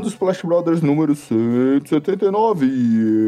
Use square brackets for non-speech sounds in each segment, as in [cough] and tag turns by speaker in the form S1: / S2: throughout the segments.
S1: Começando o Splash Brothers número 179.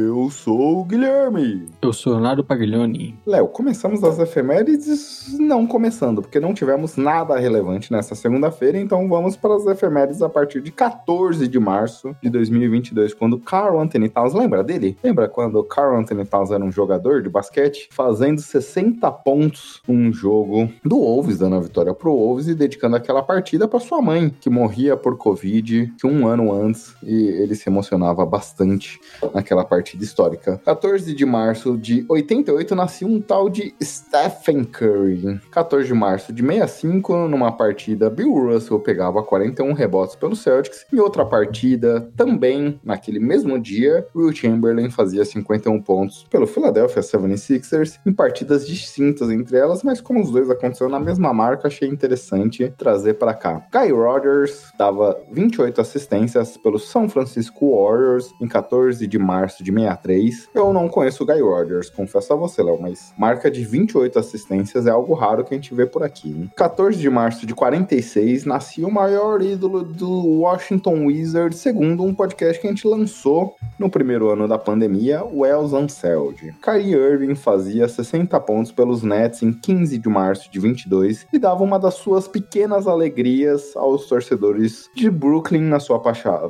S1: Eu sou o Guilherme.
S2: Eu sou Leonardo Paglioni.
S1: Léo, começamos as efemérides não começando, porque não tivemos nada relevante nessa segunda-feira, então vamos para as efemérides a partir de 14 de março de 2022, quando Carl Anthony Towns, lembra dele? Lembra quando Carl Anthony Towns era um jogador de basquete, fazendo 60 pontos num jogo do Wolves, dando a vitória pro Wolves e dedicando aquela partida para sua mãe, que morria por Covid que um ano antes e ele se emocionava bastante naquela partida histórica. 14 de março de 88 nasceu um tal de Stephen Curry. 14 de março de 65, numa partida, Bill Russell pegava 41 rebotes pelo Celtics. Em outra partida, também naquele mesmo dia, Will Chamberlain fazia 51 pontos pelo Philadelphia 76ers em partidas distintas entre elas, mas como os dois aconteceram na mesma marca, achei interessante trazer para cá. Guy Rodgers dava 28 assistências pelo São Francisco Warriors em 14 de março de 63. Eu não conheço o Guy Rodgers, confesso a você, Léo, mas marca de 28 assistências é algo raro que a gente vê por aqui. Hein? 14 de março de 46 nascia o maior ídolo do Washington Wizards, segundo um podcast que a gente lançou no primeiro ano da pandemia, Wells Unseld. Kyrie Irving fazia 60 pontos pelos Nets em 15 de março de 22 e dava uma das suas pequenas alegrias aos torcedores de Brooklyn na sua,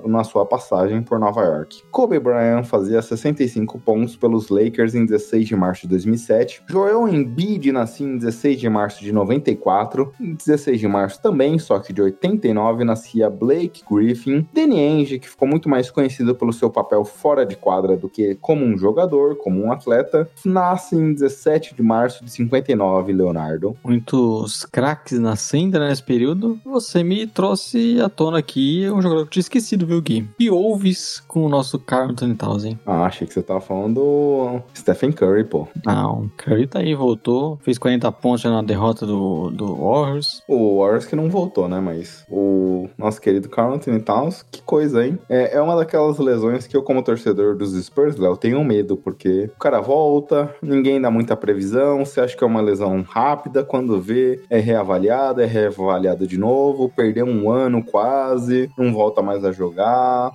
S1: na sua passagem por Nova York. Kobe Bryant fazia 65 pontos pelos Lakers em 16 de março de 2007. Joel Embiid nascia em 16 de março de 94. Em 16 de março também, só que de 89, nascia Blake Griffin. Danny Ainge, que ficou muito mais conhecido pelo seu papel fora de quadra do que como um jogador, como um atleta, nasce em 17 de março de 59, Leonardo.
S2: Muitos craques nascendo nesse período. Você me trouxe à tona aqui um jogador que eu tinha viu, Gui? E ouves com o nosso Carl Anthony Towns, hein?
S1: Ah, achei que você tava falando do Stephen Curry, pô.
S2: Não, Curry tá aí, voltou. Fez 40 pontos na derrota do, do Warriors.
S1: O Warriors que não voltou, né? Mas o nosso querido Carl Anthony Towns, que coisa, hein? É, é uma daquelas lesões que eu, como torcedor dos Spurs, Léo, tenho medo, porque o cara volta, ninguém dá muita previsão, você acha que é uma lesão rápida, quando vê, é reavaliada, é reavaliada de novo, perdeu um ano quase, não volta mais a jogar,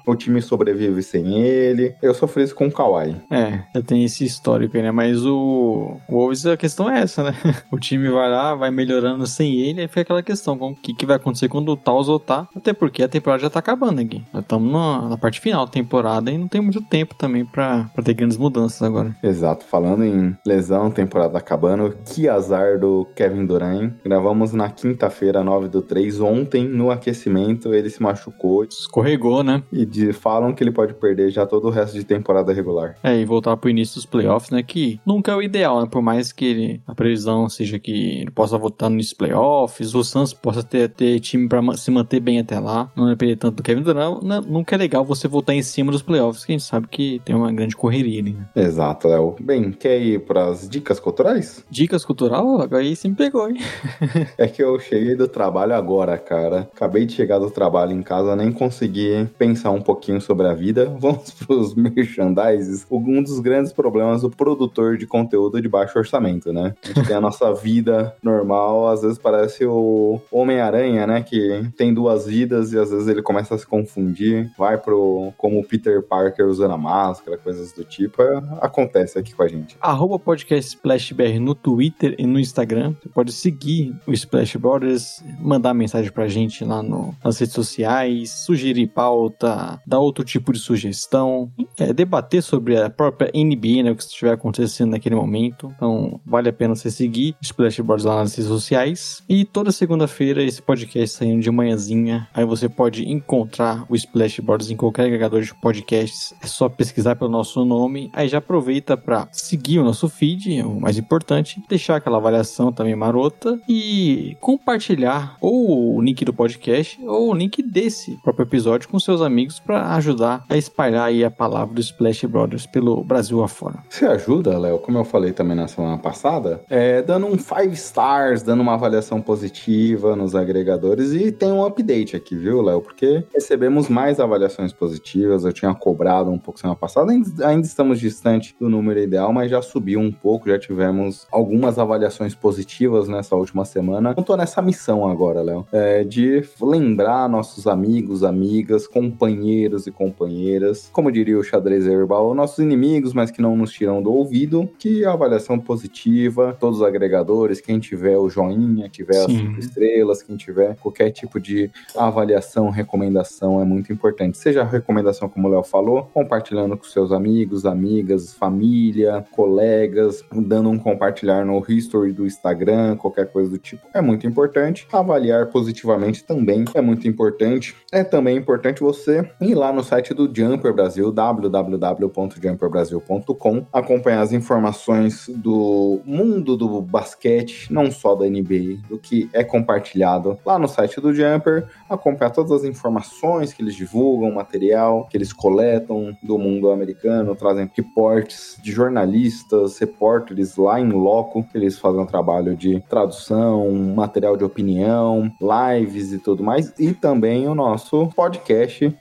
S1: o time sobrevive sem ele. Eu sofri isso com o Kawhi.
S2: É, já tem esse histórico aí, né? Mas o, o Wolves, a questão é essa, né? [laughs] O time vai lá, vai melhorando sem ele, aí fica aquela questão, o que, que vai acontecer quando o Taus voltar? Até porque a temporada já tá acabando aqui. Já estamos na, na, parte final da temporada e não tem muito tempo também pra, pra ter grandes mudanças agora.
S1: Exato, falando em lesão, temporada acabando, que azar do Kevin Durant. Gravamos na quinta-feira, 9 do 3, ontem no aquecimento, ele se machucou.
S2: Escorregou, né?
S1: E de, falam que ele pode perder já todo o resto de temporada regular.
S2: É, e voltar pro início dos playoffs, né? Que nunca é o ideal, né? Por mais que ele, a previsão seja que ele possa voltar nos playoffs, o Suns possa ter, ter time pra se manter bem até lá, não depender tanto do Kevin Durant, né? nunca é legal você voltar em cima dos playoffs, que a gente sabe que tem uma grande correria ali, né?
S1: Exato, Léo. Bem, quer ir pras dicas culturais?
S2: Dicas cultural? Agora aí você me pegou, hein? [laughs]
S1: é que eu cheguei do trabalho agora, cara. Acabei de chegar do trabalho em casa, nem consegui pensar um pouquinho sobre a vida. [laughs] Vamos pros merchandises. Um dos grandes problemas do produtor de conteúdo de baixo orçamento, né? A gente tem a nossa [laughs] vida normal, às vezes parece o Homem-Aranha, né? Que tem duas vidas e às vezes ele começa a se confundir, vai pro como o Peter Parker usando a máscara, coisas do tipo. É, acontece aqui com a gente.
S2: Arroba podcast SplashBR no Twitter e no Instagram. Você pode seguir o Splash Brothers, mandar mensagem pra gente lá no, nas redes sociais, sugerir pauta, dar outro tipo de sugestão. é, debater sobre a própria NBA, né, o que estiver acontecendo naquele momento. Então, vale a pena você seguir Splashboards lá nas redes sociais. E toda segunda-feira esse podcast saindo de manhãzinha. Aí você pode encontrar o Splashboards em qualquer agregador de podcasts. É só pesquisar pelo nosso nome. Aí já aproveita para seguir o nosso feed, o mais importante, deixar aquela avaliação também marota e compartilhar ou o link do podcast ou o link desse próprio episódio com seus amigos para ajudar a espalhar aí a palavra do Splash Brothers pelo Brasil afora.
S1: Você ajuda, Léo, como eu falei também na semana passada, é, dando um 5 stars, dando uma avaliação positiva nos agregadores e tem um update aqui, viu, Léo? Porque recebemos mais avaliações positivas, eu tinha cobrado um pouco semana passada, ainda, estamos distante do número ideal, mas já subiu um pouco, já tivemos algumas avaliações positivas nessa última semana. Eu tô nessa missão agora, Léo, é, de lembrar nossos amigos, amigas, companheiros e companheiras, como diria o xadrez herbal, nossos inimigos, mas que não nos tiram do ouvido, que a avaliação positiva, todos os agregadores, quem tiver o joinha, tiver Sim. as cinco estrelas, quem tiver qualquer tipo de avaliação, recomendação é muito importante. Seja a recomendação, como o Léo falou, compartilhando com seus amigos, amigas, família, colegas, dando um compartilhar no history do Instagram, qualquer coisa do tipo, é muito importante. Avaliar positivamente também é muito importante. É também importante você ir lá no site do Jumper Brasil, www.jumperbrasil.com, acompanhar as informações do mundo do basquete, não só da NBA, do que é compartilhado lá no site do Jumper, acompanhar todas as informações que eles divulgam, material que eles coletam do mundo americano, trazem reportes de jornalistas, repórteres lá em loco, que eles fazem um trabalho de tradução, material de opinião, lives e tudo mais, e também o nosso podcast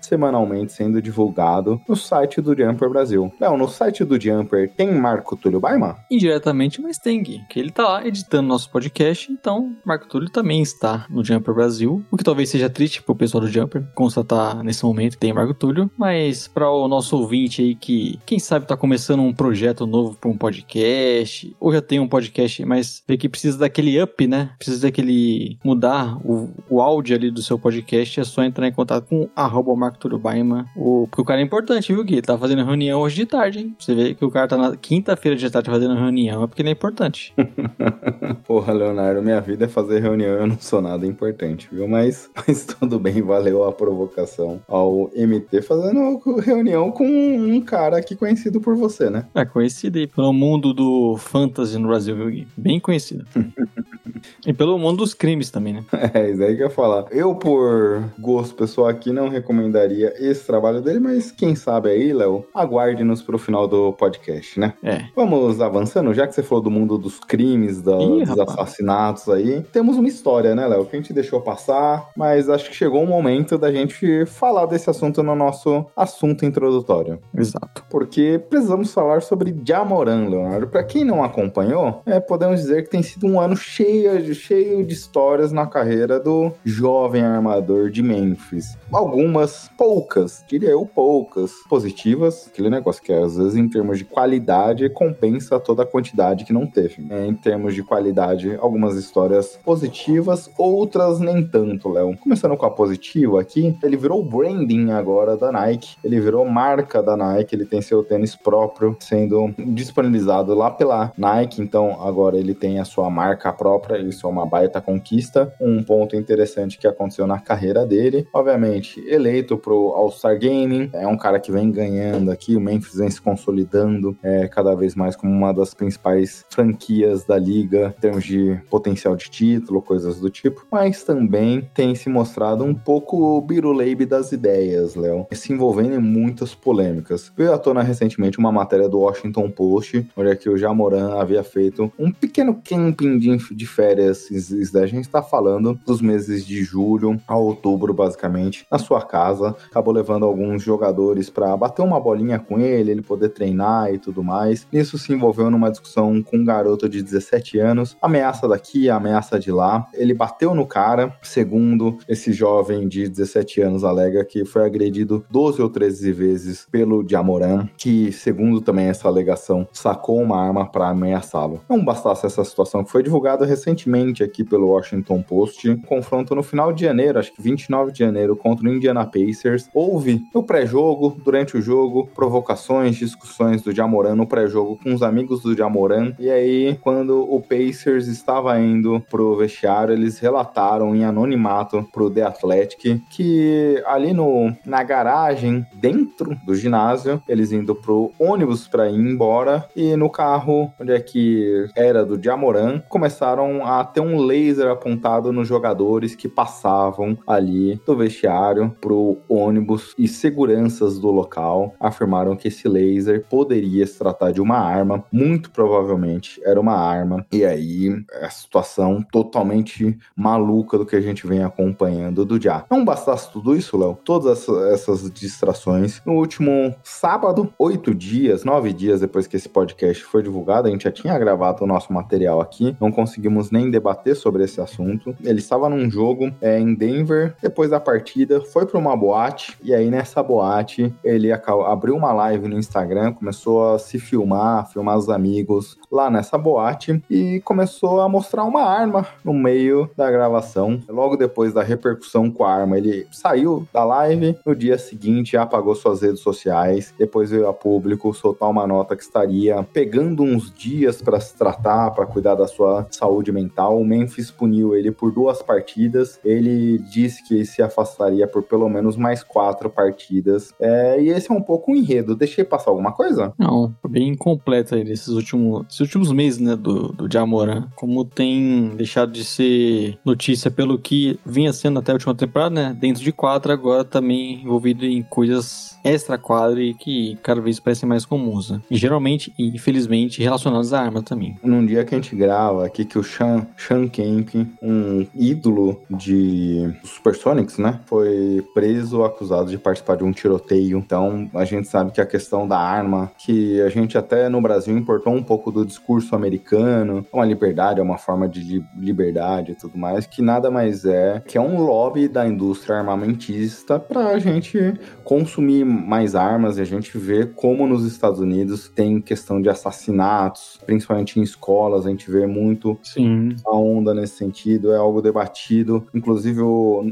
S1: semanalmente sendo divulgado no site do Jumper Brasil. Não, no site do Jumper tem Marco Túlio Baima?
S2: Indiretamente, mas tem, Gui, que ele tá lá editando nosso podcast, então Marco Túlio também está no Jumper Brasil, o que talvez seja triste pro pessoal do Jumper constatar nesse momento que tem Marco Túlio, mas para o nosso ouvinte aí que, quem sabe, tá começando um projeto novo para um podcast, ou já tem um podcast, mas vê que precisa daquele up, né? Precisa daquele mudar o, o áudio ali do seu podcast, é só entrar em contato com arroba Marco Túlio Baima, o, porque o cara é importante, viu, Gui? Ele tá fazendo reunião hoje de tarde, hein? Você vê que o cara tá na quinta-feira de tarde fazendo reunião, é porque ele é importante. [laughs]
S1: Porra, Leonardo, minha vida é fazer reunião, eu não sou nada importante, viu? Mas, [laughs] mas tudo bem, valeu a provocação ao MT fazendo reunião com um cara aqui conhecido por você, né?
S2: É conhecido aí pelo mundo do fantasy no Brasil, viu, Gui? Bem conhecido. [laughs] e pelo mundo dos crimes também, né?
S1: É, isso aí que eu ia falar. Eu, por gosto pessoal aqui, não recomendaria esse trabalho dele, mas quem sabe aí, Léo, aguarde-nos pro final do podcast, né?
S2: É.
S1: Vamos avançando, já que você falou do mundo dos crimes, da, Ih, dos rapaz. assassinatos aí. Temos uma história, né, Léo, que a gente deixou passar, mas acho que chegou o momento da gente falar desse assunto no nosso assunto introdutório.
S2: Exato.
S1: Porque precisamos falar sobre Jamoran, Leonardo. Para quem não acompanhou, é, podemos dizer que tem sido um ano cheio de, cheio de histórias na carreira do jovem armador de Memphis. Algumas, poucas, diria eu, poucas positivas. Aquele negócio que às vezes em termos de qualidade compensa toda a quantidade que não teve. É, em termos de qualidade, algumas histórias positivas, outras nem tanto, Léo. Começando com a positiva aqui, ele virou branding agora da Nike. Ele virou marca da Nike, ele tem seu tênis próprio sendo disponibilizado lá pela Nike, então agora ele tem a sua marca própria, isso é uma baita conquista. Um ponto interessante que aconteceu na carreira dele, obviamente, eleito pro All-Star Gaming, é um cara que vem ganhando aqui, o Memphis vem se consolidando é, cada vez mais como uma das principais franquias da liga em termos de potencial de título, coisas do tipo, mas também tem se mostrado um pouco o biruleibe das ideias, Léo, se envolvendo em muitas polêmicas. Veio à tona recentemente uma matéria do Washington Post, onde aqui o Jamoran havia feito um pequeno camping de, de férias, a gente está falando dos meses de julho a outubro, basicamente, na sua casa, acabou levando alguns jogadores para bater uma bolinha com ele, ele poder treinar e tudo mais. Nisso se envolveu numa discussão com um garoto de 17 anos, ameaça daqui, ameaça de lá. Ele bateu no cara, segundo esse jovem de 17 anos alega que foi agredido 12 ou 13 vezes pelo Jamoran, que, segundo também essa alegação, sacou uma arma para ameaçá-lo. Não bastasse essa situação que foi divulgada recentemente aqui pelo Washington Post, confronto no final de janeiro, acho que 29 de janeiro, contra o Indiana Pacers. Houve no pré-jogo, durante o jogo, provocações, discussões do Jamoran no pré-jogo com os amigos do Jamoran. E aí, quando o Pacers estava indo pro vestiário, eles relataram em anonimato pro The Athletic que ali no, na garagem, dentro do ginásio, eles indo pro ônibus para ir embora e no carro, onde é que era do Jamoran, começaram a ter um laser apontado nos jogadores que passavam ali do vestiário pro ônibus e seguranças do local afirmaram que esse laser poderia se tratar de uma arma, muito provavelmente era uma arma. E aí, a situação totalmente maluca do que a gente vem acompanhando do Já. Não bastasse tudo isso, Léo, todas essas, essas distrações. No último sábado, oito dias, nove dias depois que esse podcast foi divulgado, a gente já tinha gravado o nosso material aqui, não conseguimos nem debater sobre esse assunto. Ele estava num jogo é, em Denver, depois da partida, foi para uma boate, e aí nessa boate ele abriu uma live no Instagram, começou a se filmar, filmar os amigos lá nessa boate e começou a mostrar uma arma no meio da gravação. Logo depois da repercussão com a arma, ele saiu da live, no dia seguinte apagou suas redes sociais, depois veio a público soltar uma nota que estaria pegando uns dias para se tratar, para cuidar da sua saúde mental. O Memphis puniu ele por duas partidas. Ele disse que se afastaria por pelo menos mais quatro partidas. É, e esse é um pouco um enredo. Deixei passar alguma coisa?
S2: Não, bem incompleto aí nesses últimos, esses últimos meses, né, do, do Jamoran. Como tem deixado de ser notícia pelo que vinha sendo até a última temporada, né, dentro de quadra, agora também envolvido em coisas extra-quadra e que cada vez parecem mais comuns, né? E geralmente, infelizmente, relacionados à arma também.
S1: Num dia que a gente grava aqui, que o Sean, Sean Kemp, um ídolo de Supersonics, né, foi preso acusado de participar de um tiroteio. Então, a gente sabe que a questão da arma, que a gente até no Brasil importou um pouco do discurso americano, uma liberdade, é uma forma de li liberdade e tudo mais, que nada mais é que é um lobby da indústria armamentista para a gente consumir mais armas e a gente vê como nos Estados Unidos tem questão de assassinatos, principalmente em escolas, a gente vê muito
S2: Sim.
S1: a onda nesse sentido, é algo debatido. Inclusive,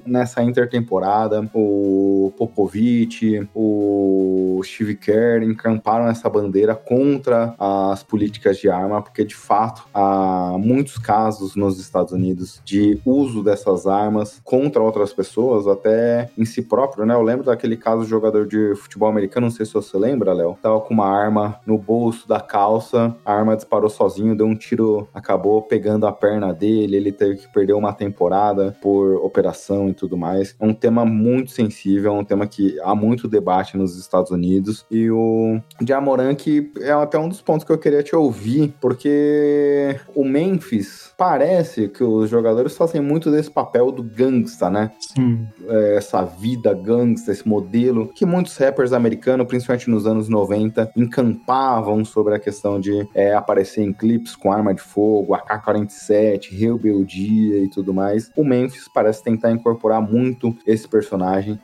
S1: nessa intertemporada, o Popovich, o Steve Kerr encamparam essa bandeira contra as políticas de arma, porque de fato há muitos casos nos Estados Unidos de uso dessas armas contra outras pessoas, até em si próprio, né? Eu lembro daquele caso do jogador de futebol americano, não sei se você lembra, Léo, tava com uma arma no bolso da calça, a arma disparou sozinho, deu um tiro, acabou pegando a perna dele, ele teve que perder uma temporada por operação e tudo mais. É um tema muito sensível, é um tema que há muito debate nos Estados Unidos. E o Jamoran, que é até um dos pontos que eu queria te ouvir, porque o Memphis parece que os jogadores fazem muito desse papel do gangsta, né?
S2: Sim.
S1: É, essa vida gangsta, esse modelo que muitos rappers americanos, principalmente nos anos 90, encampavam sobre a questão de é, aparecer em clipes com arma de fogo, AK-47, rebeldia e tudo mais. O Memphis parece tentar incorporar muito esse personagem.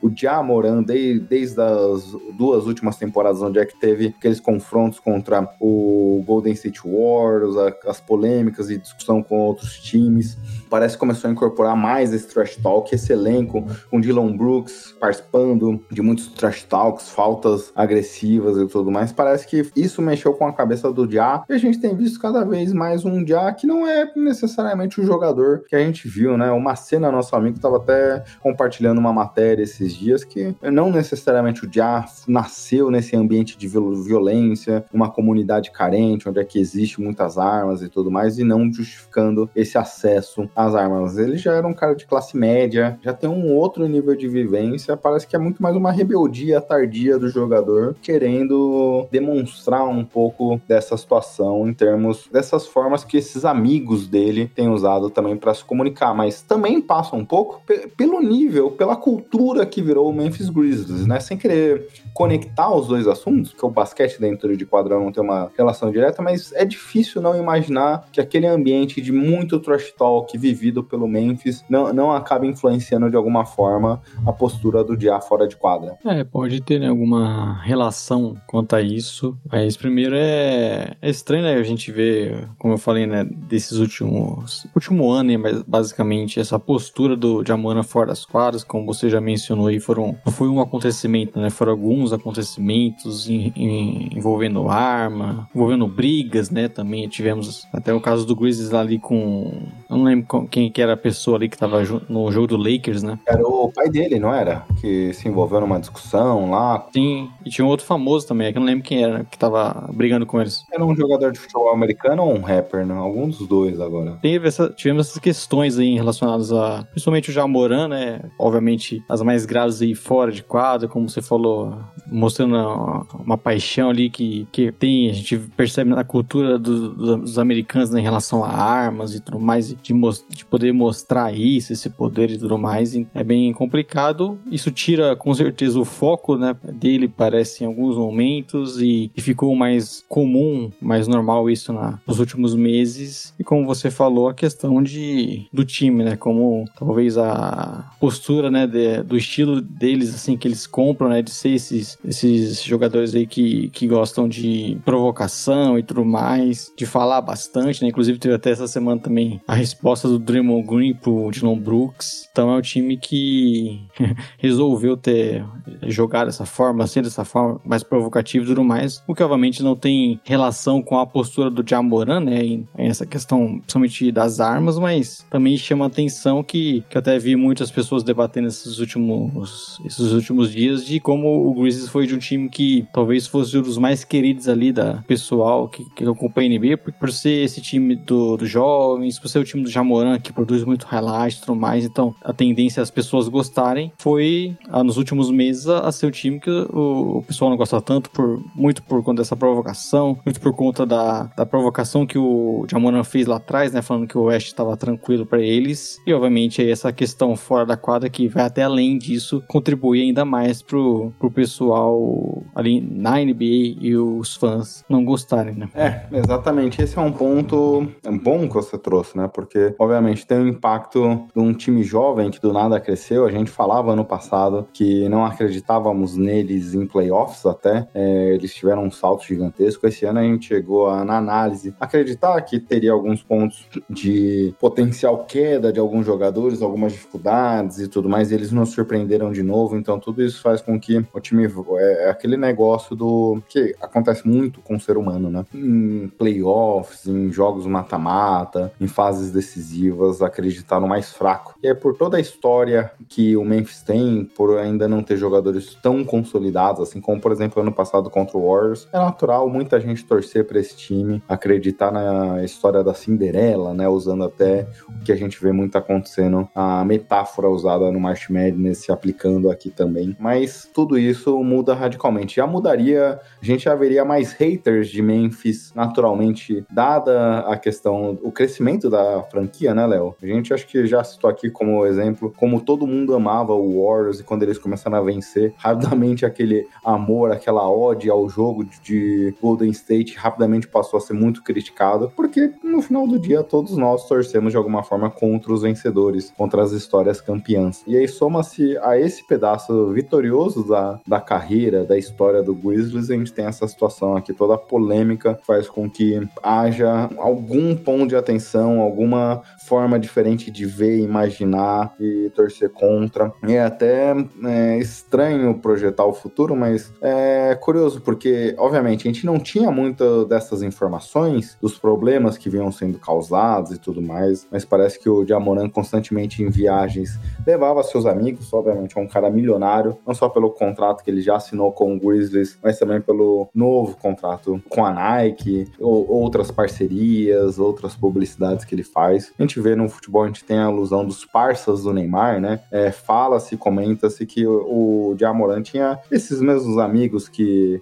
S1: O Jamoran, de, desde as duas últimas temporadas, onde é que teve aqueles confrontos contra o Golden State Warriors, as polêmicas e discussão com outros times, parece que começou a incorporar mais esse trash talk, esse elenco, com Dylan Brooks participando de muitos trash talks, faltas agressivas e tudo mais. Parece que isso mexeu com a cabeça do Ja e a gente tem visto cada vez mais um Ja que não é necessariamente o jogador que a gente viu, né? Uma cena, nosso amigo estava até compartilhando uma matéria esses dias que não necessariamente o Ja nasceu nesse ambiente de violência, uma comunidade carente, onde é que existe muitas armas e tudo mais, e não justificando esse acesso às armas. Ele já era um cara de classe média, já tem um outro nível de vivência, parece que é muito mais uma rebeldia tardia do jogador, querendo demonstrar um pouco dessa situação em termos dessas formas que esses amigos dele têm usado também para se comunicar, mas também passa um pouco pelo nível, pela cultura que virou o Memphis Grizzlies, né? Sem querer conectar os dois assuntos, que o basquete dentro de quadrão não tem uma relação direta, mas é difícil não imaginar que aquele ambiente de muito trash talk vivido pelo Memphis não, não acaba influenciando de alguma forma a postura do Dia fora de quadra.
S2: É, pode ter né, alguma relação quanto a isso, mas primeiro é, é estranho, né, a gente ver, como eu falei, né, desses últimos, último ano, né, basicamente, essa postura do Jamona fora das quadras, como você já mencionou aí, foram, foi um acontecimento, né, foram alguns acontecimentos em, em, envolvendo arma, envolvendo brigas, né? Também tivemos até o caso do Grizzlies ali com. Não lembro quem que era a pessoa ali que tava no jogo do Lakers, né?
S1: Era o pai dele, não era? Que se envolveu numa discussão lá.
S2: Sim, e tinha um outro famoso também, é que eu não lembro quem era, que tava brigando com eles.
S1: Era um jogador de futebol americano ou um rapper, né? Algum dos dois agora.
S2: Teve essa, tivemos essas questões aí relacionadas a. Principalmente o Jamoran, né? Obviamente, as mais graves aí fora de quadro, como você falou, mostrando uma, uma paixão ali que, que tem, a gente percebe na cultura do, dos americanos né, em relação a armas e tudo mais, de, de poder mostrar isso, esse poder e tudo mais. É bem complicado. Isso tira com certeza o foco né, dele, parece, em alguns momentos, e, e ficou mais comum, mais normal isso na, nos últimos meses. E como você falou, a questão de, do time, né? Como talvez a postura né, de, do estilo deles, assim, que eles compram, né? De ser esses, esses jogadores aí que, que gostam de provocação e tudo mais, de falar bastante, né? Inclusive teve até essa semana também a resposta do Draymond Green pro Dylan Brooks. Então é um time que [laughs] resolveu ter jogado dessa forma, assim, dessa forma mais provocativa e tudo mais, o que obviamente não tem relação com a postura do Jamoran, né? Em, essa questão, principalmente das armas, mas também chama atenção que, que eu até vi muitas pessoas debatendo esses últimos, esses últimos dias de como o Grizzlies foi de um time que talvez fosse um dos mais queridos ali da pessoal que, que acompanha a NBA, por, por ser esse time do, dos jovens, por ser o time do Jamoran que produz muito highlights e tudo mais, então a tendência é as pessoas gostarem foi, ah, nos últimos meses, a, a ser o time que o, o, pessoal não gosta tanto, por muito por conta dessa provocação, muito por conta da, da provocação que o Jamoran fez lá atrás, né, falando que o West estava tranquilo para eles, e obviamente aí essa questão fora da quadra que vai até além disso, contribuir ainda mais pro, pro pessoal ali na NBA e os fãs não gostarem, né?
S1: É, exatamente. Esse é um ponto bom que você trouxe, né? Porque, obviamente, tem o impacto de um time jovem que do nada cresceu. A gente falava ano passado que não acreditávamos neles em playoffs até. É, eles tiveram um salto gigantesco. Esse ano a gente chegou a, na análise acreditar que teria alguns pontos de potencial queda de alguns jogadores, algumas dificuldades e tudo mais. Eles nos surpreenderam de novo. Então, tudo isso faz com que o time é, é aquele negócio do que acontece muito com o ser humano, né? Em playoffs, em jogos mata-mata, em fases decisivas, acreditar no mais fraco. E é por toda a história que o Memphis tem, por ainda não ter jogadores tão consolidados, assim como, por exemplo, ano passado contra o Warriors, é natural muita gente torcer para esse time, acreditar na história da Cinderela, né? Usando até o que a gente vê muito acontecendo, a metáfora usada no March Madness se aplicando aqui também. Mas tudo isso muda radicalmente. Já mudaria, a gente já veria mais haters de Memphis naturalmente, dada a questão, o crescimento da franquia, né, Léo? A gente acho que já citou aqui como exemplo, como todo mundo amava o Warriors e quando eles começaram a vencer, rapidamente aquele amor, aquela ode ao jogo de Golden State rapidamente passou a ser muito criticado, porque no final do dia todos nós torcemos de alguma forma contra os vencedores, contra as histórias campeãs. E aí soma-se a esse pedaço vitorioso da, da carreira, da história do Grizzlies, a gente tem essa situação aqui toda polêmica, faz com que haja algum ponto de atenção, alguma forma diferente de ver, imaginar e torcer contra. E é até é, estranho projetar o futuro, mas é curioso porque, obviamente, a gente não tinha muito dessas informações dos problemas que vinham sendo causados e tudo mais, mas parece que o Jamoran constantemente em viagens levava seus amigos, obviamente é um cara milionário, não só pelo contrato que ele já assinou com o Grizzlies, mas também pelo novo contrato com a Nike, ou outras parcerias, outras publicidades que ele faz. A gente vê no futebol, a gente tem a alusão dos parças do Neymar, né? É, Fala-se, comenta-se que o, o Jamoran tinha esses mesmos amigos que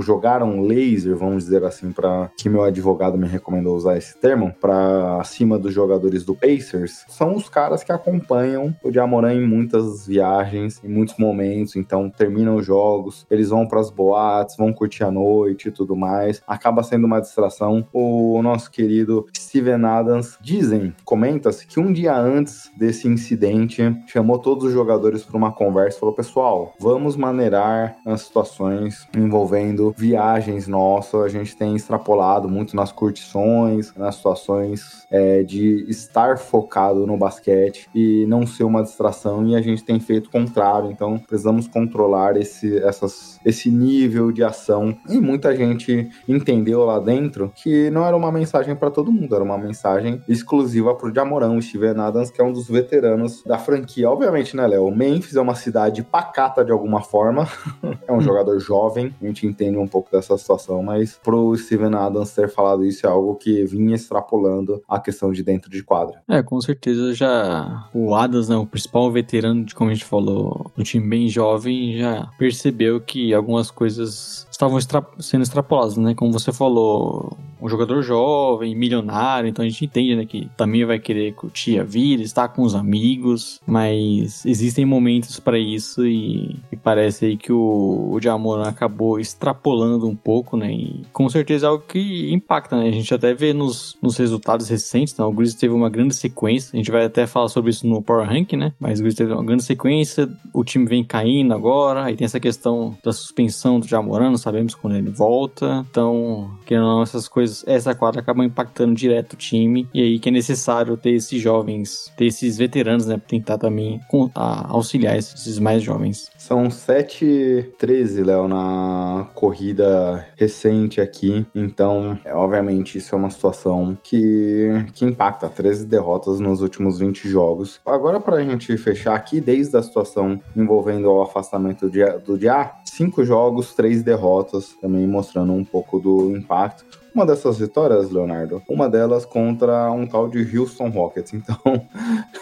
S1: jogaram laser, vamos dizer assim, para que meu advogado me recomendou usar esse termo, para cima dos jogadores do Pacers, são os caras que acompanham o Jamoran em muitas viagens, em muitos momentos, então terminam os jogos, eles vão para as boates, vão curtir a noite e tudo mais, acaba sendo uma distração. O nosso querido Steven Adams dizem, comenta-se que um dia antes desse incidente chamou todos os jogadores para uma conversa e falou: pessoal, vamos maneirar as situações envolvendo viagens nossas. A gente tem extrapolado muito nas curtições, nas situações é, de estar focado no basquete e não ser uma distração. E a gente tem feito o contrário. Então precisamos controlar esse, essas, esse nível de ação. E muita gente entendeu lá dentro que não era uma mensagem para todo mundo, era uma mensagem exclusiva pro Jamorão, Steven Adams, que é um dos veteranos da franquia. Obviamente, né, Léo? Memphis é uma cidade pacata de alguma forma, [laughs] é um jogador jovem, a gente entende um pouco dessa situação, mas pro Steven Adams ter falado isso é algo que vinha extrapolando a questão de dentro de quadra.
S2: É, com certeza já o Adams, né, o principal veterano de como a gente falou, um time bem jovem, já percebeu que algumas coisas estavam extra sendo extrapoladas, né? Como você falou, um jogador jovem, milionário, então a gente entende, né, que também vai querer curtir a vida, estar com os amigos, mas existem momentos para isso e, e, parece aí que o, o acabou extrapolando um pouco, né? E com certeza é algo que impacta, né? A gente até vê nos, nos resultados recentes, né? O Grizzlies teve uma grande sequência, a gente vai até falar sobre isso no Power Rank, né? Mas o Grizzlies teve uma grande sequência, o time vem caindo agora, aí tem essa questão da suspensão do Jamoran, sabemos quando ele volta. Então, querendo ou não, essas coisas, essa quadra acaba impactando direto o time. E aí que é necessário ter esses jovens, ter esses veteranos, né? Pra tentar também auxiliar esses mais jovens.
S1: São 7-13, Léo, na corrida recente aqui. Então, é, obviamente, isso é uma situação que, que impacta. 13 derrotas nos últimos 20 jogos. Agora, pra gente fechar aqui, desde a situação envolvendo o afastamento do Dia, 5 jogos, 3 derrotas, também mostrando um pouco do impacto. Uma dessas vitórias, Leonardo, uma delas contra um tal de Houston Rockets. Então. [laughs]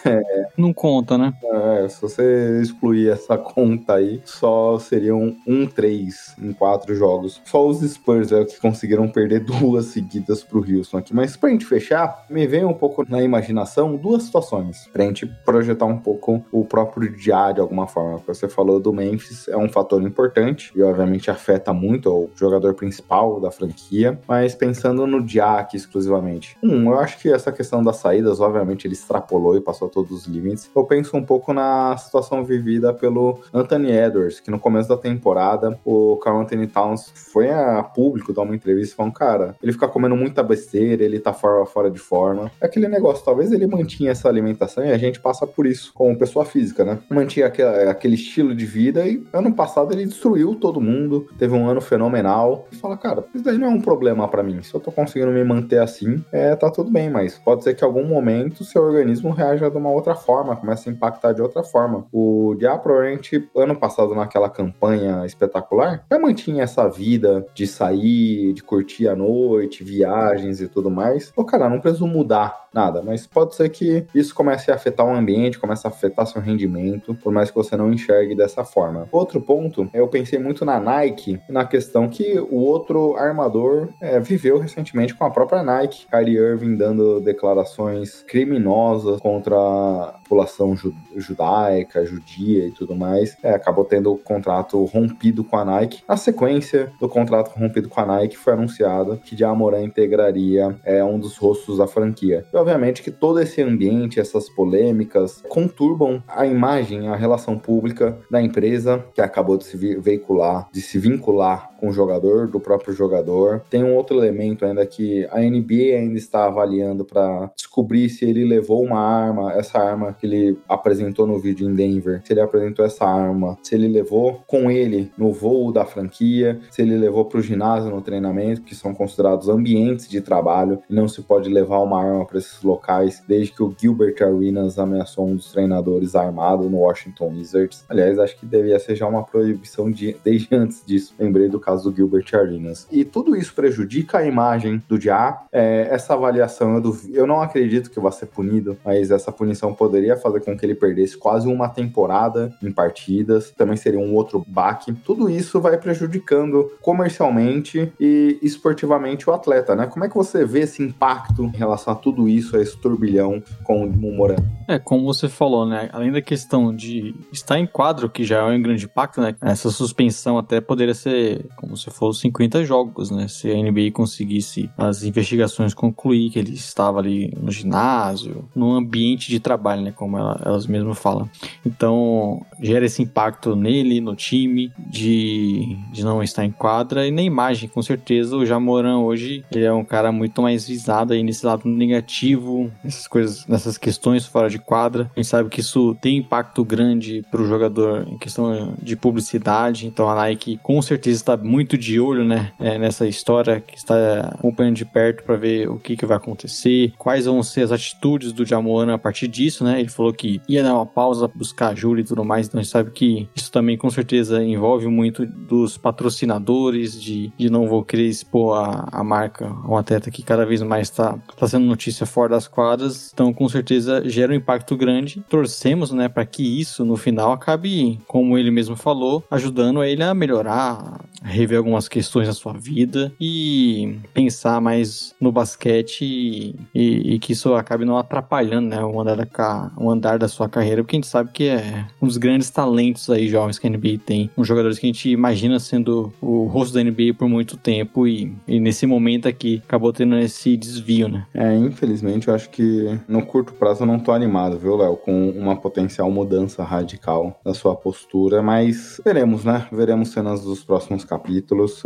S2: É, não conta, né?
S1: É, se você excluir essa conta aí, só seriam um 3 em quatro jogos. Só os Spurs é que conseguiram perder duas seguidas pro Houston aqui. Mas pra gente fechar, me vem um pouco na imaginação duas situações. Pra gente projetar um pouco o próprio dia de alguma forma. Você falou do Memphis, é um fator importante e obviamente afeta muito o jogador principal da franquia. Mas pensando no Jack exclusivamente. Um, eu acho que essa questão das saídas, obviamente, ele extrapolou e passou todos os limites. Eu penso um pouco na situação vivida pelo Anthony Edwards, que no começo da temporada, o Carl Anthony Towns foi a público dar uma entrevista falando, cara, ele fica comendo muita besteira, ele tá fora, fora de forma. É aquele negócio, talvez ele mantinha essa alimentação e a gente passa por isso como pessoa física, né? Mantinha aquele, aquele estilo de vida e ano passado ele destruiu todo mundo, teve um ano fenomenal. E fala, cara, isso daí não é um problema para mim mim. Se eu tô conseguindo me manter assim, é, tá tudo bem, mas pode ser que em algum momento seu organismo reaja de uma outra forma, comece a impactar de outra forma. O Dia provavelmente, ano passado, naquela campanha espetacular, já mantinha essa vida de sair, de curtir a noite, viagens e tudo mais. Pô, cara, não preciso mudar nada, mas pode ser que isso comece a afetar o ambiente, comece a afetar seu rendimento, por mais que você não enxergue dessa forma. Outro ponto, eu pensei muito na Nike, na questão que o outro armador é, viveu recentemente com a própria Nike, Kyrie Irving dando declarações criminosas contra a população judaica, judia e tudo mais, é, acabou tendo o contrato rompido com a Nike. Na sequência do contrato rompido com a Nike, foi anunciado que Jamoran integraria é, um dos rostos da franquia. E obviamente que todo esse ambiente, essas polêmicas, conturbam a imagem, a relação pública da empresa que acabou de se veicular, de se vincular com o jogador, do próprio jogador. Tem um outro elemento ainda que a NBA ainda está avaliando para descobrir se ele levou uma arma, essa arma que ele apresentou no vídeo em Denver, se ele apresentou essa arma, se ele levou com ele no voo da franquia, se ele levou para o ginásio no treinamento, que são considerados ambientes de trabalho, e não se pode levar uma arma para esses locais, desde que o Gilbert Arenas ameaçou um dos treinadores armado no Washington Wizards. Aliás, acho que devia ser já uma proibição de, desde antes disso. Lembrei do caso do Gilbert Arenas. E tudo isso prejudica a imagem do Dia. É, essa avaliação, eu, duv... eu não acredito que vai ser punido, mas essa punição poderia fazer com que ele perdesse quase uma temporada em partidas. Também seria um outro baque. Tudo isso vai prejudicando comercialmente e esportivamente o atleta, né? Como é que você vê esse impacto em relação a tudo isso, a esse turbilhão com o Morano?
S2: É, como você falou, né? Além da questão de estar em quadro, que já é um grande impacto, né? Essa suspensão até poderia ser, como você falou, 50 jogos, né? Se a NBA conseguisse as investigações concluir que ele estava ali no ginásio, no ambiente de trabalho, né? Como ela, elas mesmas falam. Então, gera esse impacto nele, no time, de, de não estar em quadra e na imagem, com certeza. O Jamoran hoje, ele é um cara muito mais visado aí nesse lado negativo coletivo, essas coisas, nessas questões fora de quadra. A gente sabe que isso tem impacto grande para o jogador em questão de publicidade. Então a Nike com certeza está muito de olho, né, é, nessa história que está acompanhando de perto para ver o que, que vai acontecer, quais vão ser as atitudes do Jamoran a partir disso, né? Ele falou que ia dar uma pausa, buscar ajuda e tudo mais. Então a gente sabe que isso também com certeza envolve muito dos patrocinadores, de, de não vou querer expor a, a marca, um atleta que cada vez mais está tá sendo notícia fora das quadras. Então com certeza gera um impacto grande. Torcemos, né, para que isso no final acabe, como ele mesmo falou, ajudando ele a melhorar, rever algumas questões na sua vida e pensar mais no basquete e, e, e que isso acabe não atrapalhando, né, o andar, da, o andar da sua carreira, porque a gente sabe que é um dos grandes talentos aí jovens que a NBA tem, uns jogadores que a gente imagina sendo o rosto da NBA por muito tempo e, e nesse momento aqui acabou tendo esse desvio, né?
S1: É, infelizmente eu acho que no curto prazo eu não tô animado, viu, Léo, com uma potencial mudança radical da sua postura, mas veremos, né? Veremos cenas dos próximos capítulos.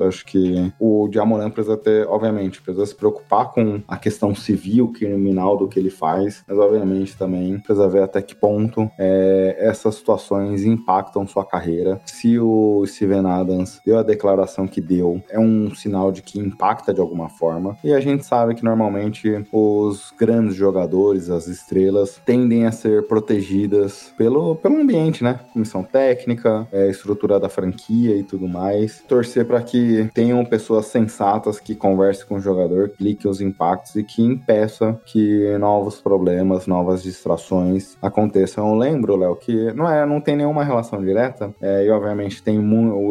S1: Acho que o Jamoran precisa ter, obviamente, precisa se preocupar com a questão civil, criminal do que ele faz, mas obviamente também precisa ver até que ponto é, essas situações impactam sua carreira. Se o Steven Adams deu a declaração que deu, é um sinal de que impacta de alguma forma. E a gente sabe que normalmente os grandes jogadores, as estrelas, tendem a ser protegidas pelo, pelo ambiente, né? Comissão técnica, é, estrutura da franquia e tudo mais. Torcer para que tenham pessoas sensatas que conversem com o jogador, expliquem os impactos e que impeça que novos problemas, novas distrações aconteçam. Eu lembro, Léo, que não é, não tem nenhuma relação direta, é, e obviamente tem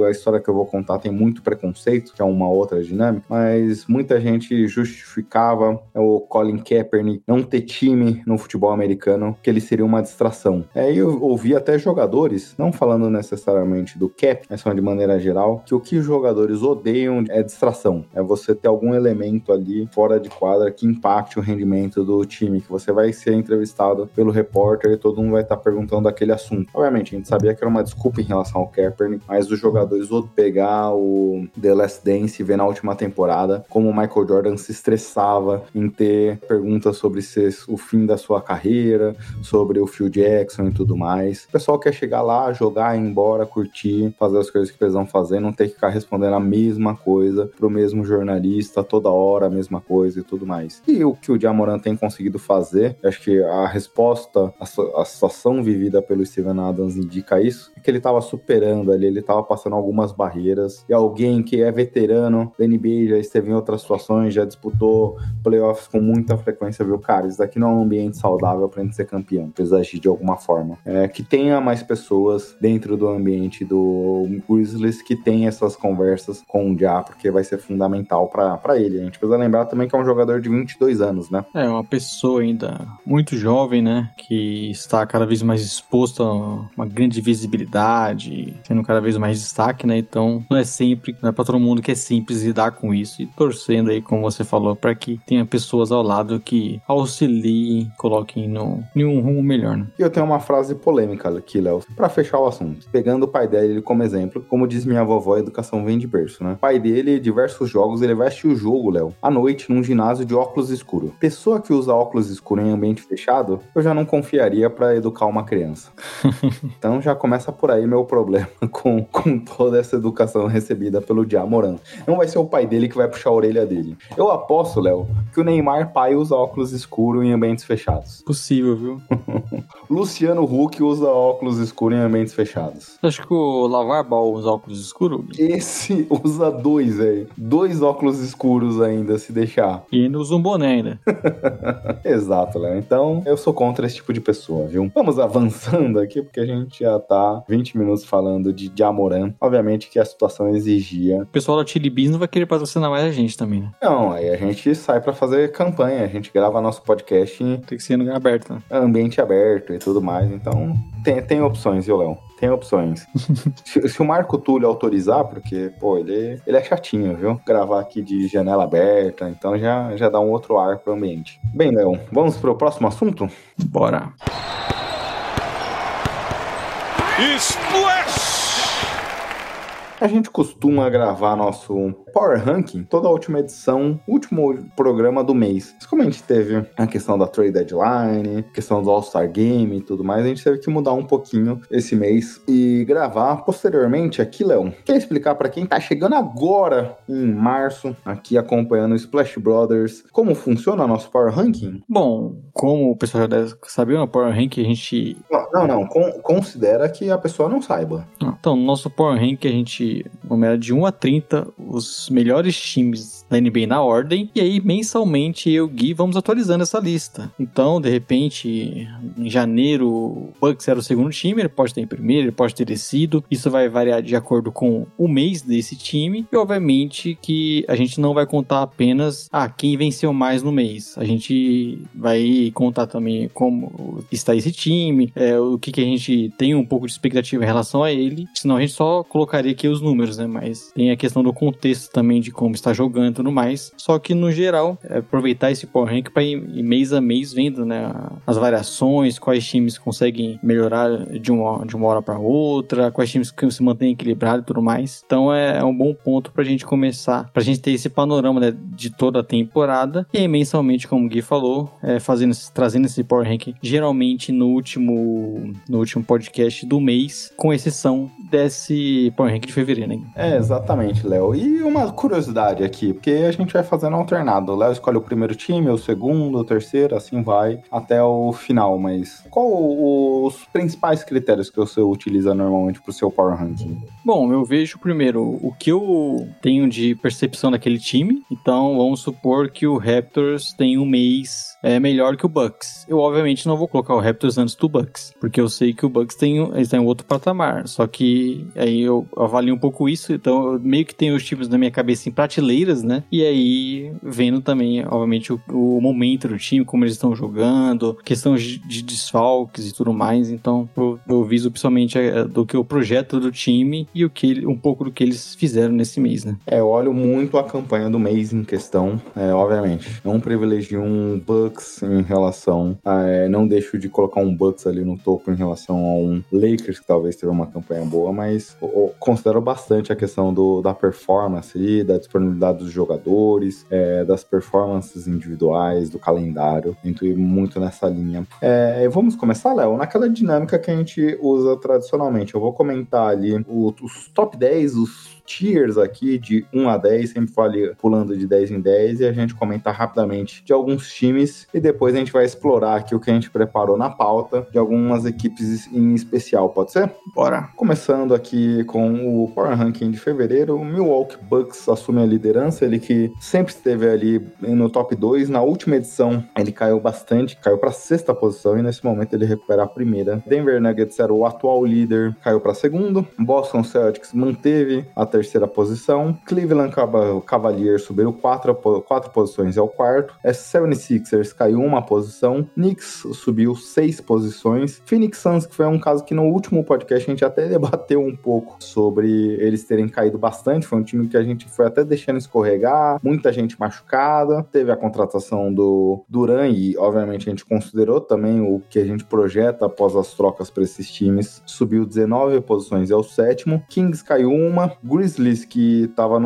S1: a história que eu vou contar tem muito preconceito, que é uma outra dinâmica, mas muita gente justificava o Colin Kaepernick não ter time no futebol americano, que ele seria uma distração. É, eu ouvi até jogadores, não falando necessariamente do Cap, mas de maneira geral, que o que jogadores odeiam é distração. É você ter algum elemento ali fora de quadra que impacte o rendimento do time, que você vai ser entrevistado pelo repórter e todo mundo vai estar perguntando aquele assunto. Obviamente, a gente sabia que era uma desculpa em relação ao Kaepernick, mas os jogadores vão pegar o The Last Dance e ver na última temporada como o Michael Jordan se estressava em ter perguntas sobre se, o fim da sua carreira, sobre o Phil Jackson e tudo mais. O pessoal quer chegar lá, jogar, ir embora, curtir, fazer as coisas que precisam fazer, não ter que ficar respondendo a mesma coisa pro mesmo jornalista toda hora, a mesma coisa e tudo mais. E o que o Jamoran tem conseguido fazer, acho que a resposta, a, a situação vivida pelo Steven Adams indica isso, é que ele estava superando ali, ele estava passando algumas barreiras, e alguém que é veterano da NBA, já esteve em outras situações, já disputou playoffs com muita frequência, viu, cara, isso daqui não é um ambiente saudável pra gente ser campeão, precisa agir de alguma forma. É, que tenha mais pessoas dentro do ambiente do Grizzlies que tem essas conversas com o Ja, porque vai ser fundamental para ele. A gente precisa lembrar também que é um jogador de 22 anos, né?
S2: É, uma pessoa ainda muito jovem, né? Que está cada vez mais exposto a uma grande visibilidade, tendo cada vez mais destaque, né? Então, não é sempre, não é para todo mundo que é simples lidar com isso e torcendo aí, como você falou, para que tenha pessoas ao lado que auxiliem, coloquem no, em um rumo melhor, né?
S1: E eu tenho uma frase polêmica aqui, Léo, para fechar o assunto. Pegando o pai dele como exemplo, como diz minha vovó, a educação vem de berço, né? O pai dele, diversos jogos, ele vai assistir o jogo, Léo, à noite, num ginásio de óculos escuro. Pessoa que usa óculos escuros em ambiente fechado, eu já não confiaria para educar uma criança. [laughs] então já começa por aí meu problema [laughs] com, com toda essa educação recebida pelo Diamoran. Não vai ser o pai dele que vai puxar a orelha dele. Eu aposto, Léo, que o Neymar pai usa óculos escuros em ambientes fechados.
S2: Possível, viu? [laughs]
S1: Luciano Huck usa óculos escuros em ambientes fechados.
S2: Acho que o Lavar Ball usa óculos escuros.
S1: Esse [laughs] usa dois, velho. Dois óculos escuros ainda, se deixar.
S2: E ainda usa um boné ainda. [laughs]
S1: Exato, Léo. Então, eu sou contra esse tipo de pessoa, viu? Vamos avançando aqui, porque a gente já tá 20 minutos falando de Jamoran. Obviamente que a situação exigia.
S2: O pessoal da Chili Beans não vai querer patrocinar mais a gente também, né?
S1: Não, aí a gente sai para fazer campanha, a gente grava nosso podcast em
S2: Tem que ser em lugar aberto, né?
S1: ambiente aberto e tudo mais. Então, tem, tem opções, viu, Léo? Tem opções. [laughs] se, se o Marco Túlio autorizar, porque, pô, ele, ele é chatinho, viu? Gravar aqui de janela aberta, então já, já dá um outro ar pro ambiente. Bem, Léo, vamos pro próximo assunto?
S2: Bora.
S3: Splash!
S1: A gente costuma gravar nosso Power Ranking toda a última edição, último programa do mês. Mas como a gente teve a questão da Trade Deadline, questão do All-Star Game e tudo mais, a gente teve que mudar um pouquinho esse mês e gravar posteriormente aqui, Léo. Quer explicar para quem tá chegando agora em março, aqui acompanhando o Splash Brothers, como funciona nosso Power Ranking?
S2: Bom, como o pessoal já deve saber, no Power Ranking a gente.
S1: Não, não, não. Con considera que a pessoa não saiba.
S2: Então, no nosso Power Ranking a gente numera de 1 a 30 os melhores times da NBA na ordem. E aí, mensalmente, eu e o Gui vamos atualizando essa lista. Então, de repente, em janeiro, o Bucks era o segundo time, ele pode ter em primeiro, ele pode ter descido. Isso vai variar de acordo com o mês desse time. E, obviamente, que a gente não vai contar apenas ah, quem venceu mais no mês. A gente vai contar também como está esse time, é, o que, que a gente tem um pouco de expectativa em relação a ele. Senão a gente só colocaria aqui os números, né? Mas tem a questão do contexto também de como está jogando e tudo mais. Só que no geral, é aproveitar esse Power Rank para ir mês a mês vendo, né? As variações, quais times conseguem melhorar de uma, de uma hora para outra, quais times que se mantêm equilibrados e tudo mais. Então é, é um bom ponto para a gente começar, para a gente ter esse panorama né, de toda a temporada. E aí, mensalmente, como o Gui falou, é, fazendo, trazendo esse Power Rank geralmente no último, no último podcast do mês, com exceção desse Power Rank de fevereiro, né?
S1: É, exatamente, Léo. E uma curiosidade aqui, porque a gente vai fazendo alternado. O Léo escolhe o primeiro time, o segundo, o terceiro, assim vai até o final. Mas qual os principais critérios que você utiliza normalmente para o seu Power Ranking?
S2: Bom, eu vejo primeiro o que eu tenho de percepção daquele time. Então, vamos supor que o Raptors tem um mês é melhor que o Bucks. Eu, obviamente, não vou colocar o Raptors antes do Bucks, porque eu sei que o Bucks tem, um outro patamar. Só que aí eu avalio um pouco isso, então eu meio que tenho os times na minha cabeça em prateleiras, né? E aí vendo também, obviamente, o, o momento do time, como eles estão jogando, questão de, de desfalques e tudo mais. Então eu, eu viso principalmente é, do que o projeto do time e o que um pouco do que eles fizeram nesse mês, né?
S1: É, eu olho muito a campanha do mês em questão, é, obviamente. Não privilegio um Bucks em relação a, é, não deixo de colocar um Bucks ali no topo em relação a um Lakers que talvez teve uma campanha boa, mas eu, considero bastante a questão do, da performance ali, da disponibilidade dos jogadores, é, das performances individuais, do calendário. Tento muito nessa linha. É, vamos começar, Léo, naquela dinâmica que a gente usa tradicionalmente. Eu vou comentar ali o, os top 10, os tiers aqui de 1 a 10, sempre fale pulando de 10 em 10 e a gente comenta rapidamente de alguns times e depois a gente vai explorar aqui o que a gente preparou na pauta de algumas equipes em especial, pode ser?
S2: Bora!
S1: Começando aqui com o Power Ranking de fevereiro, o Milwaukee Bucks assume a liderança, ele que sempre esteve ali no top 2, na última edição ele caiu bastante, caiu para sexta posição e nesse momento ele recupera a primeira. Denver Nuggets era o atual líder, caiu para segundo. Boston Celtics manteve a terceira posição. Cleveland Cavaliers subiu quatro, quatro posições ao quarto. É 76ers caiu uma posição. Knicks subiu seis posições. Phoenix Suns, que foi um caso que no último podcast a gente até [laughs] debateu um pouco sobre eles terem caído bastante. Foi um time que a gente foi até deixando escorregar, muita gente machucada. Teve a contratação do Duran e, obviamente, a gente considerou também o que a gente projeta após as trocas para esses times. Subiu 19 posições, é o sétimo. Kings caiu uma. Grizzlies, que estava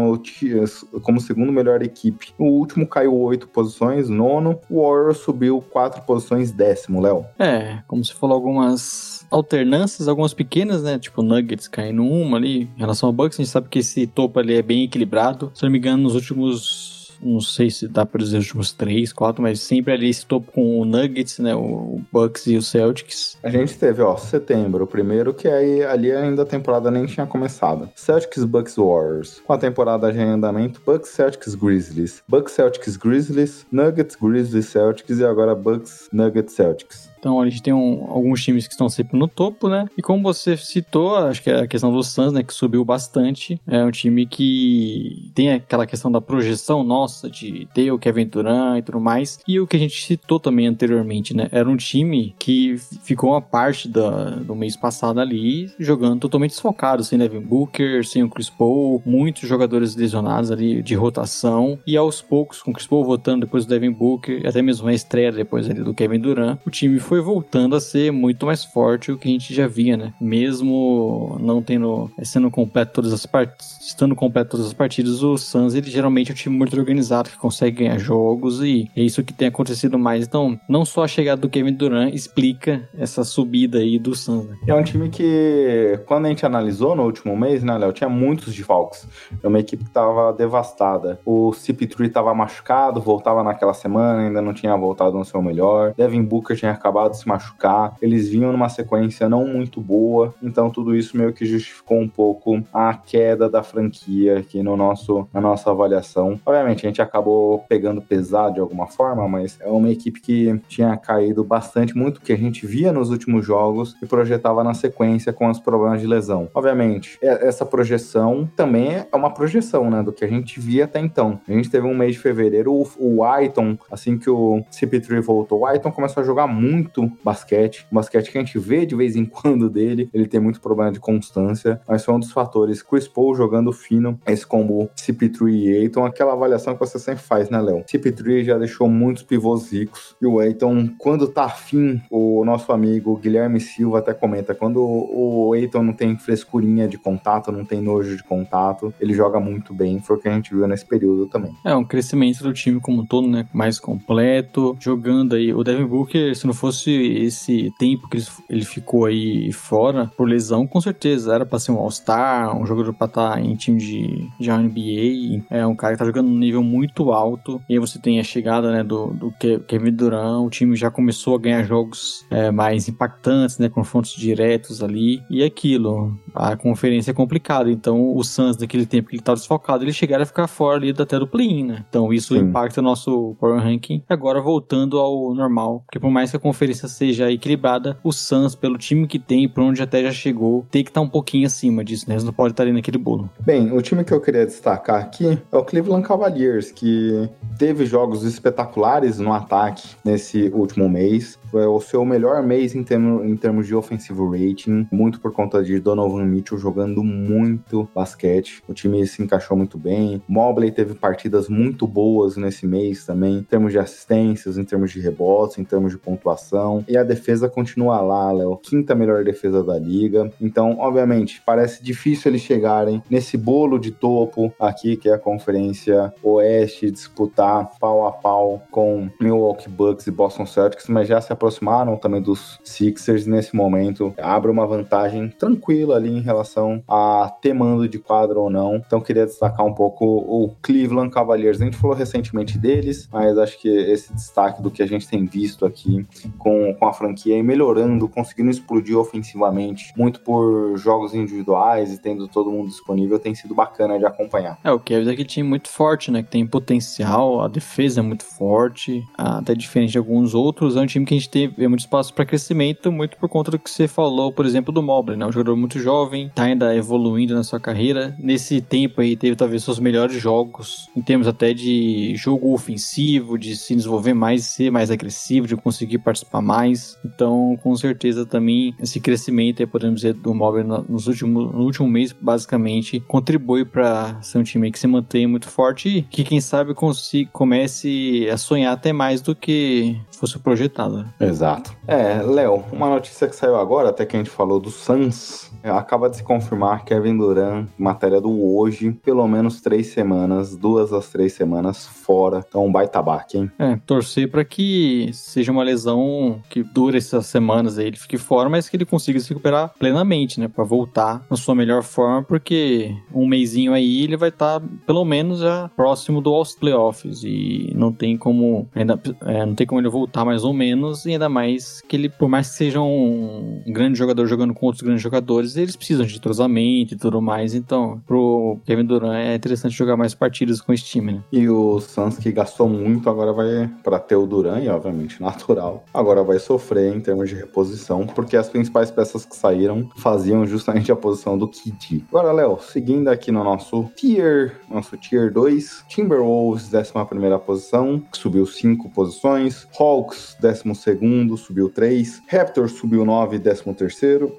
S1: como segundo melhor equipe. O último caiu oito posições, nono. O Warriors subiu quatro posições, décimo, Léo.
S2: É, como você falou, algumas alternâncias, algumas pequenas, né? Tipo, Nuggets caindo uma ali. Em relação ao Bucks, a gente sabe que esse topo ali é bem equilibrado. Se não me engano, nos últimos não sei se dá para dizer os últimos três, quatro, mas sempre ali esse topo com o Nuggets, né, o Bucks e o Celtics.
S1: A gente teve, ó, setembro, o primeiro que aí ali ainda a temporada nem tinha começado. Celtics, Bucks, Warriors. Com a temporada já em andamento, Bucks, Celtics, Grizzlies. Bucks, Celtics, Grizzlies, Nuggets, Grizzlies, Celtics e agora Bucks, Nuggets, Celtics.
S2: Então a gente tem um, alguns times que estão sempre no topo, né? E como você citou, acho que é a questão do Suns, né? Que subiu bastante. É um time que tem aquela questão da projeção nossa de ter o Kevin Durant e tudo mais. E o que a gente citou também anteriormente, né? Era um time que ficou uma parte da, do mês passado ali jogando totalmente desfocado, sem Devin Booker, sem o Chris Paul, muitos jogadores lesionados ali de rotação. E aos poucos, com o Chris Paul voltando depois do Devin Booker, até mesmo a estreia depois ali do Kevin Durant, o time foi foi voltando a ser muito mais forte o que a gente já via, né? Mesmo não tendo, sendo completo todas as partidas, estando completo todas as partidas, o Suns, ele geralmente é um time muito organizado, que consegue ganhar jogos e é isso que tem acontecido mais. Então, não só a chegada do Kevin Durant explica essa subida aí do Suns. Né?
S1: É um time que, quando a gente analisou no último mês, né, Léo, tinha muitos desfalques. É uma equipe que estava devastada. O CP3 estava machucado, voltava naquela semana, ainda não tinha voltado no seu melhor. Devin Booker tinha acabado de se machucar. Eles vinham numa sequência não muito boa, então tudo isso meio que justificou um pouco a queda da franquia aqui no nosso, na nossa avaliação. Obviamente, a gente acabou pegando pesado de alguma forma, mas é uma equipe que tinha caído bastante, muito que a gente via nos últimos jogos e projetava na sequência com os problemas de lesão. Obviamente, essa projeção também é uma projeção, né, do que a gente via até então. A gente teve um mês de fevereiro, o, Aiton, assim que o CP3 voltou, o Aiton começou a jogar muito basquete, basquete que a gente vê de vez em quando dele, ele tem muito problema de constância, mas foi um dos fatores. Chris Paul jogando fino, esse combo CP3 e Aiton, aquela avaliação que você sempre faz, né, Léo? CP3 já deixou muitos pivôs ricos, e o Aiton, quando tá afim, o nosso amigo Guilherme Silva até comenta, quando o Aiton não tem frescurinha de contato, não tem nojo de contato, ele joga muito bem, foi o que a gente viu nesse período também.
S2: É, um crescimento do time como um todo, né, mais completo, jogando aí, o Devin Booker, se não fosse esse tempo que ele ficou aí fora, por lesão, com certeza, era pra ser um All-Star, um jogador pra estar tá em time de, de NBA, é um cara que tá jogando num nível muito alto, e aí você tem a chegada, né, do, do Kevin Durant, o time já começou a ganhar jogos é, mais impactantes, né, confrontos diretos ali, e aquilo, a conferência é complicada, então o Suns, naquele tempo que ele tava desfocado, ele chegaram a ficar fora ali até do play-in, né, então isso Sim. impacta o nosso power ranking, agora voltando ao normal, porque por mais que a conferência seja equilibrada, o Suns, pelo time que tem, por onde até já chegou, tem que estar tá um pouquinho acima disso, né, eles não pode estar ali naquele bolo.
S1: Bem, o time que eu queria destacar aqui é o Cleveland Cavaliers, que teve jogos espetaculares no ataque nesse último mês. Foi o seu melhor mês em, termo, em termos de ofensivo rating, muito por conta de Donovan Mitchell jogando muito basquete. O time se encaixou muito bem. Mobley teve partidas muito boas nesse mês também, em termos de assistências, em termos de rebotes, em termos de pontuação. E a defesa continua lá, Léo. Quinta melhor defesa da liga. Então, obviamente, parece difícil eles chegarem nesse bolo de topo aqui, que é a Conferência Oeste, disputar pau a pau com Milwaukee Bucks e Boston Celtics, mas já se aproximaram também dos Sixers nesse momento. Abre uma vantagem tranquila ali em relação a ter mando de quadro ou não. Então queria destacar um pouco o Cleveland Cavaliers. A gente falou recentemente deles, mas acho que esse destaque do que a gente tem visto aqui com, com a franquia e melhorando, conseguindo explodir ofensivamente, muito por jogos individuais e tendo todo mundo disponível, tem sido bacana de acompanhar.
S2: É, o Cavs é aquele time muito forte, né? Que tem potencial, a defesa é muito forte, até diferente de alguns outros. É um time que a gente teve muito espaço para crescimento, muito por conta do que você falou, por exemplo, do Mobley, né? Um jogador muito jovem, tá ainda evoluindo na sua carreira. Nesse tempo aí, teve talvez seus melhores jogos, em termos até de jogo ofensivo, de se desenvolver mais, ser mais agressivo, de conseguir participar mais. Então, com certeza também esse crescimento, aí, podemos dizer, do Mobley nos últimos, no último mês, basicamente, contribui para ser um time que se mantém muito forte e que, quem sabe, consiga, comece a sonhar até mais do que fosse projetado.
S1: Exato. É, Léo, uma notícia que saiu agora, até que a gente falou do Suns, acaba de se confirmar Kevin Durant, matéria do hoje, pelo menos três semanas, duas das três semanas fora. Então, um baita baque, hein?
S2: É, torcer para que seja uma lesão que dure essas semanas aí, ele fique fora, mas que ele consiga se recuperar plenamente, né? Pra voltar na sua melhor forma, porque um mêsinho aí ele vai estar, tá, pelo menos, já próximo do aos playoffs e não tem como, ainda, é, não tem como ele voltar mais ou menos, e ainda mais que ele, por mais que seja um grande jogador jogando com outros grandes jogadores, eles precisam de entrosamento e tudo mais. Então, pro Kevin Durant é interessante jogar mais partidas com esse time, né?
S1: E o Suns que gastou muito agora vai para ter o Durant, e obviamente natural. Agora vai sofrer em termos de reposição, porque as principais peças que saíram faziam justamente a posição do KD. Agora, Léo, seguindo aqui no nosso tier, nosso tier 2, Timberwolves, 11 posição, subiu 5 posições, Hawks, 12 subiu 3, Raptors subiu 9, 13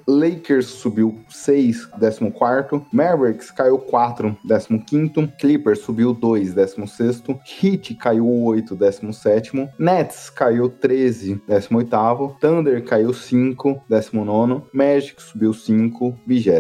S1: Lakers subiu 6, 14 Mavericks caiu 4, 15 Clippers subiu 2, 16 Heat caiu 8, 17 Nets caiu 13, 18º, Thunder caiu 5, 19º, Magic subiu 5, 20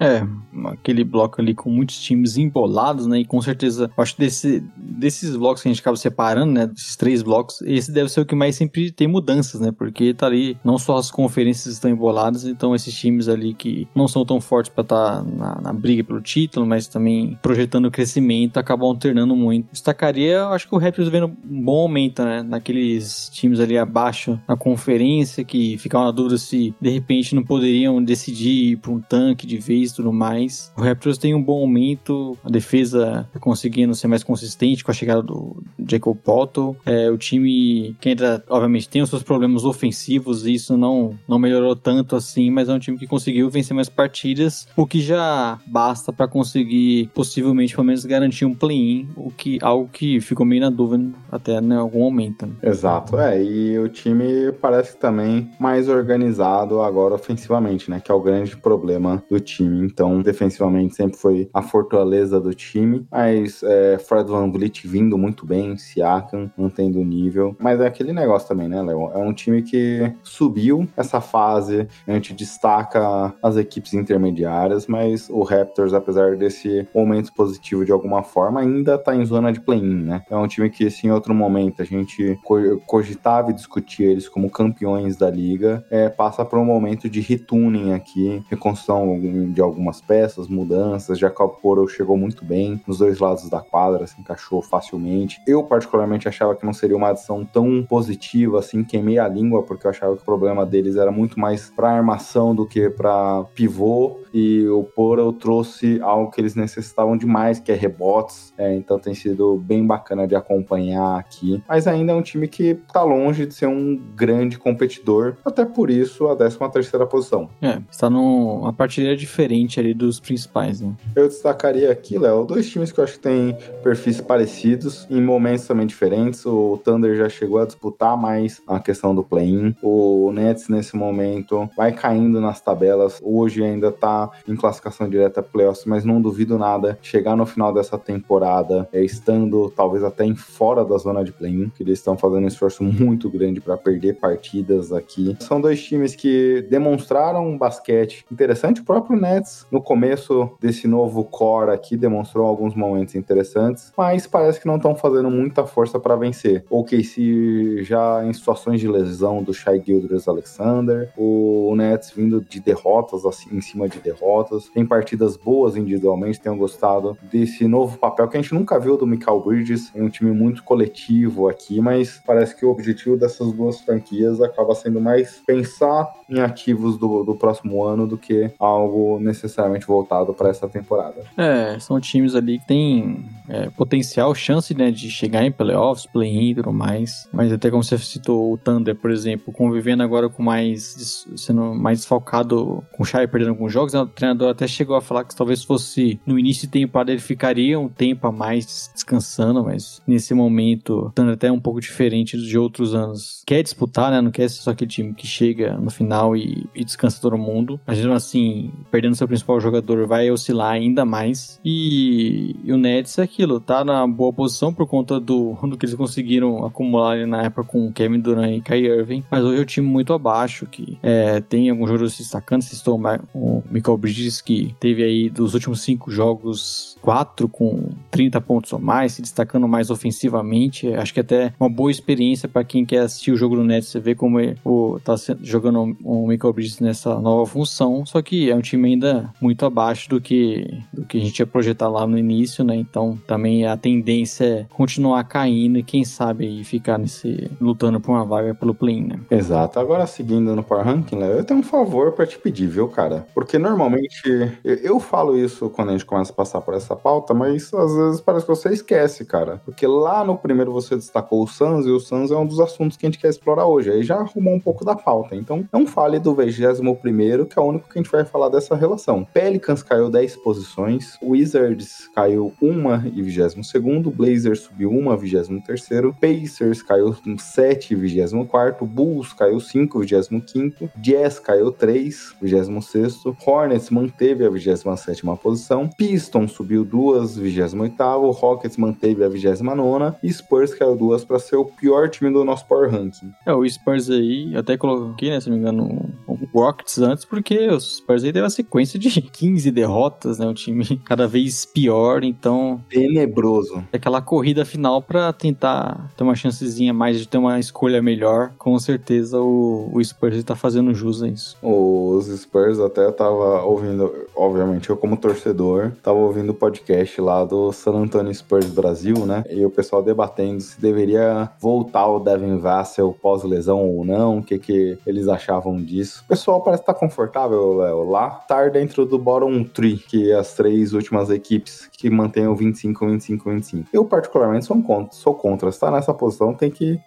S2: É, aquele bloco ali com muitos times embolados, né? E com certeza, acho que desse, desses blocos que a gente acaba separando, né? Desses três blocos, esse deve ser o que mais sempre tem mudanças, né? Porque tá ali, não só as conferências estão emboladas, então esses times ali que não são tão fortes para estar tá na, na, briga pelo título, mas também projetando crescimento, acabam alternando muito. Destacaria, acho que o Raptors vendo um bom aumento, né? Naqueles times ali abaixo na conferência que ficavam na dúvida se de repente não poderiam decidir ir para um tanque de vez e tudo mais. O Raptors tem um bom aumento, a defesa tá conseguindo ser mais consistente com a chegada do Jacob Potto. É, o time que ainda, obviamente, tem os seus problemas ofensivos, e isso não, não melhorou tanto assim, mas é um time que conseguiu vencer mais partidas, o que já basta para conseguir possivelmente pelo menos garantir um play-in, o que algo que ficou meio na dúvida até em algum momento. Né?
S1: Exato, é, e o time parece também mais organizado agora ofensivamente, né, que é o grande problema do time. Então, defensivamente sempre foi a fortaleza do time, mas é, Fred Van Vliet vindo muito bem, Siakam mantendo o nível, mas é aquele negócio também, né, Léo? É um time que subiu essa fase, a gente destaca as equipes intermediárias, mas o Raptors, apesar desse momento positivo de alguma forma, ainda tá em zona de play-in, né? É um time que, se em outro momento a gente cogitava e discutia eles como campeões da liga, é, passa por um momento de retuning aqui, reconstrução de algumas peças, mudanças. Jacob Poro chegou muito bem nos dois lados da quadra, se encaixou facilmente. Eu, particularmente, achava que não seria uma adição tão positiva assim, queimei a língua, porque eu achava que o problema deles era muito mais para armação do que para pivô. E o Poro trouxe algo que eles necessitavam demais, que é rebotes. É, então tem sido bem bacana de acompanhar aqui. Mas ainda é um time que tá longe de ser um grande competidor. Até por isso, a 13 terceira posição.
S2: É, está numa partida diferente ali dos principais, né?
S1: Eu destacaria aqui, Léo, dois times que eu acho que têm perfis parecidos, em momentos também diferentes. O Thunder já chegou a disputar mais a questão do play-in. O Nets, nesse momento, vai caindo nas tabelas. Hoje ainda tá em classificação direta playoffs, mas não duvido nada chegar no final dessa temporada, é, estando talvez até em fora da zona de play-in, que eles estão fazendo um esforço muito grande para perder partidas aqui. São dois times que demonstraram um basquete interessante. O próprio Nets, no começo desse novo core aqui, demonstrou alguns momentos interessantes, mas parece que não estão fazendo muita força para vencer. O KC já em situações de lesão do Shai Gilders Alexander, o Nets vindo de derrotas assim, em cima de derrotas, tem partidas boas individualmente, tenho gostado desse novo papel que a gente nunca viu do Michael Bridges, em um time muito coletivo aqui, mas parece que o objetivo dessas duas franquias acaba sendo mais pensar em ativos do, do próximo ano do que algo necessariamente voltado para essa temporada.
S2: É, são times ali que têm é, potencial, chance né, de chegar em playoffs, play-in e tudo mais, mas até como você citou o Thunder, por exemplo, convivendo agora com mais, sendo mais desfalcado, com o Shai perdendo alguns jogos, o treinador até chegou a falar que talvez fosse no início de temporada ele ficaria um tempo a mais descansando, mas nesse momento, o Thunder até um pouco diferente de outros anos. Quer disputar, né, não quer ser só aquele time que chega no final e, e descansa todo mundo, mas mesmo assim, perdendo seu principal jogador, vai oscilar ainda mais, e, e o Nets é aquilo, tá na boa posição por conta do, do que eles conseguiram acumular na época com o Kevin Durant e Kai Irving, mas hoje é um time muito abaixo, que é, tem alguns jogadores se destacando, se estou o Michael Bridges, que teve aí dos últimos cinco jogos, quatro com 30 pontos ou mais, se destacando mais ofensivamente, acho que até uma boa experiência para quem quer assistir o jogo do Nets, você vê como é o, tá jogando o Michael Bridges nessa nova função, só que é um time ainda muito abaixo do que, do que a gente ia projetar lá no início, né, então também a tendência é continuar caindo e quem sabe aí ficar nesse lutando por uma vaga pelo play, né?
S1: Exato. Agora seguindo no Power Ranking, né, eu tenho um favor para te pedir, viu, cara? Porque normalmente eu falo isso quando a gente começa a passar por essa pauta, mas às vezes parece que você esquece, cara. Porque lá no primeiro você destacou o Suns e o Suns é um dos assuntos que a gente quer explorar hoje. Aí já arrumou um pouco da pauta. Então não fale do 21 primeiro, que é o único que a gente vai falar dessa relação. Pelicans caiu 10 posições, Wizards caiu uma e 22 segundo, Blazers subiu uma, 23 terceiro, Pacers caiu 7 e 24 Bulls caiu 5, 25 Jazz caiu 3, 26 sexto, Hornets Hornets manteve a 27ª posição, Pistons subiu duas, 28º, Rockets manteve a 29ª e Spurs caiu duas para ser o pior time do nosso Power Ranking.
S2: É, o Spurs aí, até coloquei, né, se não me engano, o Rockets antes, porque o Spurs aí teve uma sequência de [laughs] 15 derrotas, né, o time cada vez pior, então...
S1: Tenebroso.
S2: É aquela corrida final para tentar ter uma chancezinha mais de ter uma escolha melhor, com certeza o, o Spurs está fazendo jus a isso.
S1: Os Spurs até tava ouvindo, obviamente eu como torcedor, tava ouvindo o podcast lá do San Antonio Spurs Brasil, né? E o pessoal debatendo se deveria voltar o Devin Vassell pós-lesão ou não, o que, que eles achavam disso. O pessoal parece estar tá confortável, Léo, lá. Estar dentro do bottom 3, que é as três últimas equipes que mantêm o 25, 25, 25. Eu, particularmente, sou, contra, sou contra. Estar nessa posição tem que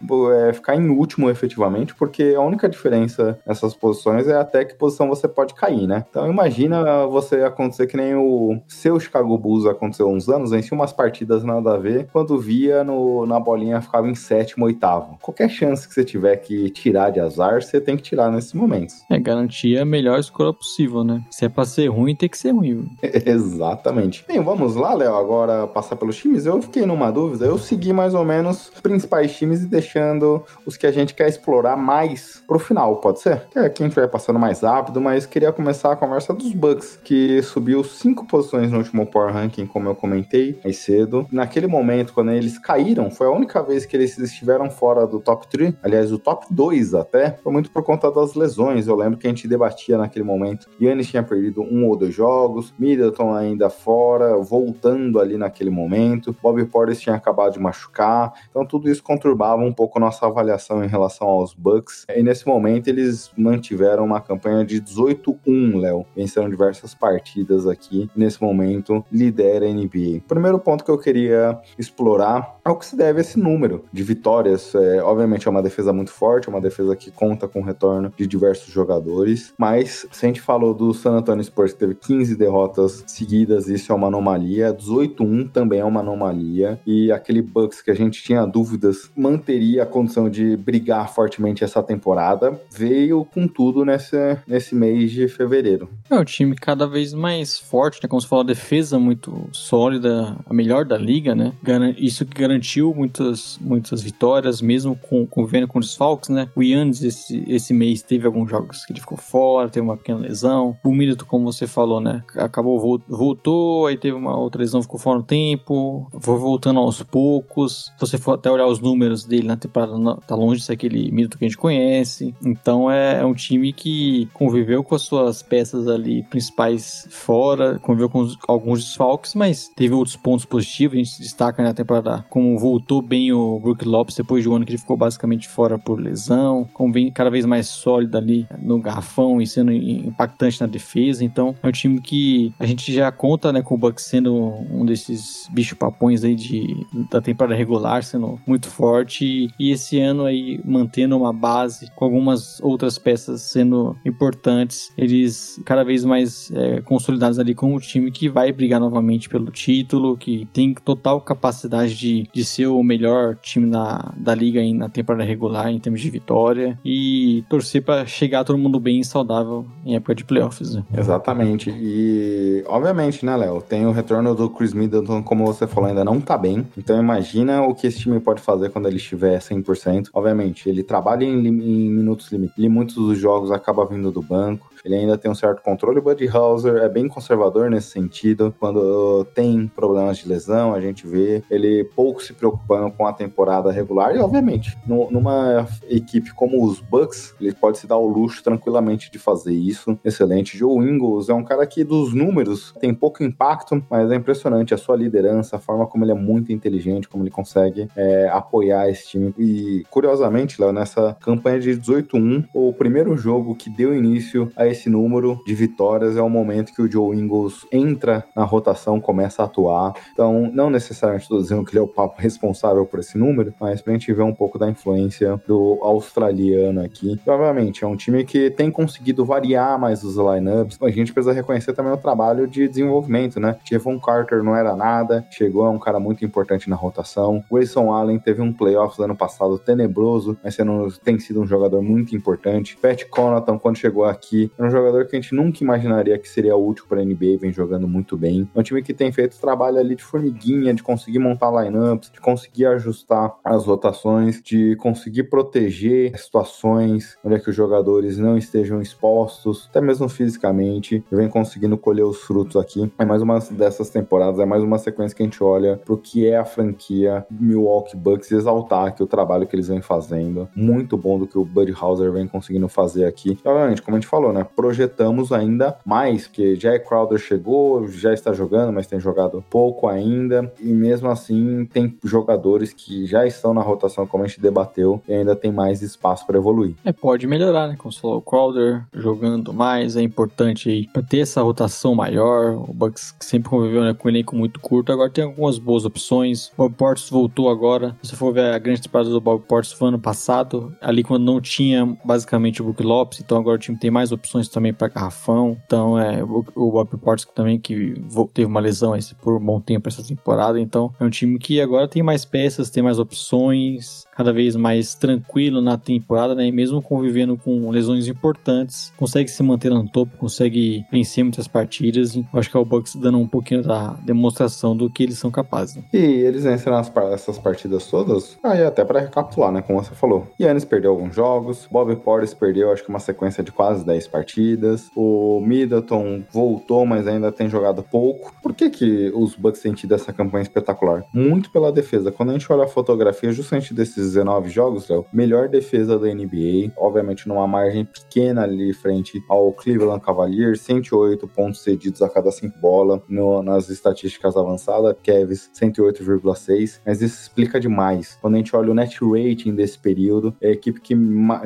S1: é, ficar em último efetivamente, porque a única diferença nessas posições é até que posição você pode cair, né? Então imagina você acontecer que nem o seu Chicago Bulls aconteceu uns anos, vencia umas partidas nada a ver, quando via no, na bolinha ficava em sétimo, oitavo. Qualquer chance que você tiver que tirar de azar, você tem que tirar nesses momentos.
S2: É, garantir a melhor escolha possível, né? Se é pra ser ruim, tem que ser ruim. [laughs]
S1: Exatamente. Bem, vamos lá, Léo, agora passar pelos times. Eu fiquei numa dúvida, eu segui mais ou menos os principais times e deixando os que a gente quer explorar mais pro final, pode ser? Que é quem vai passando mais rápido, mas queria começar a conversa dos Bucks, que subiu cinco posições no último Power Ranking, como eu comentei mais cedo. Naquele momento, quando eles caíram, foi a única vez que eles estiveram fora do top 3, aliás, o top 2 até, foi muito por conta das lesões. Eu lembro que a gente debatia naquele momento. Yannis tinha perdido um ou dois jogos, Middleton ainda fora, voltando ali naquele momento, Bobby Portis tinha acabado de machucar, então tudo isso conturbava um pouco nossa avaliação em relação aos Bucks. E nesse momento eles mantiveram uma campanha de 18-1, Léo, venceram diversas partidas aqui. Nesse momento lidera a NBA. Primeiro ponto que eu queria explorar é o que se deve a esse número de vitórias. É, obviamente é uma defesa muito forte, é uma defesa que conta com o retorno de diversos jogadores, mas se a gente falou do San Antonio Spurs que teve 15 derrotas seguidas, isso é uma anomalia. 18-1 também é uma anomalia. E aquele Bucks que a gente tinha dúvidas manteria a condição de brigar fortemente essa temporada, veio com tudo nesse mês de fevereiro.
S2: É um time cada vez mais forte, né? Como você falou, a defesa muito sólida, a melhor da liga, né? Isso que garantiu muitas, muitas vitórias, mesmo com, convivendo com os Falcons, né? O Yannis esse, esse mês teve alguns jogos que ele ficou fora, teve uma pequena lesão. O Middleton, como você falou, né? Acabou, voltou, aí teve uma outra lesão, ficou fora um tempo, foi voltando aos poucos. Se você for até olhar os números dele na temporada, tá longe de ser aquele Middleton que a gente conhece. Então é, é um time que conviveu com as suas peças ali principais fora, conviveu com os, alguns desfalques, mas teve outros pontos positivos. A gente destaca na temporada como voltou bem o Brook Lopes depois de um ano que ele ficou basicamente fora por lesão, como vem cada vez mais sólido ali no garrafão e sendo impactante na defesa. Então é um time que a gente já conta né, com o Bucks sendo um desses bicho papões aí de, da temporada regular, sendo muito forte e esse ano aí mantendo uma base com algumas outras peças sendo importantes, eles cada vez mais é, consolidados ali com o time que vai brigar novamente pelo título, que tem total capacidade de, de ser o melhor time na, da liga aí na temporada regular em termos de vitória e torcer para chegar todo mundo bem e saudável em época de playoffs. Né?
S1: Exatamente. E obviamente, né, Léo, tem o retorno do Chris Middleton, como você falou, ainda não tá bem. Então imagina o que esse time pode fazer quando ele estiver 100%. Obviamente, ele trabalha em, em minutos limitados. Muitos dos jogos acaba vindo do banco. Ele ainda tem um certo controle. O Buddy Hauser é bem conservador nesse sentido. Quando tem problemas de lesão, a gente vê ele pouco se preocupando com a temporada regular. E, obviamente, no, numa equipe como os Bucks, ele pode se dar o luxo tranquilamente de fazer isso. Excelente. Joe Ingles é um cara que, dos números, tem pouco impacto, mas é impressionante a sua liderança, a forma como ele é muito inteligente, como ele consegue é, apoiar esse time. E, curiosamente, Léo, nessa campanha de 18-1, o primeiro jogo que deu início a esse número de vitórias é o momento que o Joe Ingles entra na rotação, começa a atuar. Então, não necessariamente estou dizendo que ele é o papo responsável por esse número, mas pra gente ver um pouco da influência do australiano aqui. E, obviamente, é um time que tem conseguido variar mais os lineups. A gente precisa reconhecer também o trabalho de desenvolvimento, né? Jevon Carter não era nada, chegou a um cara muito importante na rotação. Grayson Allen teve um playoffs ano passado tenebroso, mas sendo, tem sido um jogador muito importante. Pat Connaughton, quando chegou aqui, É um jogador que a gente nunca imaginaria que seria útil para a NBA, vem jogando muito bem. É um time que tem feito trabalho ali de formiguinha, de conseguir montar lineups, de conseguir ajustar as rotações, de conseguir proteger situações onde é que os jogadores não estejam expostos, até mesmo fisicamente. Vem conseguindo colher os frutos aqui. É mais uma dessas temporadas, é mais uma sequência que a gente olha pro que é a franquia Milwaukee Bucks exaltar aqui o trabalho que eles vêm fazendo. Muito bom do que o Buddy Hauser vem conseguindo fazer aqui. Obviamente, como a gente falou, né? Projetamos ainda mais, porque Jack Crowder chegou, já está jogando, mas tem jogado pouco ainda. E mesmo assim, tem jogadores que já estão na rotação, como a gente debateu, e ainda tem mais espaço para evoluir.
S2: É, pode melhorar, né? Como você falou, o Crowder jogando mais, é importante para ter essa rotação maior. O Bucks sempre conviveu né, com um elenco muito curto, agora tem algumas boas opções. O Bob Portis voltou agora. Se for ver a grande temporada do Bob Portis foi ano passado, ali quando não tinha basicamente o Brook Lopes, então agora o time tem mais opções também para garrafão. Então é o, o Bob Portis também que teve uma lesão por um bom tempo essa temporada, então é um time que agora tem mais peças, tem mais opções, cada vez mais tranquilo na temporada, né? E mesmo convivendo com lesões importantes, consegue se manter no topo, consegue vencer muitas partidas. Eu acho que é o Bucks dando um pouquinho da demonstração do que eles são capazes. Né?
S1: E eles venceram as, essas partidas todas, aí até para recapitular, né? Como você falou. Yannis perdeu alguns jogos, Bob Portis perdeu, acho que uma sequência de quase 10 partidas. O Middleton voltou, mas ainda tem jogado pouco. Por que, que os Bucks têm tido essa campanha espetacular? Muito pela defesa. Quando a gente olha a fotografia justamente desses 19 jogos, Léo, melhor defesa da NBA, obviamente numa margem pequena ali frente ao Cleveland Cavaliers, 108 pontos cedidos a cada 5 bolas nas estatísticas avançadas, Cavs 108,6, mas isso explica demais. Quando a gente olha o net rating desse período, é a equipe que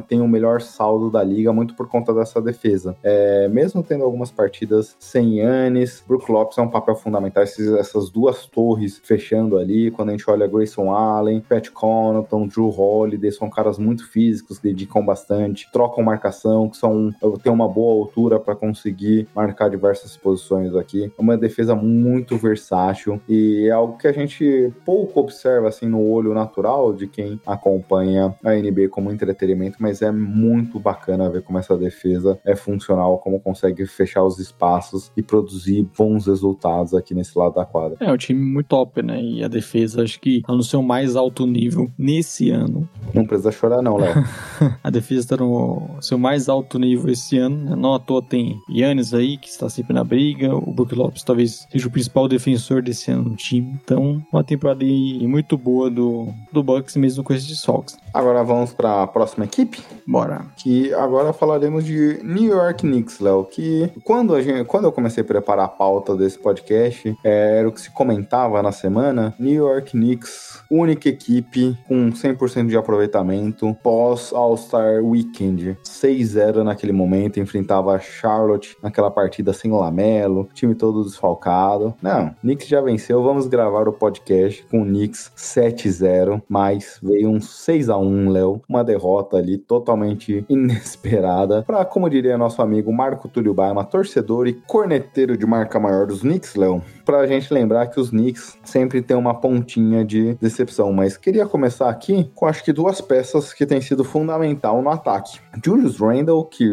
S1: tem o melhor saldo da liga, muito por conta dessa defesa. É, mesmo tendo algumas partidas sem Yannis, Brook Lopes é um papel fundamental, essas duas torres fechando ali, quando a gente olha Grayson Allen, Pat Connaughton, Drew Holiday, são caras muito físicos, dedicam bastante, trocam marcação, que são têm uma boa altura para conseguir marcar diversas posições aqui. É uma defesa muito versátil e é algo que a gente pouco observa assim no olho natural de quem acompanha a NBA como entretenimento, mas é muito bacana ver como essa defesa é funcional, como consegue fechar os espaços e produzir bons resultados aqui nesse lado da quadra.
S2: É, um time muito top, né? E a defesa acho que tá no seu mais alto nível nesse ano.
S1: Não precisa chorar não, Léo. [laughs]
S2: a defesa está no seu mais alto nível esse ano. Né? Não à toa tem Yannis aí, que está sempre na briga. O Brook Lopes talvez seja o principal defensor desse ano no time. Então, uma temporada muito boa do, do Bucks, mesmo com esses desfalques.
S1: Agora vamos para a próxima equipe?
S2: Bora.
S1: Que agora falaremos de New York Knicks, Léo. Que quando, a gente, quando eu comecei a preparar a pauta desse podcast, é, era o que se comentava na semana. New York Knicks, única equipe com 100% de aproveitamento pós All-Star Weekend. 6-0 naquele momento, enfrentava a Charlotte naquela partida sem Lamelo, time todo desfalcado. Não, Knicks já venceu, vamos gravar o podcast com o Knicks 7-0, mas veio um 6x1, Léo. Uma derrota ali totalmente [laughs] inesperada para, como diria nosso amigo Marco Túlio Baima, torcedor e corneteiro de marca maior dos Knicks, Léo. Pra gente lembrar que os Knicks sempre tem uma pontinha de decepção, mas queria começar aqui com acho que duas peças que têm sido fundamental no ataque. Julius Randle, que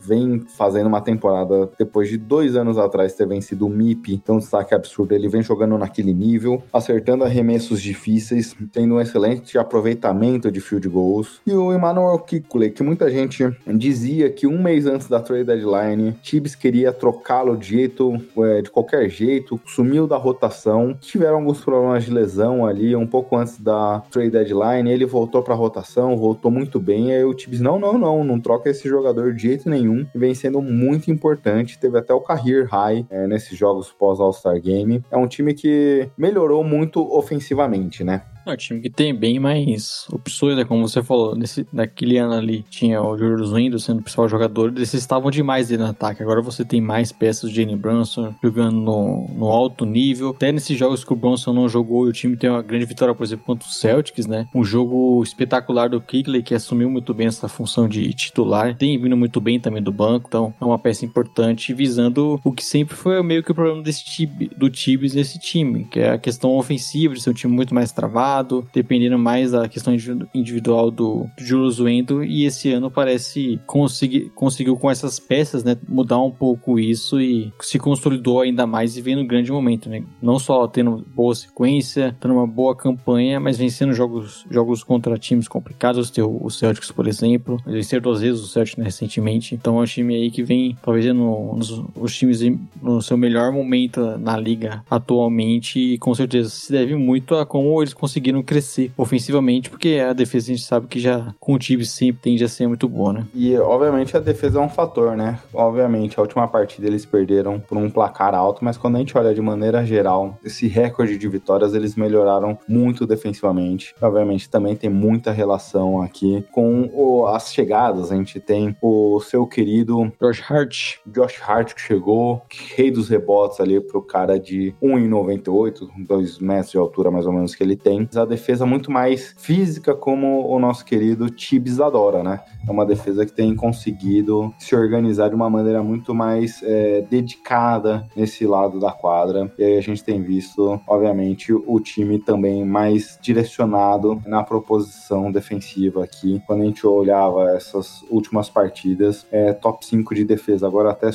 S1: vem fazendo uma temporada depois de dois anos atrás ter vencido o MIP, então um destaque absurdo. Ele vem jogando naquele nível, acertando arremessos difíceis, tendo um excelente aproveitamento de field goals. E o Emmanuel Kikule, que muita gente dizia que um mês antes da trade deadline, Tibbs queria trocá-lo de jeito, é, de qualquer jeito, sumiu da rotação. Tiveram alguns problemas de lesão ali, um pouco antes da trade deadline. Ele voltou para a rotação, voltou muito bem. Aí o Tibbs, não, não, não, não troca esse jogador de jeito nenhum. E vem sendo muito importante. Teve até o career high é, nesses jogos pós All-Star Game. É um time que melhorou muito ofensivamente, né?
S2: É um time que tem bem mais opções, né? Como você falou, nesse, naquele ano ali tinha o Julius Randle sendo o principal jogador, eles estavam demais no ataque. Agora você tem mais peças de Jalen Brunson jogando no, no, alto nível. Até nesses jogos que o Brunson não jogou, o time tem uma grande vitória, por exemplo, contra o Celtics, né? Um jogo espetacular do Kigley, que assumiu muito bem essa função de titular. Tem vindo muito bem também do banco, então é uma peça importante visando o que sempre foi meio que o problema desse time, do Tibbs nesse time, que é a questão ofensiva, de ser um time muito mais travado dependendo mais da questão individual do Julius Wendel, e esse ano parece conseguir, conseguiu com essas peças, né, mudar um pouco isso e se consolidou ainda mais e vem no grande momento, né? Não só tendo boa sequência, tendo uma boa campanha, mas vencendo jogos, jogos contra times complicados, tem o Celtics, por exemplo, vencer duas vezes o Celtics né, recentemente, então é um time aí que vem, talvez, no, nos os times no seu melhor momento na liga atualmente e com certeza se deve muito a como eles conseguiram crescer ofensivamente, porque a defesa a gente sabe que já com o time sempre tende a ser muito boa, né?
S1: E obviamente a defesa é um fator, né? Obviamente a última partida eles perderam por um placar alto, mas quando a gente olha de maneira geral, esse recorde de vitórias eles melhoraram muito defensivamente. Obviamente também tem muita relação aqui com o, as chegadas. A gente tem o seu querido
S2: Josh Hart,
S1: Josh Hart que chegou, rei dos rebotes ali pro cara de 1,98, 2 metros de altura mais ou menos que ele tem. A defesa muito mais física como o nosso querido Tibbs adora, né? É uma defesa que tem conseguido se organizar de uma maneira muito mais é, dedicada nesse lado da quadra. E aí a gente tem visto, obviamente, o time também mais direcionado na proposição defensiva aqui. Quando a gente olhava essas últimas partidas, é, top 5 de defesa, agora até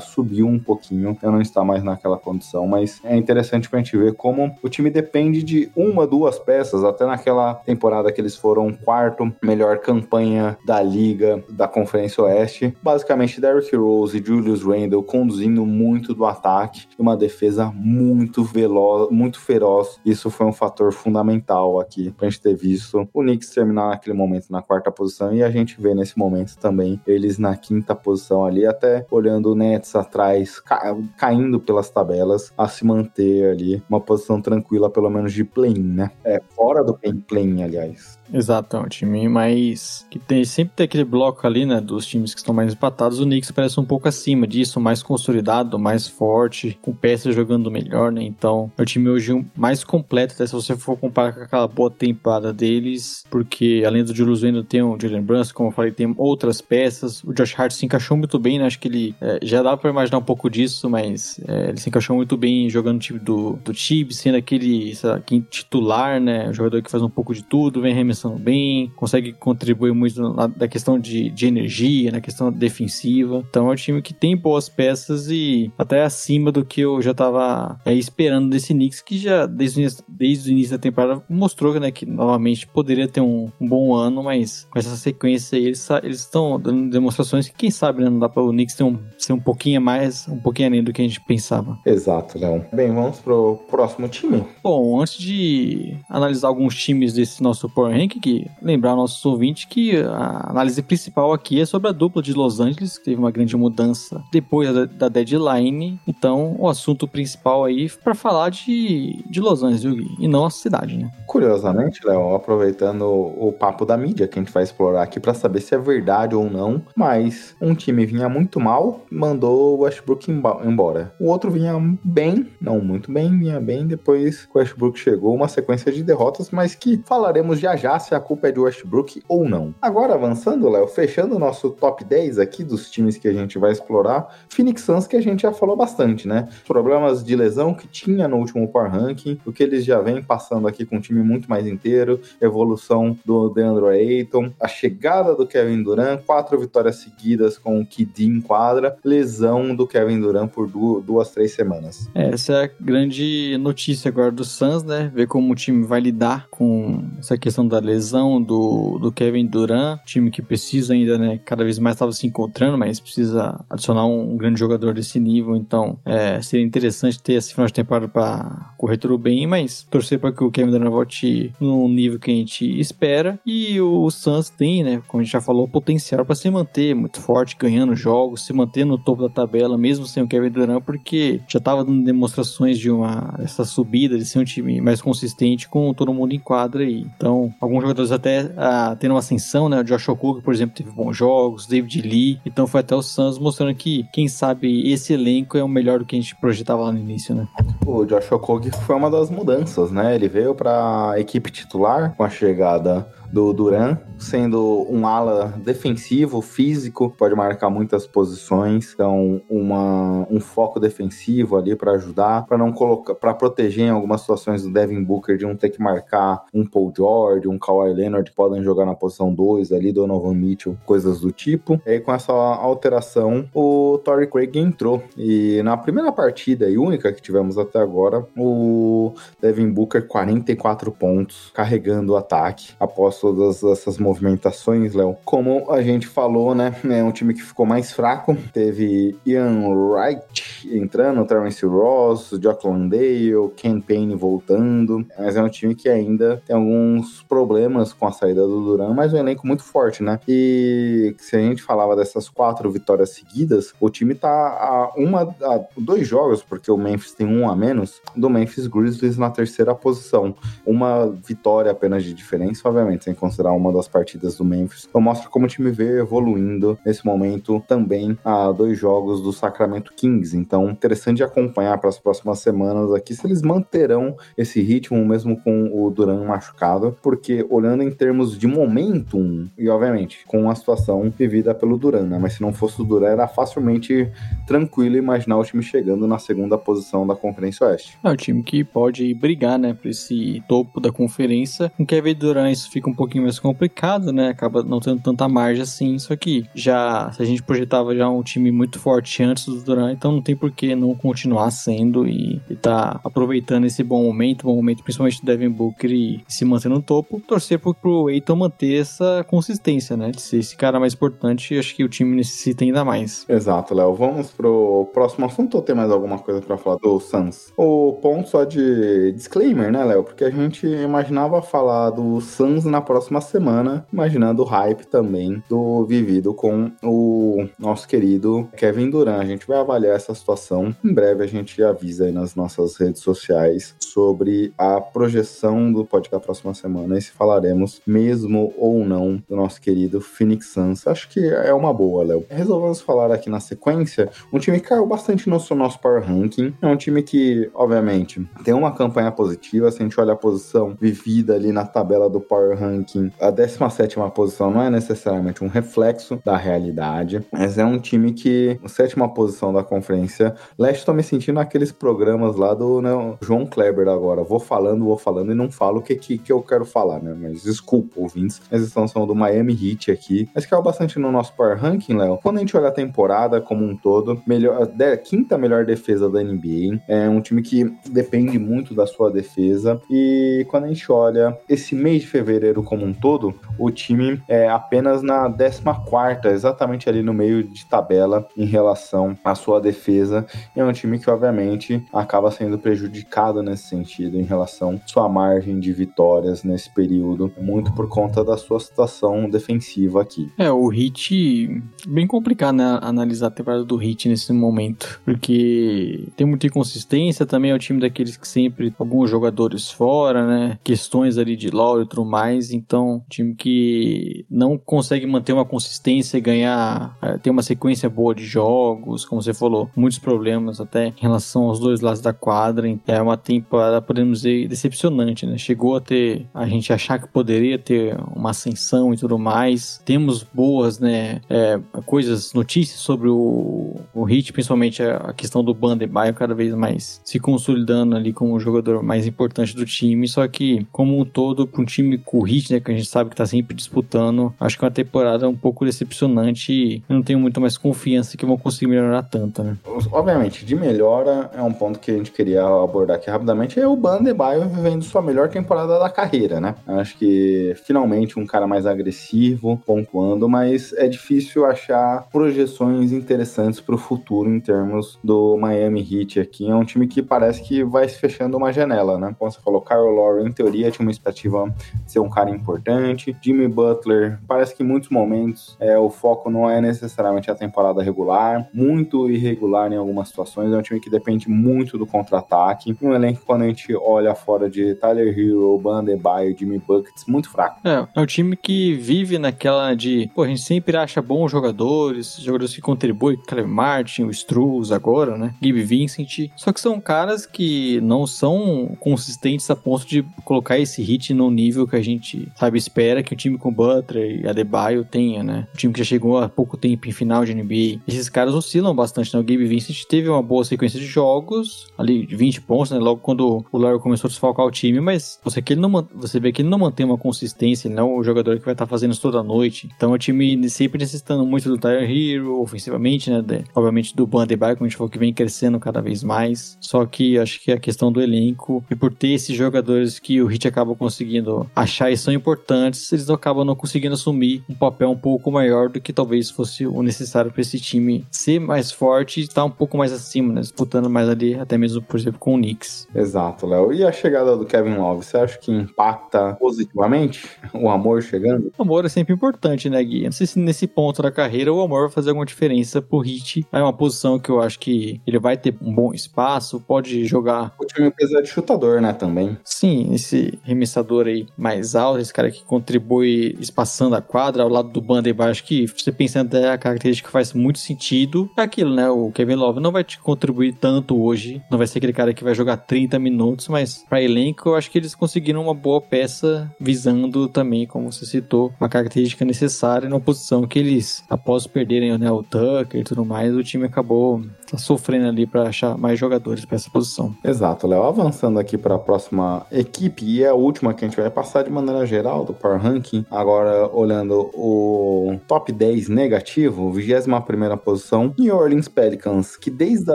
S1: subiu um pouquinho, eu não está mais naquela condição, mas é interessante pra gente ver como o time depende de uma, duas peças, até naquela temporada que eles foram quarto melhor campanha da liga da Conferência Oeste. Basicamente, Derrick Rose e Julius Randle conduzindo muito do ataque uma defesa muito veloz, muito feroz. Isso foi um fator fundamental aqui pra gente ter visto o Knicks terminar naquele momento na quarta posição e a gente vê nesse momento também eles na quinta posição ali, até olhando o Nets atrás, ca caindo pelas tabelas, a se manter ali uma posição tranquila, pelo menos de play-in, né? É, fora do play-in, aliás.
S2: Exato, é um time mais. que tem sempre tem aquele bloco ali, né? Dos times que estão mais empatados. O Knicks parece um pouco acima disso, mais consolidado, mais forte, com peças jogando melhor, né? Então, é o time hoje mais completo, até se você for comparar com aquela boa temporada deles, porque além do Julius Randle tem o Jalen Brunson, como eu falei, tem outras peças. O Josh Hart se encaixou muito bem, né? Acho que ele é, já dá para imaginar um pouco disso, mas é, ele se encaixou muito bem jogando no time do, do sendo aquele, lá, titular, né? O jogador que faz um pouco de tudo, vem arremessando bem, consegue contribuir muito na, na questão de, de energia, na questão defensiva. Então é um time que tem boas peças e até acima do que eu já tava é, esperando desse Knicks, que já desde o, início, desde o início da temporada mostrou né, que novamente poderia ter um, um bom ano, mas com essa sequência aí, eles estão dando demonstrações que quem sabe né, não dá para o Knicks ter um, ser um pouquinho mais, um pouquinho além do que a gente pensava.
S1: Exato, Léo. Bem, vamos pro próximo time.
S2: Bom, antes de analisar alguns times desse nosso Power Rank, que lembrar nossos ouvintes que a análise principal aqui é sobre a dupla de Los Angeles, que teve uma grande mudança depois da, deadline. Então, o assunto principal aí para falar de, de Los Angeles, viu, e não a cidade, né?
S1: Curiosamente, Léo, aproveitando o papo da mídia que a gente vai explorar aqui para saber se é verdade ou não, mas um time vinha muito mal, mandou o Westbrook embora. O outro vinha bem, não muito bem, vinha bem, depois o Westbrook chegou, uma sequência de derrotas, mas que falaremos já já se a culpa é de Westbrook ou não. Agora avançando, Léo, fechando o nosso top 10 aqui dos times que a gente vai explorar, Phoenix Suns que a gente já falou bastante, né? Problemas de lesão que tinha no último Power Ranking, o que eles já vêm passando aqui com um time muito mais inteiro, evolução do DeAndre Ayton, a chegada do Kevin Durant, quatro vitórias seguidas com o KD em quadra, lesão do Kevin Durant por duas, três semanas.
S2: Essa é a grande notícia agora do Suns, né? Ver como o time vai lidar com essa questão da lesão do, do Kevin Durant, time que precisa ainda, né? Cada vez mais estava se encontrando, mas precisa adicionar um, um, grande jogador desse nível. Então, é, seria interessante ter esse final de temporada para correr tudo bem, mas torcer para que o Kevin Durant volte no nível que a gente espera. E o Suns tem, né? Como a gente já falou, potencial para se manter muito forte, ganhando jogos, se manter no topo da tabela, mesmo sem o Kevin Durant, porque já estava dando demonstrações de uma essa subida, de ser um time mais consistente com todo mundo em quadra aí. Então, alguns jogadores até ah, tendo uma ascensão, né? O Josh Okogie, por exemplo, teve bons jogos, David Lee, então foi até o Suns mostrando que, quem sabe, esse elenco é o melhor do que a gente projetava lá no início, né?
S1: O Josh Okogie foi uma das mudanças, né? Ele veio para a equipe titular com a chegada do Duran, sendo um ala defensivo, físico, pode marcar muitas posições, então uma, um foco defensivo ali para ajudar, para não colocar, para proteger em algumas situações do Devin Booker de não ter que marcar um Paul George, um Kawhi Leonard que podem jogar na posição 2 ali, Donovan Mitchell, coisas do tipo. E aí, com essa alteração, o Torrey Craig entrou e na primeira partida e única que tivemos até agora, o Devin Booker 44 pontos, carregando o ataque após todas essas movimentações, Léo. Como a gente falou, né? É um time que ficou mais fraco. Teve Ian Wright entrando, Terence Ross, Jock Landale, Ken Payne voltando. Mas é um time que ainda tem alguns problemas com a saída do Duran, mas um elenco muito forte, né? E se a gente falava dessas quatro vitórias seguidas, o time tá a uma, a dois jogos, porque o Memphis tem um a menos, do Memphis Grizzlies na terceira posição. Uma vitória apenas de diferença, obviamente sem considerar uma das partidas do Memphis. Então mostra como o time veio evoluindo nesse momento também a dois jogos do Sacramento Kings. Então, interessante de acompanhar para as próximas semanas aqui se eles manterão esse ritmo mesmo com o Duran machucado, porque olhando em termos de momentum, e obviamente com a situação vivida pelo Duran, né? Mas se não fosse o Duran, era facilmente tranquilo imaginar o time chegando na segunda posição da Conferência Oeste.
S2: É o time que pode brigar, né, para esse topo da conferência. Com Kevin Durant isso fica um pouquinho mais complicado, né? Acaba não tendo tanta margem assim. Só que já, se a gente projetava já um time muito forte antes do Duran, então não tem por que não continuar sendo e, e tá aproveitando esse bom momento, bom momento principalmente do Devin Booker e, se manter no topo. Torcer pro, pro Eiton manter essa consistência, né? De ser esse cara mais importante, acho que o time necessita ainda mais.
S1: Exato, Léo. Vamos pro próximo assunto ou tem mais alguma coisa para falar do Suns? O ponto só de disclaimer, né, Léo? Porque a gente imaginava falar do Suns na próxima semana, imaginando o hype também do vivido com o nosso querido Kevin Durant. A gente vai avaliar essa situação. Em breve a gente avisa aí nas nossas redes sociais sobre a projeção do podcast da próxima semana e se falaremos mesmo ou não do nosso querido Phoenix Suns. Acho que é uma boa, Léo. Resolvemos falar aqui na sequência um time que caiu bastante no nosso power ranking. É um time que, obviamente, tem uma campanha positiva. Se a gente olha a posição vivida ali na tabela do power ranking ranking, a 17 posição não é necessariamente um reflexo da realidade, mas é um time que, a sétima posição da conferência leste, estou me sentindo naqueles programas lá do né, João Kleber agora. Vou falando, vou falando e não falo o que, que, que eu quero falar, né? Mas desculpa, ouvintes. Mas estão são do Miami Heat aqui. Mas caiu bastante no nosso power ranking, Léo. Quando a gente olha a temporada como um todo, melhor, a quinta melhor defesa da NBA. É um time que depende muito da sua defesa. E quando a gente olha esse mês de fevereiro como um todo, o time é apenas na 14, exatamente ali no meio de tabela em relação à sua defesa. É um time que, obviamente, acaba sendo prejudicado nesse sentido, em relação à sua margem de vitórias nesse período, muito por conta da sua situação defensiva aqui.
S2: É, o Hit, bem complicado, né, analisar a temporada do Hit nesse momento, porque tem muita inconsistência, também é o time daqueles que sempre, alguns jogadores fora, né, questões ali de LoL e tudo mais, então, time que não consegue manter uma consistência e ganhar, é, ter uma sequência boa de jogos, como você falou, muitos problemas até em relação aos dois lados da quadra. É uma temporada, podemos dizer, decepcionante, né? Chegou a ter, a gente achar que poderia ter uma ascensão e tudo mais. Temos boas, né, é, coisas, notícias sobre o, o Hit, principalmente a, questão do Bandebaio cada vez mais se consolidando ali como o jogador mais importante do time. Só que, como um todo, para um time com o Hit, né, que a gente sabe que tá sempre disputando. Acho que é uma temporada um pouco decepcionante e não tenho muito mais confiança que vão conseguir melhorar tanto, né?
S1: Obviamente, de melhora é um ponto que a gente queria abordar aqui rapidamente, é o Bandebaio vivendo sua melhor temporada da carreira, né? Acho que finalmente um cara mais agressivo, pontuando, mas é difícil achar projeções interessantes para o futuro em termos do Miami Heat aqui. É um time que parece que vai se fechando uma janela, né? Como você falou, Kyle Lowry, em teoria, tinha uma expectativa de ser um cara importante. Jimmy Butler, parece que em muitos momentos é, o foco não é necessariamente a temporada regular, muito irregular em algumas situações. É um time que depende muito do contra-ataque. Um elenco, quando a gente olha fora de Tyler Hero, Bandebaio, Jimmy Buckets, muito fraco.
S2: É, é um time que vive naquela de, pô, a gente sempre acha bons jogadores, jogadores que contribuem, Caleb Martin, o Struz agora, né? Gabe Vincent. Só que são caras que não são consistentes a ponto de colocar esse hit no nível que a gente, sabe, espera que o time com Butler e Adebayo tenha, né? O time que já chegou há pouco tempo em final de NBA. Esses caras oscilam bastante, né? O Gabe Vincent teve uma boa sequência de jogos, ali de 20 pontos, né? Logo quando o Larry começou a desfalcar o time, mas você, que ele não, você vê que ele não mantém uma consistência, ele não é o jogador que vai estar fazendo isso toda noite. Então o time sempre necessitando muito do Tyler Hero, ofensivamente, né? De, obviamente do Ban Adebayo, como a gente falou, que vem crescendo cada vez mais. Só que acho que a questão do elenco e por ter esses jogadores que o Hit acaba conseguindo achar e são importantes, eles acabam não conseguindo assumir um papel um pouco maior do que talvez fosse o necessário para esse time ser mais forte e estar um pouco mais acima, né? Disputando mais ali, até mesmo, por exemplo, com o Knicks.
S1: Exato, Léo. E a chegada do Kevin Love, você acha que impacta positivamente [laughs] o amor chegando?
S2: O amor é sempre importante, né, Gui? Não sei se nesse ponto da carreira o amor vai fazer alguma diferença pro Hit. É uma posição que eu acho que ele vai ter um bom espaço, pode jogar.
S1: O time precisa de chutador, né, também.
S2: Sim, esse remessador aí mais alto, esse cara que contribui espaçando a quadra ao lado do banda acho que você pensando até a característica faz muito sentido. É aquilo, né? O Kevin Love não vai te contribuir tanto hoje, não vai ser aquele cara que vai jogar 30 minutos, mas para elenco eu acho que eles conseguiram uma boa peça visando também, como você citou, uma característica necessária na posição que eles, após perderem né, o Tucker e tudo mais, o time acabou tá sofrendo ali para achar mais jogadores para essa posição.
S1: Exato, Léo. Avançando aqui para a próxima equipe e é a última que a gente vai passar de maneira geral do Power Ranking. Agora olhando o top 10 negativo, 21 primeira posição, New Orleans Pelicans, que desde a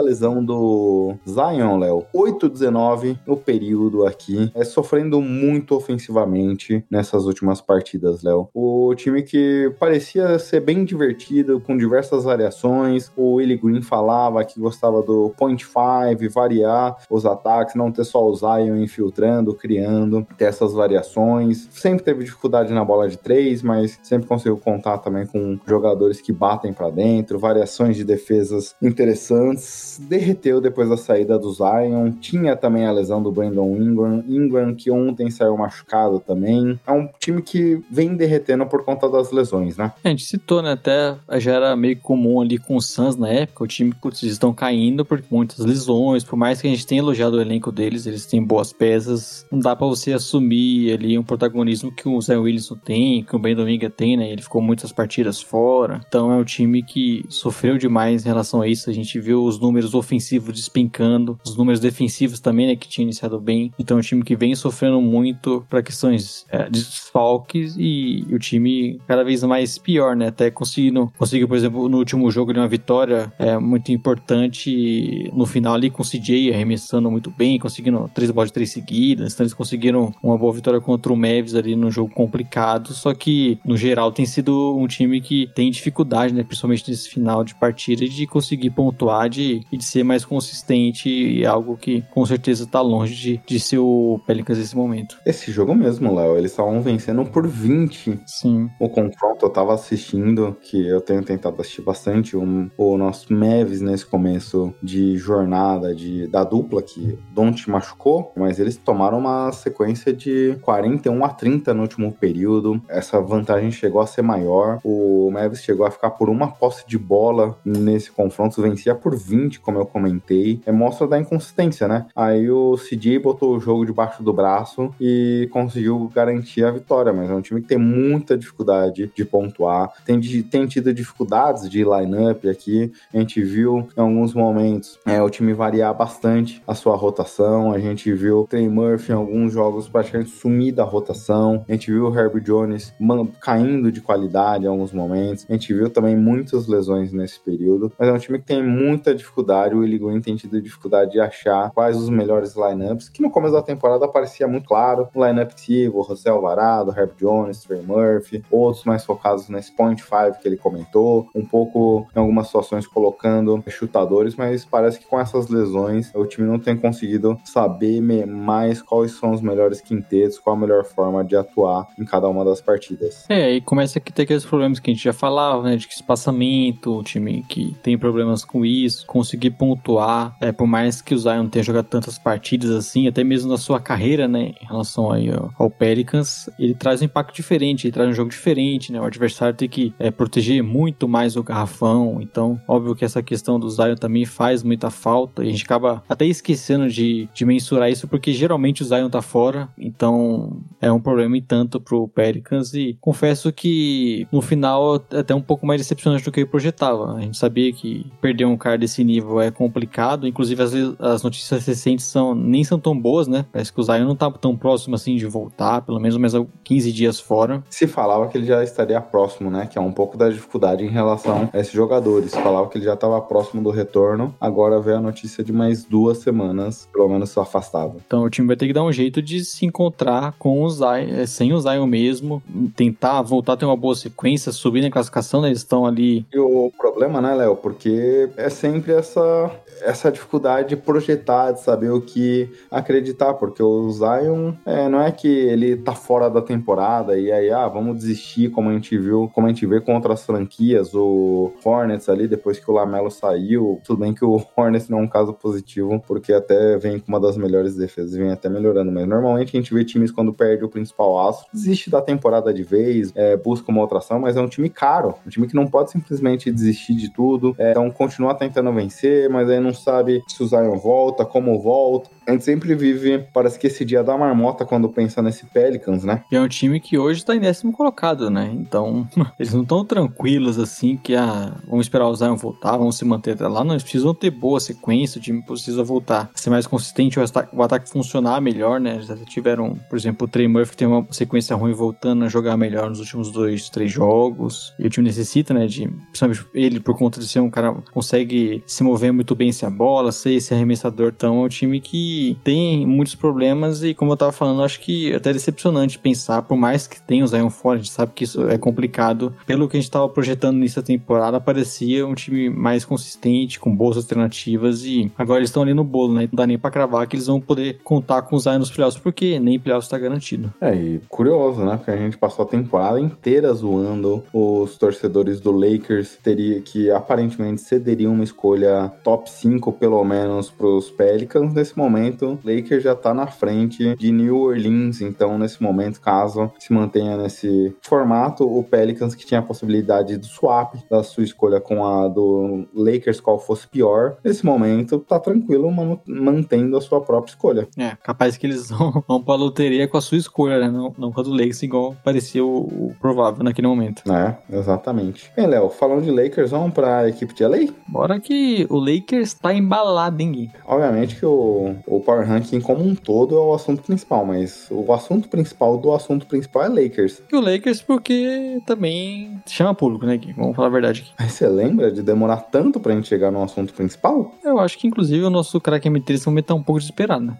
S1: lesão do Zion, Léo, 8-19 no período aqui, é sofrendo muito ofensivamente nessas últimas partidas, Léo. O time que parecia ser bem divertido, com diversas variações, o Willie Green falava que gostava do point five, variar os ataques, não ter só o Zion infiltrando, criando, ter essas variações. Sempre teve dificuldade na bola de três, mas sempre conseguiu contar também com jogadores que batem para dentro, variações de defesas interessantes. Derreteu depois da saída do Zion. Tinha também a lesão do Brandon Ingram, Ingram que ontem saiu machucado também. É um time que vem derretendo por conta das lesões, né?
S2: A gente citou, né? Até já era meio comum ali com o Suns na época. O time putz, estão caindo por muitas lesões. Por mais que a gente tenha elogiado o elenco deles, eles têm boas peças. Não dá para você assumir ali um protagonismo que o Zé Wilson tem, que o Ben Dominga tem, né? Ele ficou muitas partidas fora. Então é um time que sofreu demais em relação a isso. A gente viu os números ofensivos despencando, os números defensivos também, né? Que tinha iniciado bem. Então é um time que vem sofrendo muito para questões é, de desfalques e, o time cada vez mais pior, né? Até conseguindo, conseguiu, por exemplo, no último jogo de uma vitória é, muito importante no final ali com o CJ arremessando muito bem, conseguindo três bolas de três seguidas. Então eles conseguiram uma boa vitória contra o Mavis ali num jogo complicado. Só que, no geral, tem sido um time que tem dificuldade, né? Principalmente nesse final de partida, de conseguir pontuar de, e de ser mais consistente. E algo que com certeza tá longe de, de ser o Pelicans nesse momento.
S1: Esse jogo mesmo, Léo, eles estavam vencendo por 20.
S2: Sim.
S1: O confronto eu tava assistindo, que eu tenho tentado assistir bastante, um, o nosso Mavis nesse começo de jornada de, da dupla, que Don't machucou, mas eles tomaram uma sequência de 41 a 30 no último período. Essa vantagem chegou a ser maior. O Mavis chegou a ficar por uma posse de bola nesse confronto, vencia por 20, como eu comentei. É mostra da inconsistência, né? Aí o CJ botou o jogo debaixo do braço e conseguiu garantir a vitória, mas é um time que tem muita dificuldade de pontuar, tem, tem tido dificuldades de line-up aqui. A gente viu em alguns momentos é, o time variar bastante a sua rotação. A gente viu o Trey Murphy em alguns jogos praticamente sumir da rotação. A gente viu o Herbie Jones caindo de qualidade em alguns momentos. A gente viu também muitas lesões nesse período. Mas é um time que tem muita dificuldade. O Green tem tido dificuldade de achar quais os melhores lineups, que no começo da temporada parecia muito claro. O lineup o José Alvarado, Herb Jones, Trey Murphy, outros mais focados nesse point five que ele comentou, um pouco em algumas situações colocando chutadores, mas parece que com essas lesões o time não tem conseguido saber mais quais são os melhores quintetos, qual a melhor forma de atuar em cada uma das partidas.
S2: É, e começa a ter aqueles problemas que a gente já falava, né, de espaçamento, o time que tem problemas com isso, conseguir pontuar, é, por mais que o Zion tenha jogado tantas partidas assim, até mesmo na sua carreira, né, em relação aí ao, ao Pelicans, ele traz um impacto diferente, ele traz um jogo diferente, né, o adversário tem que é, proteger muito mais o garrafão, então, óbvio que essa questão do Zion também faz muita falta, e a gente acaba até esquecendo de, de mensurar isso, porque geralmente o Zion tá fora, então é um problema e tanto pro Pelicans. E confesso que no final até um pouco mais decepcionante do que eu projetava. A gente sabia que perder um cara desse nível é complicado, inclusive as, as notícias recentes são, nem são tão boas, né? Parece que o Zion não tá tão próximo assim de voltar, pelo menos mais 15 dias fora.
S1: Se falava que ele já estaria próximo, né? Que é um pouco da dificuldade em relação a esses jogadores. Falava que ele já estava próximo do retorno, agora veio a notícia de mais duas semanas, pelo menos afastado.
S2: Então o time vai ter que dar um jeito de se encontrar com o Zion, é, sem o Zion mesmo, tentar voltar a ter uma boa sequência, subir na classificação, né? Eles estão ali.
S1: E o problema, né, Léo? Porque é sempre essa essa dificuldade de projetar, de saber o que acreditar, porque o Zion é, não é que ele tá fora da temporada e aí, ah, vamos desistir, como a gente viu, como a gente vê contra as franquias, o Hornets ali, depois que o Lamelo saiu, tudo bem que o [laughs] Hornets não é um caso positivo, porque até vem com uma das melhores defesas, vem até melhorando, mas normalmente a gente vê times quando perde o principal aço, desiste da temporada de vez, é, busca uma outra ação, mas é um time caro, um time que não pode simplesmente desistir de tudo, é, então continua tentando vencer, mas aí não sabe se o Zion volta, como volta, a gente sempre vive, parece que esse dia da marmota quando pensa nesse Pelicans, né?
S2: É um time que hoje tá em décimo colocado, né? Então, [laughs] eles não estão tranquilos assim que, ah, vamos esperar o Zion voltar, vamos se manter até lá. Não, eles precisam ter boa sequência, o time precisa voltar, ser mais consistente, o ataque, o ataque funcionar melhor, né? Já tiveram, por exemplo, o Trey Murphy tem uma sequência ruim voltando a jogar melhor nos últimos dois, três jogos. E o time necessita, né, de, principalmente ele, por conta de ser um cara que consegue se mover muito bem sem a bola, ser esse arremessador, então é um time que tem muitos problemas e, como eu tava falando, acho que é até decepcionante pensar, por mais que tenha o Zion fora, a gente sabe que isso é complicado. Pelo que a gente tava projetando nessa temporada, parecia um time mais consistente, com boas alternativas e agora eles estão ali no bolo, né? Não dá nem pra cravar que eles vão poder contar com o Zion nos playoffs, porque nem playoffs tá garantido.
S1: É, e curioso, né? Porque a gente passou a temporada inteira zoando os torcedores do Lakers teria que aparentemente cederiam uma escolha top 5 pelo menos pros Pelicans nesse momento momento, Lakers já tá na frente de New Orleans. Então, nesse momento, caso se mantenha nesse formato, o Pelicans que tinha a possibilidade do swap da sua escolha com a do Lakers, qual fosse pior, nesse momento tá tranquilo mantendo a sua própria escolha.
S2: É, capaz que eles [laughs] vão, vão pra loteria com a sua escolha, né? Não, não com a do Lakers, igual parecia o, o provável naquele momento.
S1: É, exatamente. Bem, Léo, falando de Lakers, vamos pra equipe de LA?
S2: Bora que o Lakers tá embalado, hein?
S1: Obviamente que o, o Power Ranking como um todo é o assunto principal, mas o assunto principal do assunto principal é Lakers.
S2: E o Lakers porque também chama público, né, Gui? Vamos falar a verdade aqui.
S1: Mas você lembra de demorar tanto pra gente chegar no assunto principal?
S2: Eu acho que, inclusive, o nosso craque M3 nesse momento tá um pouco desesperado, né?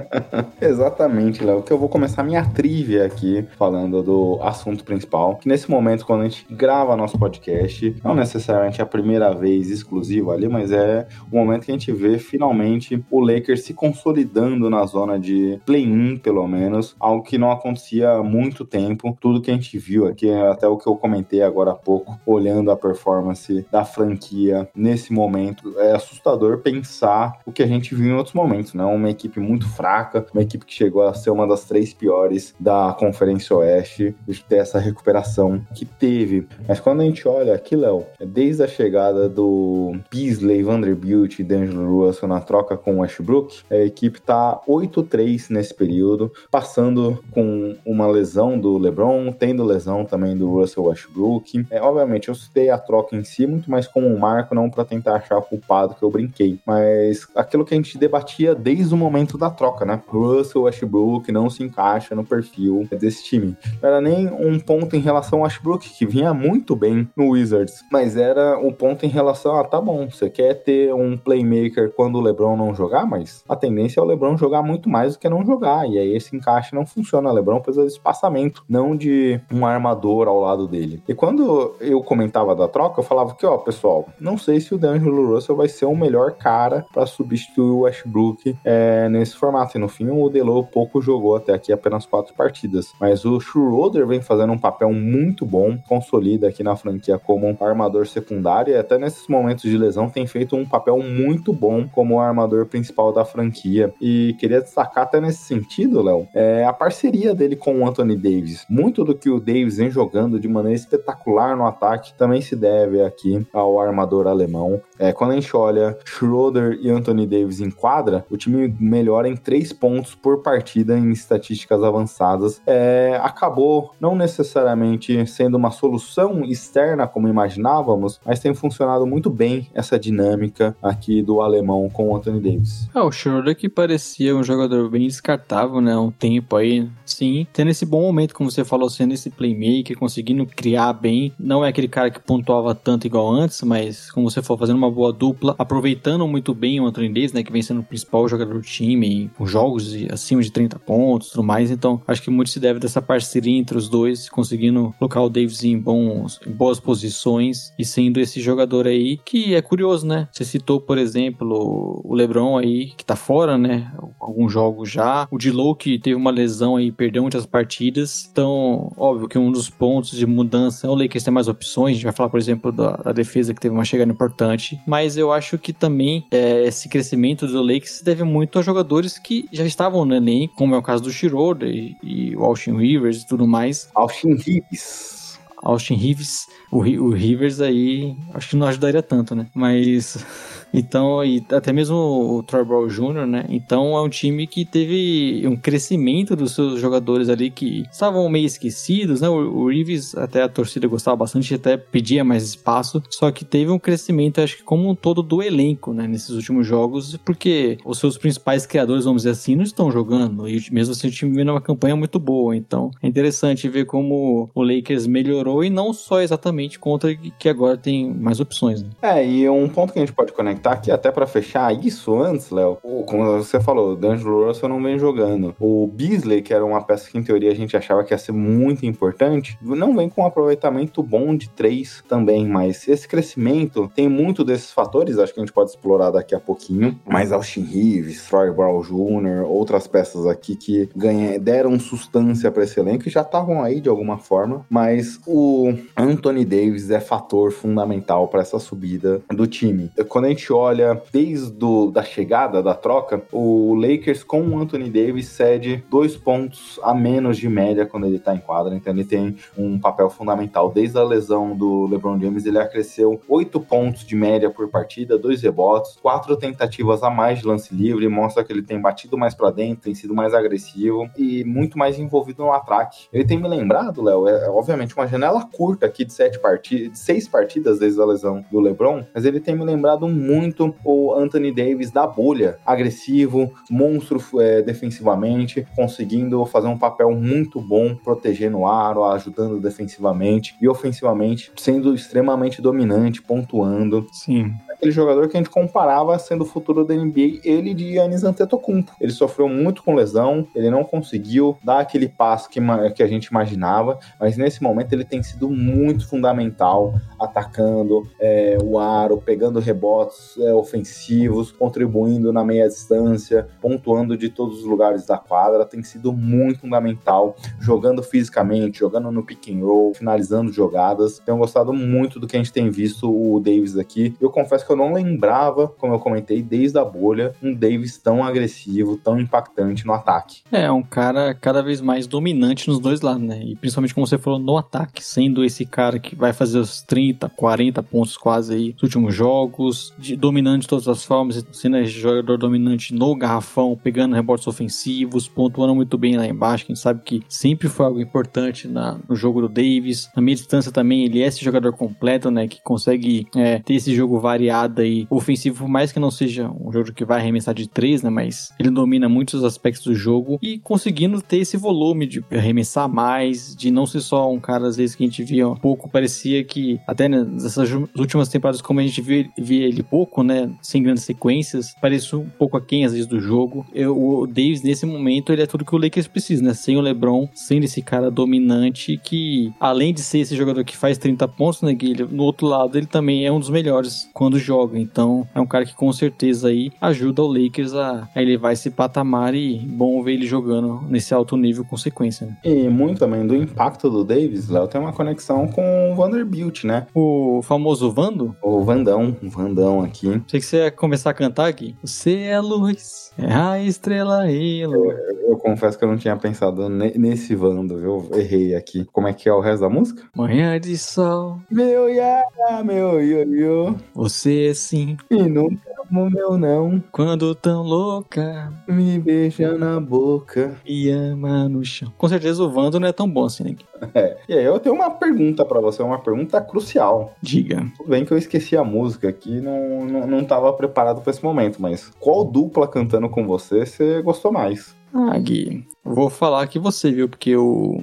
S2: [laughs]
S1: Exatamente, Léo. Que eu vou começar minha trivia aqui falando do assunto principal. Que nesse momento, quando a gente grava nosso podcast, não necessariamente a primeira vez exclusiva ali, mas é o momento que a gente vê finalmente o Lakers se consolidando na zona de play-in, pelo menos, algo que não acontecia há muito tempo. Tudo que a gente viu aqui, até o que eu comentei agora há pouco, olhando a performance da franquia nesse momento, é assustador pensar o que a gente viu em outros momentos, né? Uma equipe muito fraca, uma equipe que chegou a ser uma das três piores da Conferência Oeste, de ter essa recuperação que teve. Mas quando a gente olha aqui, Léo, desde a chegada do Beasley, Vanderbilt e D'Angelo Russell na troca com o Westbrook, a equipe está 8-3 nesse período, passando com uma lesão do LeBron, tendo lesão também do Russell Westbrook. É, obviamente, eu citei a troca em si muito mais como um marco, não para tentar achar culpado que eu brinquei, mas aquilo que a gente debatia desde o momento da troca, né? Russell Westbrook não se encaixa no perfil desse time. Não era nem um ponto em relação ao Westbrook, que vinha muito bem no Wizards, mas era um ponto em relação a, tá bom, você quer ter um playmaker quando o LeBron não jogar, mas a tendência é o LeBron jogar muito mais do que não jogar. E aí esse encaixe não funciona. O LeBron precisa de espaçamento, não de um armador ao lado dele. E quando eu comentava da troca, eu falava que, ó, pessoal, não sei se o D'Angelo Russell vai ser o melhor cara para substituir o Westbrook é, nesse formato. E no fim, o Delo pouco jogou até aqui apenas quatro partidas. Mas o Schroeder vem fazendo um papel muito bom, consolida aqui na franquia como um armador secundário. E até nesses momentos de lesão tem feito um papel muito bom como armador principal da franquia franquia. E queria destacar até nesse sentido, Léo, é a parceria dele com o Anthony Davis. Muito do que o Davis vem jogando de maneira espetacular no ataque também se deve aqui ao armador alemão. É, quando a gente olha Schroeder e Anthony Davis em quadra, o time melhora em 3 pontos por partida em estatísticas avançadas. É, acabou não necessariamente sendo uma solução externa como imaginávamos, mas tem funcionado muito bem essa dinâmica aqui do alemão com o Anthony Davis.
S2: Ah, o Schroeder que parecia um jogador bem descartável, né? Um tempo aí, sim, tendo esse bom momento, como você falou, sendo esse playmaker, conseguindo criar bem. Não é aquele cara que pontuava tanto igual antes, mas como você falou, fazendo uma boa dupla, aproveitando muito bem o Anthony Davis, né? Que vem sendo o principal jogador do time, com jogos acima de 30 pontos tudo mais. Então, acho que muito se deve dessa parceria entre os dois, conseguindo colocar o Davis em, bons, em boas posições e sendo esse jogador aí que é curioso, né? Você citou, por exemplo, o LeBron aí, que tá fora, né? Alguns jogos já. O Dilow que teve uma lesão aí, perdeu muitas partidas. Então, óbvio que um dos pontos de mudança é o Lakers ter mais opções. A gente vai falar, por exemplo, da, da defesa que teve uma chegada importante. Mas eu acho que também é, esse crescimento do Lakers se deve muito a jogadores que já estavam no elenco, como é o caso do Schroeder e, e o Austin Rivers e tudo mais.
S1: Austin Rivers.
S2: Austin Rivers. O, o Rivers aí, acho que não ajudaria tanto, né? Mas [laughs] então, e até mesmo o Troy Brown Jr., né? Então é um time que teve um crescimento dos seus jogadores ali que estavam meio esquecidos, né? O, o Reeves, até a torcida gostava bastante, até pedia mais espaço, só que teve um crescimento, acho que como um todo do elenco, né? Nesses últimos jogos, porque os seus principais criadores, vamos dizer assim, não estão jogando, e mesmo assim o time vem numa campanha muito boa, então é interessante ver como o Lakers melhorou e não só exatamente contra que agora tem mais opções, né?
S1: É, e um ponto que a gente pode conectar comentar aqui até para fechar isso antes, Léo. Como você falou, o D'Angelo Russell não vem jogando. O Beasley, que era uma peça que em teoria a gente achava que ia ser muito importante, não vem com um aproveitamento bom de três também, mas esse crescimento tem muito desses fatores, acho que a gente pode explorar daqui a pouquinho. Mas Austin Reeves, Troy Brown Jr., outras peças aqui que ganha, deram substância para esse elenco e já estavam aí de alguma forma, mas o Anthony Davis é fator fundamental para essa subida do time. Quando a gente olha desde do, da chegada da troca, o Lakers com o Anthony Davis cede dois pontos a menos de média quando ele tá em quadra, então ele tem um papel fundamental. Desde a lesão do LeBron James, ele acresceu oito pontos de média por partida, dois rebotes, quatro tentativas a mais de lance livre, mostra que ele tem batido mais para dentro, tem sido mais agressivo e muito mais envolvido no ataque. Ele tem me lembrado, Léo, é obviamente uma janela curta aqui de sete partidas, de seis partidas desde a lesão do LeBron, mas ele tem me lembrado muito muito o Anthony Davis da bolha, agressivo, monstro é, defensivamente, conseguindo fazer um papel muito bom, protegendo o aro, ajudando defensivamente e ofensivamente, sendo extremamente dominante, pontuando.
S2: Sim
S1: aquele jogador que a gente comparava sendo o futuro da NBA, ele de Yannis Antetokounmpo. Ele sofreu muito com lesão, ele não conseguiu dar aquele passo que, que a gente imaginava, mas nesse momento ele tem sido muito fundamental, atacando é, o aro, pegando rebotes é, ofensivos, contribuindo na meia distância, pontuando de todos os lugares da quadra, tem sido muito fundamental, jogando fisicamente, jogando no pick and roll, finalizando jogadas. Tenho gostado muito do que a gente tem visto o Davis aqui. Eu confesso que eu não lembrava, como eu comentei, desde a bolha, um Davis tão agressivo, tão impactante no ataque.
S2: É, um cara cada vez mais dominante nos dois lados, né? E principalmente como você falou, no ataque, sendo esse cara que vai fazer os 30, 40 pontos quase aí nos últimos jogos, dominante de todas as formas, sendo esse jogador dominante no garrafão, pegando rebotes ofensivos, pontuando muito bem lá embaixo, quem sabe que sempre foi algo importante na, no jogo do Davis. Na meia distância também, ele é esse jogador completo, né? Que consegue é, ter esse jogo variado e ofensivo, por mais que não seja um jogo que vai arremessar de três, né? Mas ele domina muitos aspectos do jogo e conseguindo ter esse volume de arremessar mais, de não ser só um cara, às vezes, que a gente via um pouco, parecia que até nessas últimas temporadas, como a gente via, via ele pouco, né? Sem grandes sequências, parecia um pouco aquém, às vezes, do jogo. Eu, o Davis, nesse momento, ele é tudo que o Lakers precisa, né? Sem o LeBron, sendo esse cara dominante que, além de ser esse jogador que faz 30 pontos, né, Guilherme? No outro lado, ele também é um dos melhores quando joga. Então é um cara que com certeza aí ajuda o Lakers a, a elevar esse patamar e bom ver ele jogando nesse alto nível com sequência. Né?
S1: E muito também do impacto do Davis, Léo, tem uma conexão com o Vanderbilt, né?
S2: O famoso Vando?
S1: O Vandão, o Vandão aqui.
S2: Achei que você ia começar a cantar aqui. Você é luz, é a estrela e luz.
S1: Eu, eu confesso que eu não tinha pensado nesse Vando, viu? Errei aqui. Como é que é o resto da música?
S2: Manhã de sol.
S1: Meu ya, meu ioiô.
S2: Você é sim.
S1: E nunca como meu não.
S2: Quando tão louca.
S1: Me beija na boca.
S2: E ama no chão. Com certeza o Vando não é tão bom assim, né?
S1: É. E aí eu tenho uma pergunta para você, uma pergunta crucial.
S2: Diga.
S1: Tudo bem que eu esqueci a música aqui, não, não, não tava preparado para esse momento, mas qual dupla cantando com você você gostou mais?
S2: Ah, Gui, vou falar que você, viu? Porque o,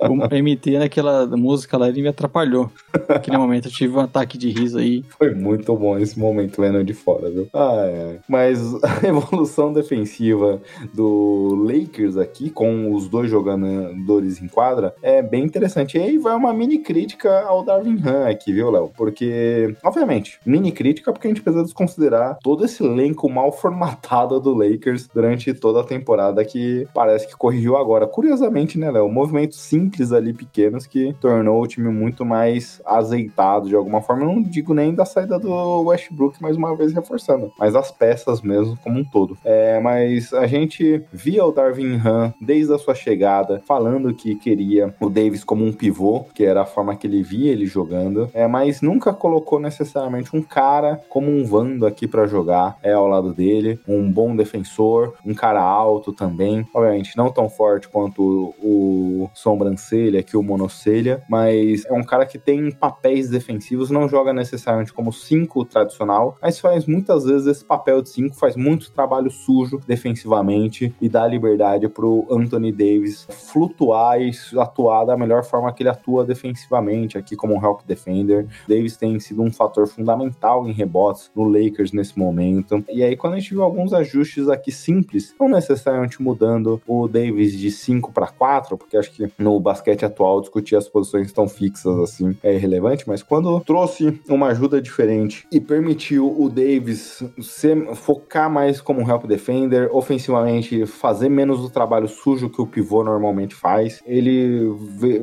S2: o MT naquela música lá, ele me atrapalhou. Naquele momento eu tive um ataque de riso aí.
S1: Foi muito bom esse momento vendo de fora, viu? Ah, Mas a [laughs] evolução defensiva do Lakers aqui, com os dois jogadores em quadra, é bem interessante. E aí vai uma mini crítica ao Darvin Han aqui, viu, Léo? Porque, obviamente, mini crítica porque a gente precisa desconsiderar todo esse elenco mal formatado do Lakers durante toda a temporada que parece que corrigiu agora. Curiosamente, né, Léo? Movimentos simples ali, pequenos, que tornou o time muito mais azeitado de alguma forma. Eu não digo nem da saída do Westbrook, mais uma vez reforçando, mas as peças mesmo como um todo. É, mas a gente via o Darvin Han desde a sua chegada falando que queria o Davis como um pivô, que era a forma que ele via ele jogando, é, mas nunca colocou necessariamente um cara como um Vando aqui para jogar é ao lado dele, um bom defensor, um cara alto também. Obviamente, não tão forte quanto o, Sobrancelha, que o Monocelha, mas é um cara que tem papéis defensivos, não joga necessariamente como 5 tradicional, mas faz muitas vezes esse papel de 5, faz muito trabalho sujo defensivamente e dá liberdade pro Anthony Davis flutuar e atuar da melhor forma que ele atua defensivamente, aqui como um help defender. Davis tem sido um fator fundamental em rebotes no Lakers nesse momento. E aí, quando a gente viu alguns ajustes aqui simples, não necessariamente mudando o Davis de 5 para 4, porque acho que no basquete atual discutir as posições tão fixas assim é irrelevante, mas quando trouxe uma ajuda diferente e permitiu o Davis ser, focar mais como help defender, ofensivamente fazer menos o trabalho sujo que o pivô normalmente faz, ele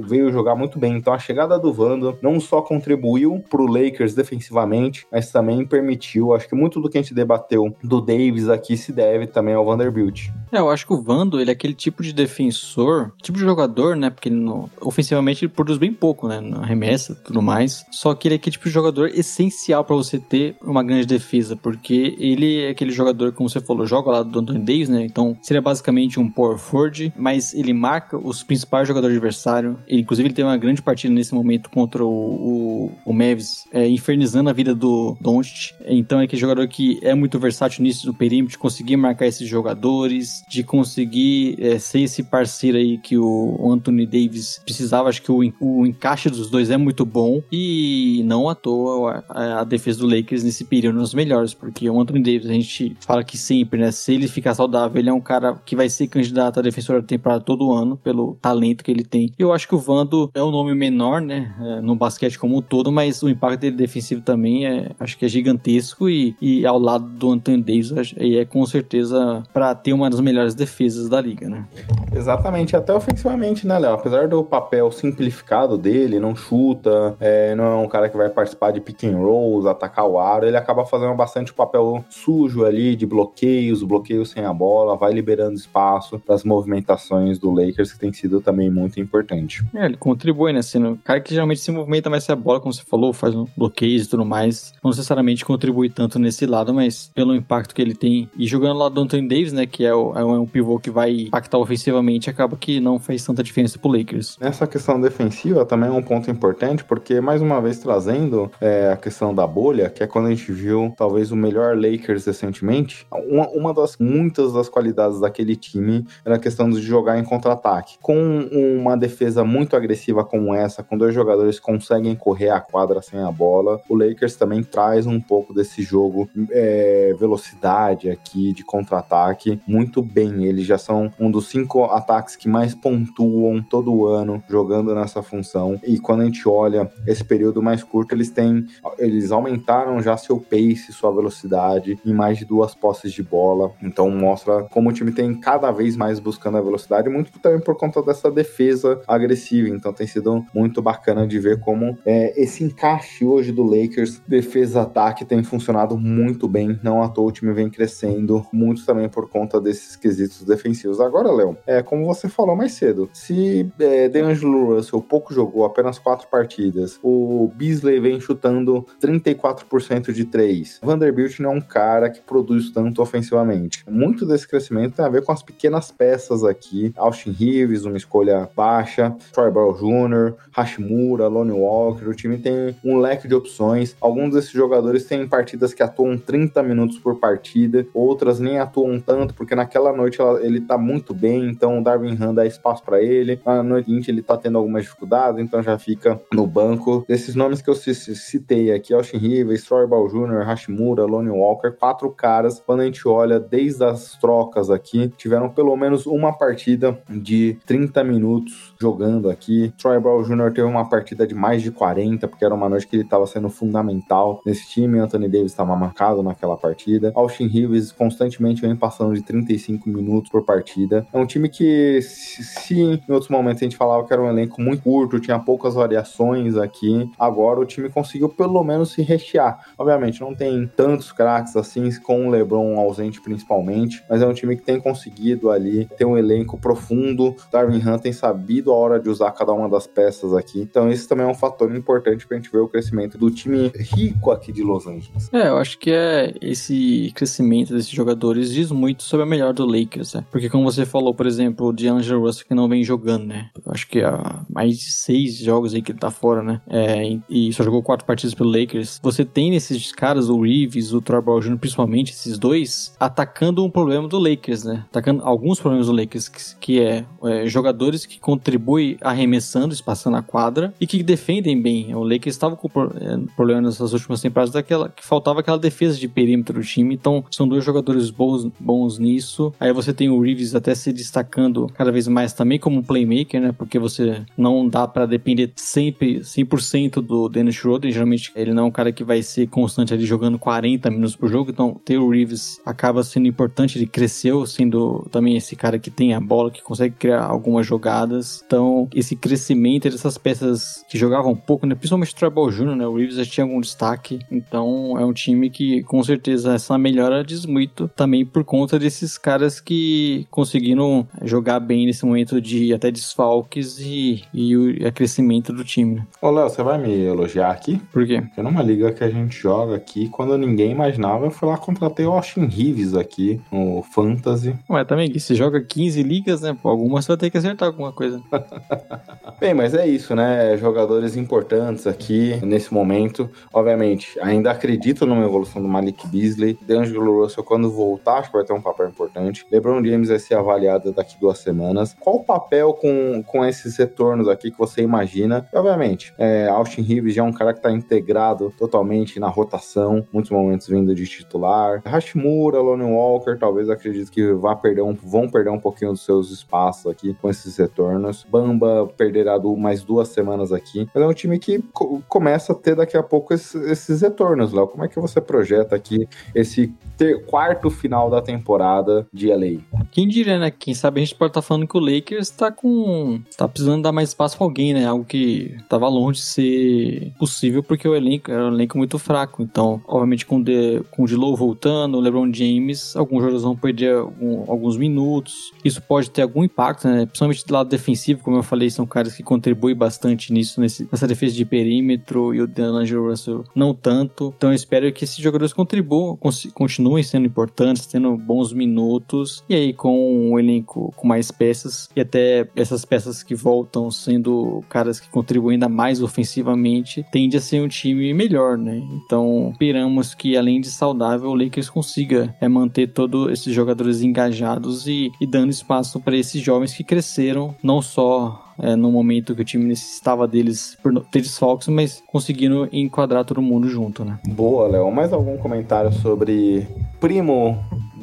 S1: veio jogar muito bem. Então a chegada do Vando não só contribuiu para o Lakers defensivamente, mas também permitiu, acho que muito do que a gente debateu do Davis aqui se deve também ao Vanderbilt.
S2: É, eu acho que o Vando, ele é aquele tipo de defensor, tipo de jogador, né? Porque ele não, ofensivamente ele produz bem pouco, né? Na remessa tudo mais. Só que ele é aquele tipo de jogador essencial para você ter uma grande defesa, porque ele é aquele jogador, como você falou, joga lá do Anthony Davis, né? Então seria basicamente um power forward, mas ele marca os principais jogadores adversários. Ele, inclusive, ele tem uma grande partida nesse momento contra o, o, o Mavis, é, infernizando a vida do Doncic. Então é aquele jogador que é muito versátil nisso do perímetro, conseguir marcar esses jogadores, de conseguir é, ser esse parceiro aí que o Anthony Davis precisava. Acho que o, o encaixe dos dois é muito bom e não à toa a, a defesa do Lakers nesse período nos melhores, porque o Anthony Davis, a gente fala que sempre, né? Se ele ficar saudável, ele é um cara que vai ser candidato a defensor da temporada todo ano, pelo talento que ele tem. Eu acho que o Vando é um nome menor, né? É, no basquete como um todo, mas o impacto dele defensivo também é, acho que é gigantesco e, e ao lado do Anthony Davis, é com certeza para ter uma das melhores defesas da liga, né?
S1: Exatamente, até ofensivamente, né, Léo? Apesar do papel simplificado dele, não chuta, é, não é um cara que vai participar de pick and rolls, atacar o aro, ele acaba fazendo bastante papel sujo ali, de bloqueios, bloqueios sem a bola, vai liberando espaço para as movimentações do Lakers, que tem sido também muito importante.
S2: É, ele contribui, né? Sendo o cara que geralmente se movimenta mais sem a bola, como você falou, faz um bloqueios e tudo mais, não necessariamente contribui tanto nesse lado, mas pelo impacto que ele tem. E jogando lá do Anthony Davis, né, que é, o, é um pivô que vai impactar ofensivamente, acaba que não fez tanta diferença pro Lakers.
S1: Essa questão defensiva também é um ponto importante, porque mais uma vez trazendo é, a questão da bolha, que é quando a gente viu talvez o melhor Lakers recentemente, uma, uma das muitas das qualidades daquele time era a questão de jogar em contra-ataque. Com uma defesa muito agressiva como essa, com dois jogadores que conseguem correr a quadra sem a bola, o Lakers também traz um pouco desse jogo é, velocidade aqui de contra-ataque muito bem. Eles já são um dos cinco ataques que mais pontuam todo ano jogando nessa função. E quando a gente olha esse período mais curto, eles têm. Eles aumentaram já seu pace, sua velocidade em mais de duas posses de bola. Então mostra como o time tem cada vez mais buscando a velocidade, muito também por conta dessa defesa agressiva. Então tem sido muito bacana de ver como é, esse encaixe hoje do Lakers, defesa-ataque, tem funcionado muito bem. Não à toa o time vem crescendo, muito também por conta desses quesitos defensivos. Agora, Léo, é como você falou mais cedo, se é, DeAngelo Russell pouco jogou, apenas quatro partidas, o Beasley vem chutando 34% de três. Vanderbilt não é um cara que produz tanto ofensivamente. Muito desse crescimento tem a ver com as pequenas peças aqui. Austin Reeves, uma escolha baixa, Troy Brown Jr., Hashimura, Lonnie Walker. O time tem um leque de opções. Alguns desses jogadores têm partidas que atuam 30 minutos por partida, outras nem atuam tanto, porque naquela noite ele tá muito bem, então o Darwin Han dá espaço para ele. Na noite seguinte ele tá tendo algumas dificuldades, então já fica no banco. Desses nomes que eu citei aqui, Austin Rivers, Troy Ball Jr., Hashimura, Lonnie Walker, quatro caras, quando a gente olha desde as trocas aqui, tiveram pelo menos uma partida de 30 minutos jogando aqui. Troy Brown Jr. teve uma partida de mais de 40, porque era uma noite que ele estava sendo fundamental nesse time. Anthony Davis estava marcado naquela partida. Austin Reeves constantemente vem passando de 35 minutos por partida. É um time que, se em outros momentos a gente falava que era um elenco muito curto, tinha poucas variações aqui, agora o time conseguiu pelo menos se rechear. Obviamente, não tem tantos craques assim, com o LeBron ausente principalmente, mas é um time que tem conseguido ali ter um elenco profundo. Darwin Hunt tem sabido a hora de usar cada uma das peças aqui. Então, esse também é um fator importante pra gente ver o crescimento do time rico aqui de Los Angeles.
S2: É, eu acho que é esse crescimento desses jogadores diz muito sobre a melhor do Lakers, né? Porque como você falou, por exemplo, de Angelo Russell que não vem jogando, né? Eu acho que há mais de seis jogos aí que ele tá fora, né? É, e só jogou quatro partidas pelo Lakers. Você tem nesses caras, o Reeves, o Troy Jr., principalmente esses dois, atacando um problema do Lakers, né? Atacando alguns problemas do Lakers, que, que é, é jogadores que contribuem arremessando, espaçando a quadra e que defendem bem. O Lakers estava com é, problema nessas últimas temporadas daquela que faltava aquela defesa de perímetro do time. Então, são dois jogadores bons, bons nisso. Aí você tem o Reeves até se destacando cada vez mais também como playmaker, né? Porque você não dá para depender sempre 100% do Dennis Schroeder. Geralmente ele não é um cara que vai ser constante ali jogando 40 minutos por jogo. Então, ter o Reeves acaba sendo importante. Ele cresceu sendo também esse cara que tem a bola, que consegue criar algumas jogadas. Então, esse crescimento dessas peças que jogavam pouco, né? Principalmente o Tribal Jr., né? O Reeves já tinha algum destaque. Então, é um time que, com certeza, essa melhora diz muito também por conta desses caras que conseguiram jogar bem nesse momento de até desfalques e, e o crescimento do time. Né?
S1: Ô, Léo, você vai me elogiar aqui?
S2: Por quê?
S1: Porque numa liga que a gente joga aqui, quando ninguém imaginava, eu fui lá contratei o Austin Reeves aqui no Fantasy.
S2: Ué, também, você joga 15 ligas, né? Pô, algumas você vai ter que acertar alguma coisa. [laughs]
S1: Bem, mas é isso, né? Jogadores importantes aqui nesse momento. Obviamente, ainda acredito numa evolução do Malik Beasley. DeAngelo Russell, quando voltar, acho que vai ter um papel importante. LeBron James vai ser avaliado daqui duas semanas. Qual o papel com, com esses retornos aqui que você imagina? E, obviamente, é, Austin Reeves já é um cara que está integrado totalmente na rotação, muitos momentos vindo de titular. Hashimura, Lonnie Walker, talvez acredito que vá perder um, vão perder um pouquinho dos seus espaços aqui com esses retornos. Bamba perderá mais duas semanas aqui. Mas é um time que co começa a ter daqui a pouco esses, retornos, Léo. Como é que você projeta aqui esse ter, quarto final da temporada de LA?
S2: Quem diria, né? Quem sabe a gente pode estar tá falando que o Lakers tá com. tá precisando dar mais espaço pra alguém, né? Algo que tava longe de ser possível porque o elenco era um elenco muito fraco. Então, obviamente, com, de, com o Dilow voltando, o LeBron James, alguns jogadores vão perder algum, alguns minutos. Isso pode ter algum impacto, né? Principalmente do lado defensivo, como eu falei, são caras que contribuem bastante nisso, nesse, nessa defesa de perímetro e o D'Angelo Russell não tanto. Então eu espero que esses jogadores contribuam, continuem sendo importantes, tendo bons minutos e aí com um elenco com mais peças e até essas peças que voltam sendo caras que contribuem ainda mais ofensivamente, tende a ser um time melhor, né? Então esperamos que além de saudável, o Lakers consiga é, manter todos esses jogadores engajados e, e dando espaço para esses jovens que cresceram, não só é, no momento que o time necessitava deles por ter desfalques, mas conseguindo enquadrar todo mundo junto, né?
S1: Boa, Léo. Mais algum comentário sobre primo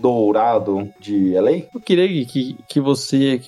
S1: dourado de LA?
S2: Eu queria que, que você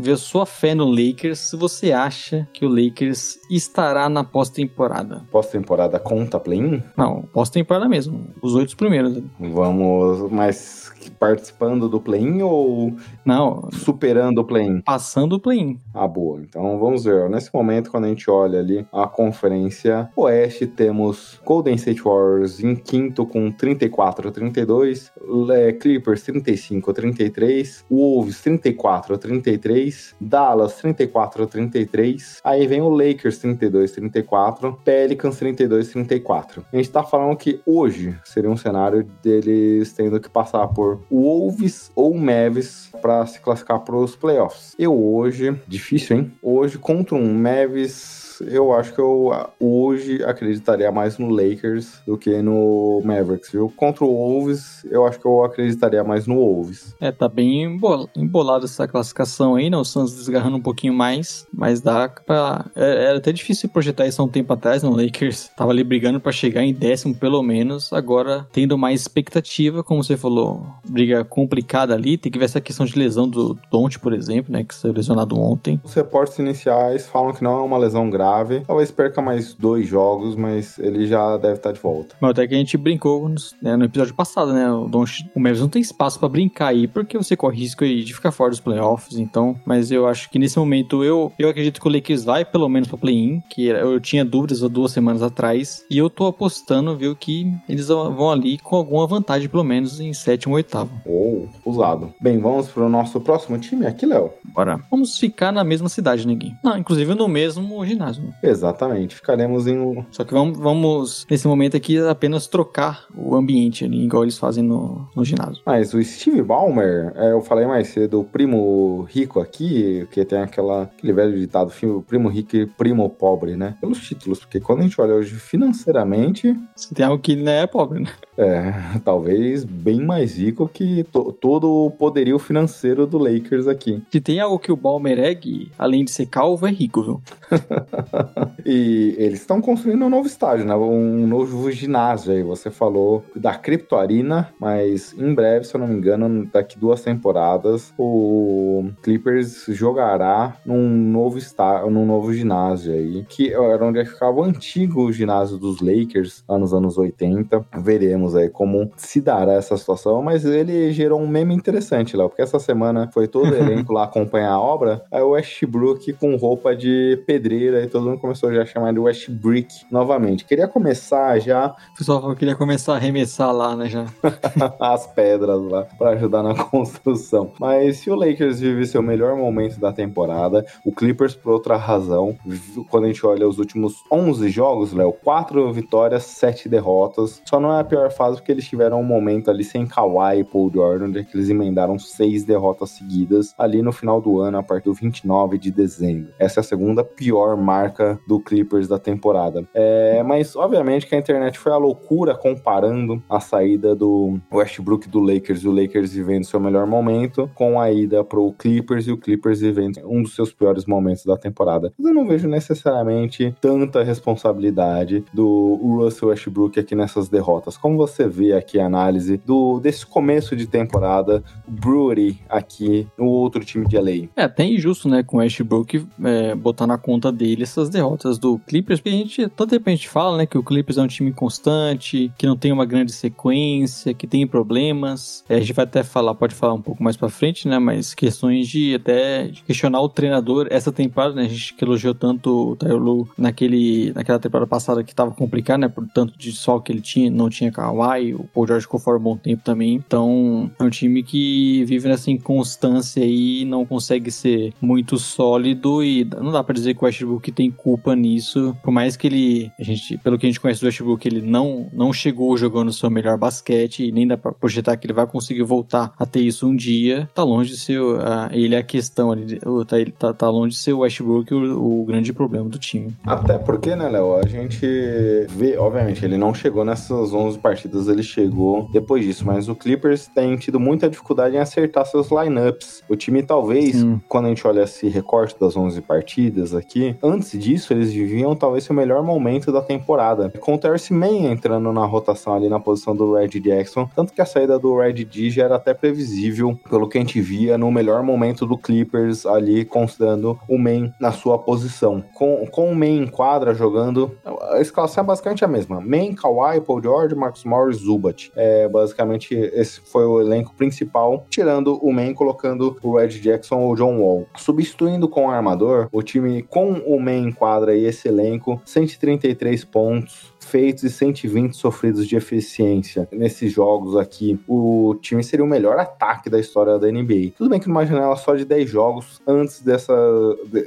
S2: vê sua fé no Lakers, se você acha que o Lakers estará na pós-temporada.
S1: Pós-temporada conta play-in?
S2: Não, pós-temporada mesmo. Os oito primeiros.
S1: Vamos, mas participando do play-in ou
S2: Não,
S1: superando o play-in?
S2: passando o play-in.
S1: Ah, boa. Então vamos ver. Nesse momento, quando a gente olha ali a conferência oeste, temos Golden State Warriors em quinto com 34 a 32, Le- Clippers 35 a 33, Wolves 34 a 33, Dallas 34 a 33, aí vem o Lakers 32 a 34, Pelicans 32 a 34. A gente tá falando que hoje seria um cenário deles tendo que passar por Wolves ou Mavis para se classificar para os playoffs. Eu hoje, difícil, hein? Hoje contra um Mavis eu acho que eu ah, hoje acreditaria mais no Lakers do que no Mavericks, viu? Contra o Wolves, eu acho que eu acreditaria mais no Wolves.
S2: É, tá bem embol- embolado essa classificação aí, né? O Suns desgarrando um pouquinho mais, mas dá pra... é- Era até difícil projetar isso há um tempo atrás, né? O Lakers tava ali brigando pra chegar em décimo pelo menos, agora tendo mais expectativa, como você falou, briga complicada ali, tem que ver essa questão de lesão do Don't, por exemplo, né? Que saiu lesionado ontem.
S1: Os reportes iniciais falam que não é uma lesão grave, talvez perca mais dois jogos, mas ele já deve estar de volta.
S2: Mas até que a gente brincou nos- né, no episódio passado, né? O, Doncic- o Mavis não tem espaço pra brincar aí, porque você corre risco aí de ficar fora dos playoffs, então. Mas eu acho que nesse momento eu, eu acredito que o Lakers vai pelo menos pra play-in, que eu tinha dúvidas há duas semanas atrás, e eu tô apostando, viu, que eles vão ali com alguma vantagem, pelo menos em sétimo ou oitavo.
S1: Ou usado. Bem, vamos pro nosso próximo time aqui, Léo?
S2: Bora. Vamos ficar na mesma cidade, ninguém. Não, inclusive no mesmo ginásio. Né?
S1: Exatamente. Ficaremos em.
S2: Só que vamos, vamos, nesse momento aqui, apenas trocar o ambiente ali, igual eles fazem no, no ginásio.
S1: Mas o Steve Ballmer, é, eu falei mais cedo, o primo rico aqui, que tem aquela, aquele velho ditado, filme, primo rico e primo pobre, né? Pelos títulos, porque quando a gente olha hoje financeiramente,
S2: Se tem algo que não é pobre, né?
S1: é [laughs] talvez bem mais rico que to- todo o poderio financeiro do Lakers aqui.
S2: Se tem algo que o Balmer é, além de ser calvo, é rico, viu? [laughs]
S1: E eles estão construindo um novo estádio, né? Um novo ginásio aí. Você falou da Crypto Arena, mas em breve, se eu não me engano, daqui duas temporadas, o Clippers jogará num novo estádio, num novo ginásio aí, que era onde ficava o antigo ginásio dos Lakers, lá nos anos 80. Veremos aí como se dará essa situação, mas ele gerou um meme interessante, Léo, porque essa semana foi todo o elenco [laughs] lá acompanhar a obra, aí o Westbrook com roupa de pedreira e todo mundo começou já a chamar de Westbrick novamente. Queria começar já
S2: O pessoal falou que ele ia começar a arremessar lá, né, já. [laughs]
S1: as pedras lá para ajudar na [laughs] construção. Mas se o Lakers vive seu melhor momento da temporada, o Clippers por outra razão, quando a gente olha os últimos 11 jogos, Léo, 4 vitórias, 7 derrotas. Só não é a pior fase porque eles tiveram um momento ali sem Kawhi e Paul Jordan, onde eles emendaram 6 derrotas seguidas ali no final do ano, a partir do 29 de dezembro. Essa é a segunda pior marca do Clippers da temporada. É, mas obviamente que a internet foi a loucura comparando a saída do Westbrook do Lakers e o Lakers vivendo seu melhor momento com a ida pro Clippers e o Clippers vivendo um dos seus piores momentos da temporada. Mas eu não vejo necessariamente tanta responsabilidade do Russell Westbrook aqui nessas derrotas. Como você vê aqui a análise do desse começo de temporada, Brewery aqui no outro time de LA.
S2: É até injusto, né, com o Westbrook é, botar na conta dele essas derrotas do Clippers, porque a gente, tanto a gente fala, né, que o Clippers é um time constante, que não tem uma grande sequência, que tem problemas. É, a gente vai até falar, pode falar um pouco mais pra frente, né, mas questões de até de questionar o treinador. Essa temporada, né, a gente que elogiou tanto o Tyler naquele, naquela temporada passada que tava complicado, né, por tanto de sol que ele tinha, não tinha Kawhi, o Paul George ficou fora um bom tempo também. Então, é um time que vive nessa inconstância aí, não consegue ser muito sólido e não dá pra dizer que o Westbrook tem culpa nisso. Por mais que ele, a gente, pelo que a gente conhece do Westbrook, ele não, não chegou jogando seu melhor basquete e nem dá pra projetar que ele vai conseguir voltar a ter isso um dia. Tá longe de ser uh, ele a questão ali, tá, ele tá, tá longe de ser o Westbrook o, o grande problema do time.
S1: Até porque, né, Léo, a gente vê, obviamente, ele não chegou nessas 11 partidas, ele chegou depois disso, mas o Clippers tem tido muita dificuldade em acertar seus lineups. O time talvez,
S2: Sim.
S1: quando a gente olha esse recorte das 11 partidas aqui, antes antes disso, eles viviam talvez o melhor momento da temporada. Com o Terce Mann entrando na rotação ali na posição do Red Jackson, tanto que a saída do Red D já era até previsível, pelo que a gente via no melhor momento do Clippers ali, considerando o Mann na sua posição. Com, com o Mann em quadra jogando, a escalação é basicamente a mesma. Mann, Kawhi, Paul George, Marcus Morris, Zubat. É, basicamente, esse foi o elenco principal, tirando o Mann, colocando o Red Jackson ou o John Wall. Substituindo com o armador, o time com o Mann em quadra e esse elenco, 133 pontos, feitos e 120 sofridos de eficiência nesses jogos aqui, o time seria o melhor ataque da história da NBA. Tudo bem que numa janela só de 10 jogos, antes dessa,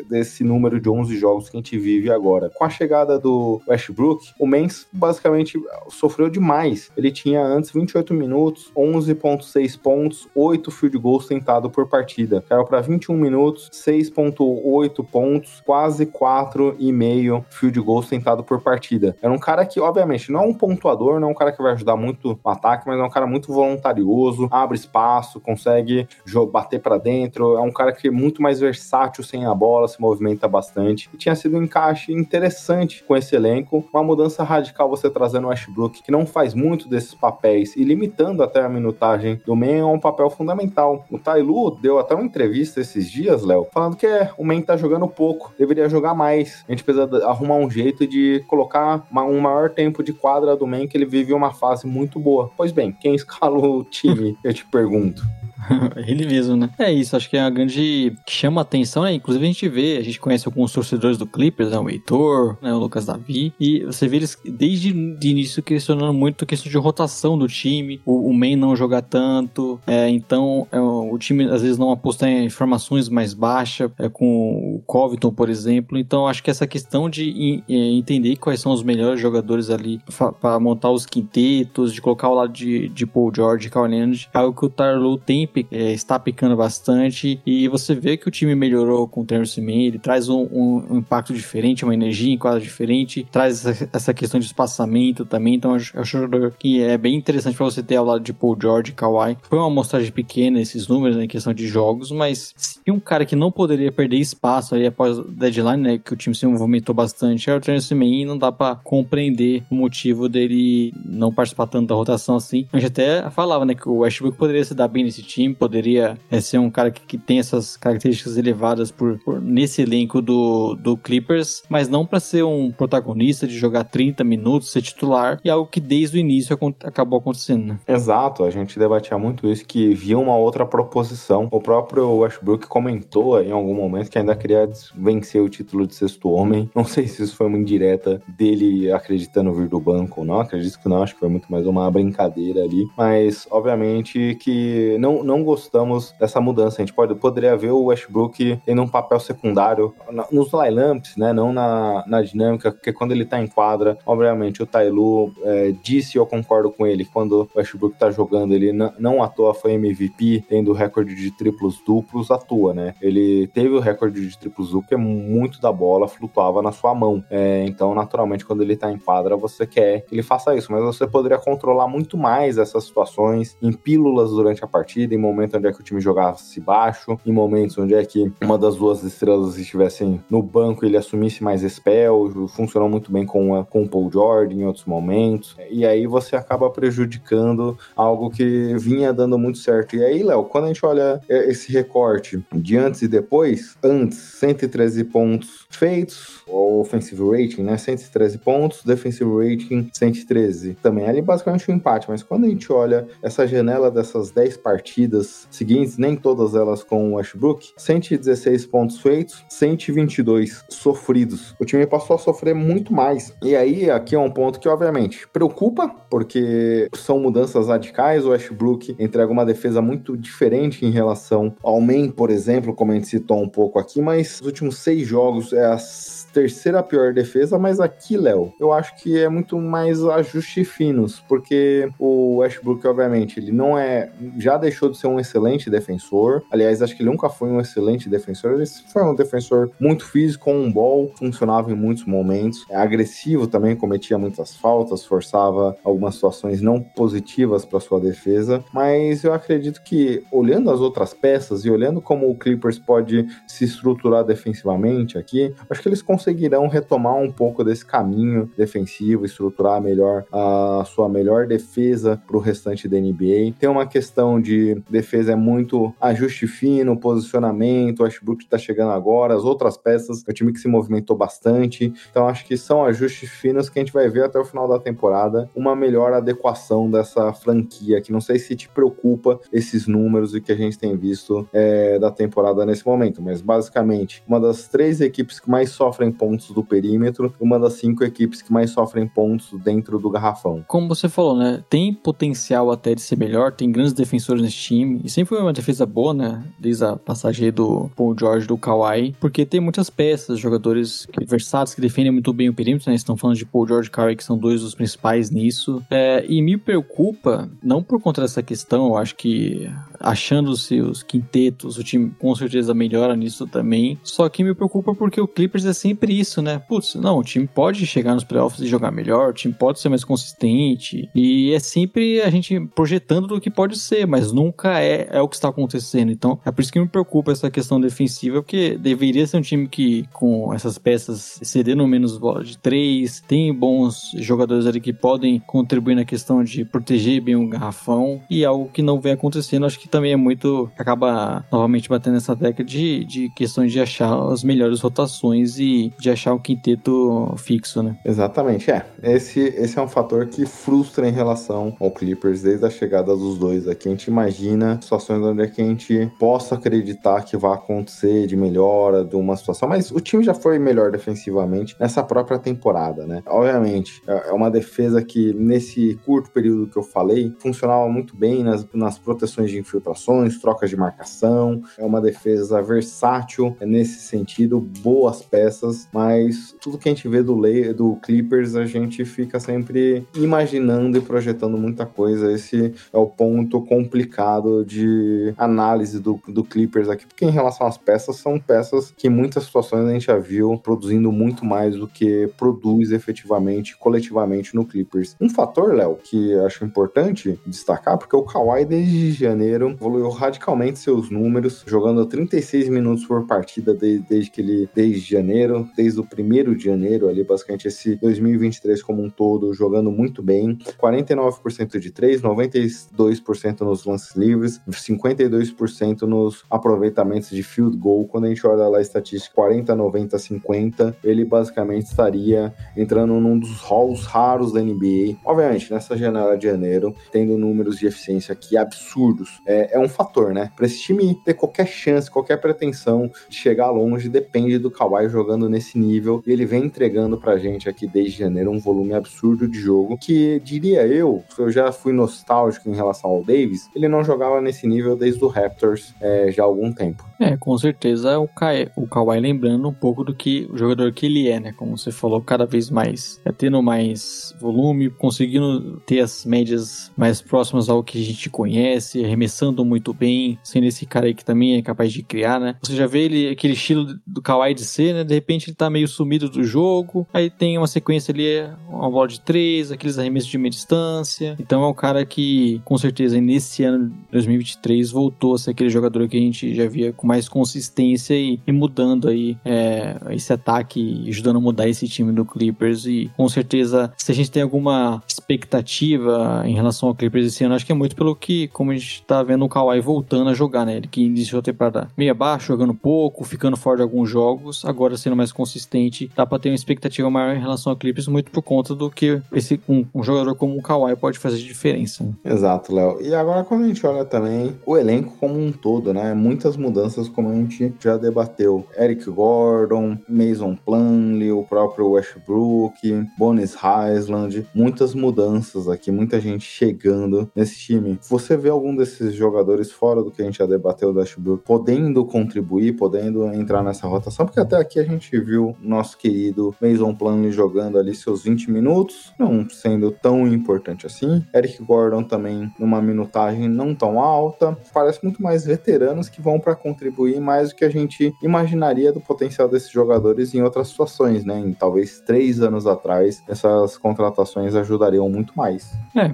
S1: desse número de 11 jogos que a gente vive agora. Com a chegada do Westbrook, o Mens basicamente sofreu demais. Ele tinha antes 28 minutos, 11.6 pontos, 8 field goals tentado por partida. Caiu para 21 minutos, 6.8 pontos, quase 4,5 field goals tentado por partida. Era um cara que, obviamente, não é um pontuador, não é um cara que vai ajudar muito no ataque, mas é um cara muito voluntarioso, abre espaço, consegue bater para dentro, é um cara que é muito mais versátil sem a bola, se movimenta bastante. E tinha sido um encaixe interessante com esse elenco, uma mudança radical você trazendo o Westbrook, que não faz muito desses papéis e limitando até a minutagem do Man é um papel fundamental. O Tailu deu até uma entrevista esses dias, Léo, falando que é, o Man tá jogando pouco, deveria jogar mais. A gente precisa arrumar um jeito de colocar uma, um maior tempo de quadra do Man, que ele vive uma fase muito boa. Pois bem, quem escalou o time, eu te pergunto. [laughs]
S2: Ele mesmo, né? É isso, acho que é a grande que chama a atenção, né? Inclusive a gente vê, a gente conhece alguns torcedores do Clippers, né? O Heitor, né? o Lucas Davi, e você vê eles desde o início questionando muito a questão de rotação do time, o, o Man não jogar tanto, é, então é, o time às vezes não aposta em informações mais baixas, é, com o Covington, por exemplo, então acho que essa questão de é, entender quais são os melhores jogadores ali para montar os quintetos, de colocar ao lado de, de Paul George e Kawhi Leonard, é algo que o Tarlow tem é, está picando bastante e você vê que o time melhorou com o Terence Mann, ele traz um, um, impacto diferente, uma energia em quadra diferente, traz essa, essa questão de espaçamento também, então eu acho que é bem interessante para você ter ao lado de Paul George e Kawhi. Foi uma amostragem pequena esses números né, em questão de jogos, mas se um cara que não poderia perder espaço aí após o deadline, né, que o time se movimentou bastante, é o Terence Mann e não dá para compreender o motivo dele não participar tanto da rotação assim. A gente até falava, né, que o Westbrook poderia se dar bem nesse time, poderia é, ser um cara que, que tem essas características elevadas por, por nesse elenco do, do Clippers, mas não para ser um protagonista de jogar 30 minutos, ser titular, e algo que desde o início acabou acontecendo. Né?
S1: Exato, a gente debatia muito isso, que via uma outra proposição. O próprio Westbrook comentou em algum momento que ainda queria vencer o título de sexto homem. Não sei se isso foi uma indireta dele acreditando vir do banco ou não, acredito que não, acho que foi muito mais uma brincadeira ali, mas obviamente que não, não não gostamos dessa mudança. A gente pode, poderia ver o Westbrook tendo um papel secundário nos lineups, né? Não na, na dinâmica, porque quando ele tá em quadra, obviamente o Tailu é, disse, eu concordo com ele, quando o Westbrook tá jogando, ele não, à toa foi MVP, tendo recorde de triplos duplos, atua, né? Ele teve o recorde de triplos duplos, é muito da bola flutuava na sua mão. É, então, naturalmente, quando ele tá em quadra, você quer que ele faça isso, mas você poderia controlar muito mais essas situações em pílulas durante a partida, em momento onde é que o time jogasse baixo, em momentos onde é que uma das duas estrelas estivessem no banco ele assumisse mais spell, funcionou muito bem com, a, com o Paul George em outros momentos, e aí você acaba prejudicando algo que vinha dando muito certo. E aí, Léo, quando a gente olha esse recorte de antes e depois, antes 113 pontos feitos, o offensive rating, né, 113 pontos, defensive rating 113. Também ali basicamente um empate, mas quando a gente olha essa janela dessas 10 partidas partidas seguintes, nem todas elas com o Westbrook, 116 pontos feitos, 122 sofridos. O time passou a sofrer muito mais. E aí, aqui é um ponto que, obviamente, preocupa, porque são mudanças radicais. O Westbrook entrega uma defesa muito diferente em relação ao Main, por exemplo, como a gente citou um pouco aqui, mas os últimos seis jogos é as terceira pior defesa, mas aqui, Léo, eu acho que é muito mais ajustes finos, porque o Westbrook, obviamente, ele não é. Já deixou de ser um excelente defensor. Aliás, acho que ele nunca foi um excelente defensor. Ele foi um defensor muito físico, com um ball, funcionava em muitos momentos. É agressivo também, cometia muitas faltas, forçava algumas situações não positivas para sua defesa. Mas eu acredito que, olhando as outras peças e olhando como o Clippers pode se estruturar defensivamente aqui, acho que eles conseguem conseguirão retomar um pouco desse caminho defensivo, estruturar melhor a sua melhor defesa para o restante da NBA. Tem uma questão de defesa é muito ajuste fino, posicionamento, o Westbrook está chegando agora, as outras peças, é um time que se movimentou bastante. Então acho que são ajustes finos que a gente vai ver até o final da temporada uma melhor adequação dessa franquia, que não sei se te preocupa esses números e que a gente tem visto é, da temporada nesse momento, mas basicamente uma das três equipes que mais sofrem pontos do perímetro, uma das cinco equipes que mais sofrem pontos dentro do garrafão.
S2: Como você falou, né? Tem potencial até de ser melhor, tem grandes defensores nesse time, e sempre foi uma defesa boa, né? Desde a passagem do Paul George do Kawhi, porque tem muitas peças, jogadores versáteis que defendem muito bem o perímetro, né? Estão falando de Paul George e Kawhi, que são dois dos principais nisso. É, e me preocupa, não por conta dessa questão, eu acho que achando-se os quintetos, o time com certeza melhora nisso também. Só que me preocupa porque o Clippers é sempre isso, né? Putz, não, o time pode chegar nos playoffs e jogar melhor, o time pode ser mais consistente. E é sempre a gente projetando do que pode ser, mas nunca é, é o que está acontecendo. Então é por isso que me preocupa essa questão defensiva, porque deveria ser um time que, com essas peças cedendo menos bola de três, tem bons jogadores ali que podem contribuir na questão de proteger bem o garrafão, e algo que não vem acontecendo, acho que também é muito. acaba novamente batendo nessa década de, de questões de achar as melhores rotações e de achar o quinteto fixo, né?
S1: Exatamente, é. Esse, esse é um fator que frustra em relação ao Clippers desde a chegada dos dois aqui. A gente imagina situações onde é a gente possa acreditar que vai acontecer de melhora de uma situação, mas o time já foi melhor defensivamente nessa própria temporada, né? Obviamente, é, é uma defesa que nesse curto período que eu falei funcionava muito bem nas, nas proteções de infiltrações, trocas de marcação. É uma defesa versátil é nesse sentido, boas peças, mas tudo que a gente vê do, Lay, do Clippers a gente fica sempre imaginando e projetando muita coisa. Esse é o ponto complicado de análise do, do Clippers aqui, porque em relação às peças, são peças que em muitas situações a gente já viu produzindo muito mais do que produz efetivamente, coletivamente no Clippers. Um fator, Léo, que acho importante destacar, porque o Kawhi desde janeiro evoluiu radicalmente seus números, jogando 36 minutos por partida desde, desde que ele desde janeiro, desde o primeiro de janeiro ali, basicamente esse 2023 como um todo, jogando muito bem, 49% de 3, 92% nos lances livres, 52% nos aproveitamentos de field goal. Quando a gente olha lá a estatística 40, 90, 50, ele basicamente estaria entrando num dos halls raros da NBA. Obviamente, nessa janela de janeiro, tendo números de eficiência aqui absurdos. É, é, um fator, né? Para esse time ter qualquer chance, qualquer pretensão de chegar longe, depende do Kawhi jogando nesse nível. E ele vem entregando pra gente aqui desde janeiro um volume absurdo de jogo que, diria eu, eu já fui nostálgico em relação ao Davis, ele não jogava nesse nível desde o Raptors é, já há algum tempo.
S2: É, com certeza o, Ka o Kawhi lembrando um pouco do que o jogador que ele é, né? Como você falou, cada vez mais é tendo mais volume, conseguindo ter as médias mais próximas ao que a gente conhece, arremessando muito bem, sendo esse cara aí que também é capaz de criar, né? Você já vê ele, aquele estilo do Kawhi de ser, né? De repente ele tá meio sumido do jogo, aí tem uma sequência ali, uma bola de três, aqueles arremessos de meia distância. Então é um cara que, com certeza, nesse ano 2023 voltou a ser aquele jogador que a gente já via com mais consistência e, e mudando aí é, esse ataque, ajudando a mudar esse time do Clippers. E com certeza, se a gente tem alguma expectativa em relação ao Clippers esse ano, acho que é muito pelo que, como a gente tá vendo o Kawhi voltando a jogar, né? Ele que iniciou a temporada meio abaixo, jogando pouco, ficando fora de alguns jogos, agora sendo mais consistente, dá pra ter uma expectativa maior em relação ao Clippers, muito por conta do que esse, um, um jogador como o Kawhi pode fazer de diferença. Né?
S1: Exato, Léo. E agora quando a gente olha também o elenco como um todo, né? Muitas mudanças mudanças como a gente já debateu. Eric Gordon, Mason Plumlee, o próprio Westbrook, Bonis Highland, muitas mudanças aqui, muita gente chegando nesse time. Você vê algum desses jogadores fora do que a gente já debateu do Westbrook podendo contribuir, podendo entrar nessa rotação? Porque até aqui a gente viu nosso querido Mason Plumlee jogando ali seus 20 minutos, não sendo tão importante assim. Eric Gordon também numa minutagem não tão alta. Parece muito mais veteranos que vão para contribuir mais do que a gente imaginaria do potencial desses jogadores em outras situações, né? Em talvez três anos atrás, essas contratações ajudariam muito mais.
S2: É,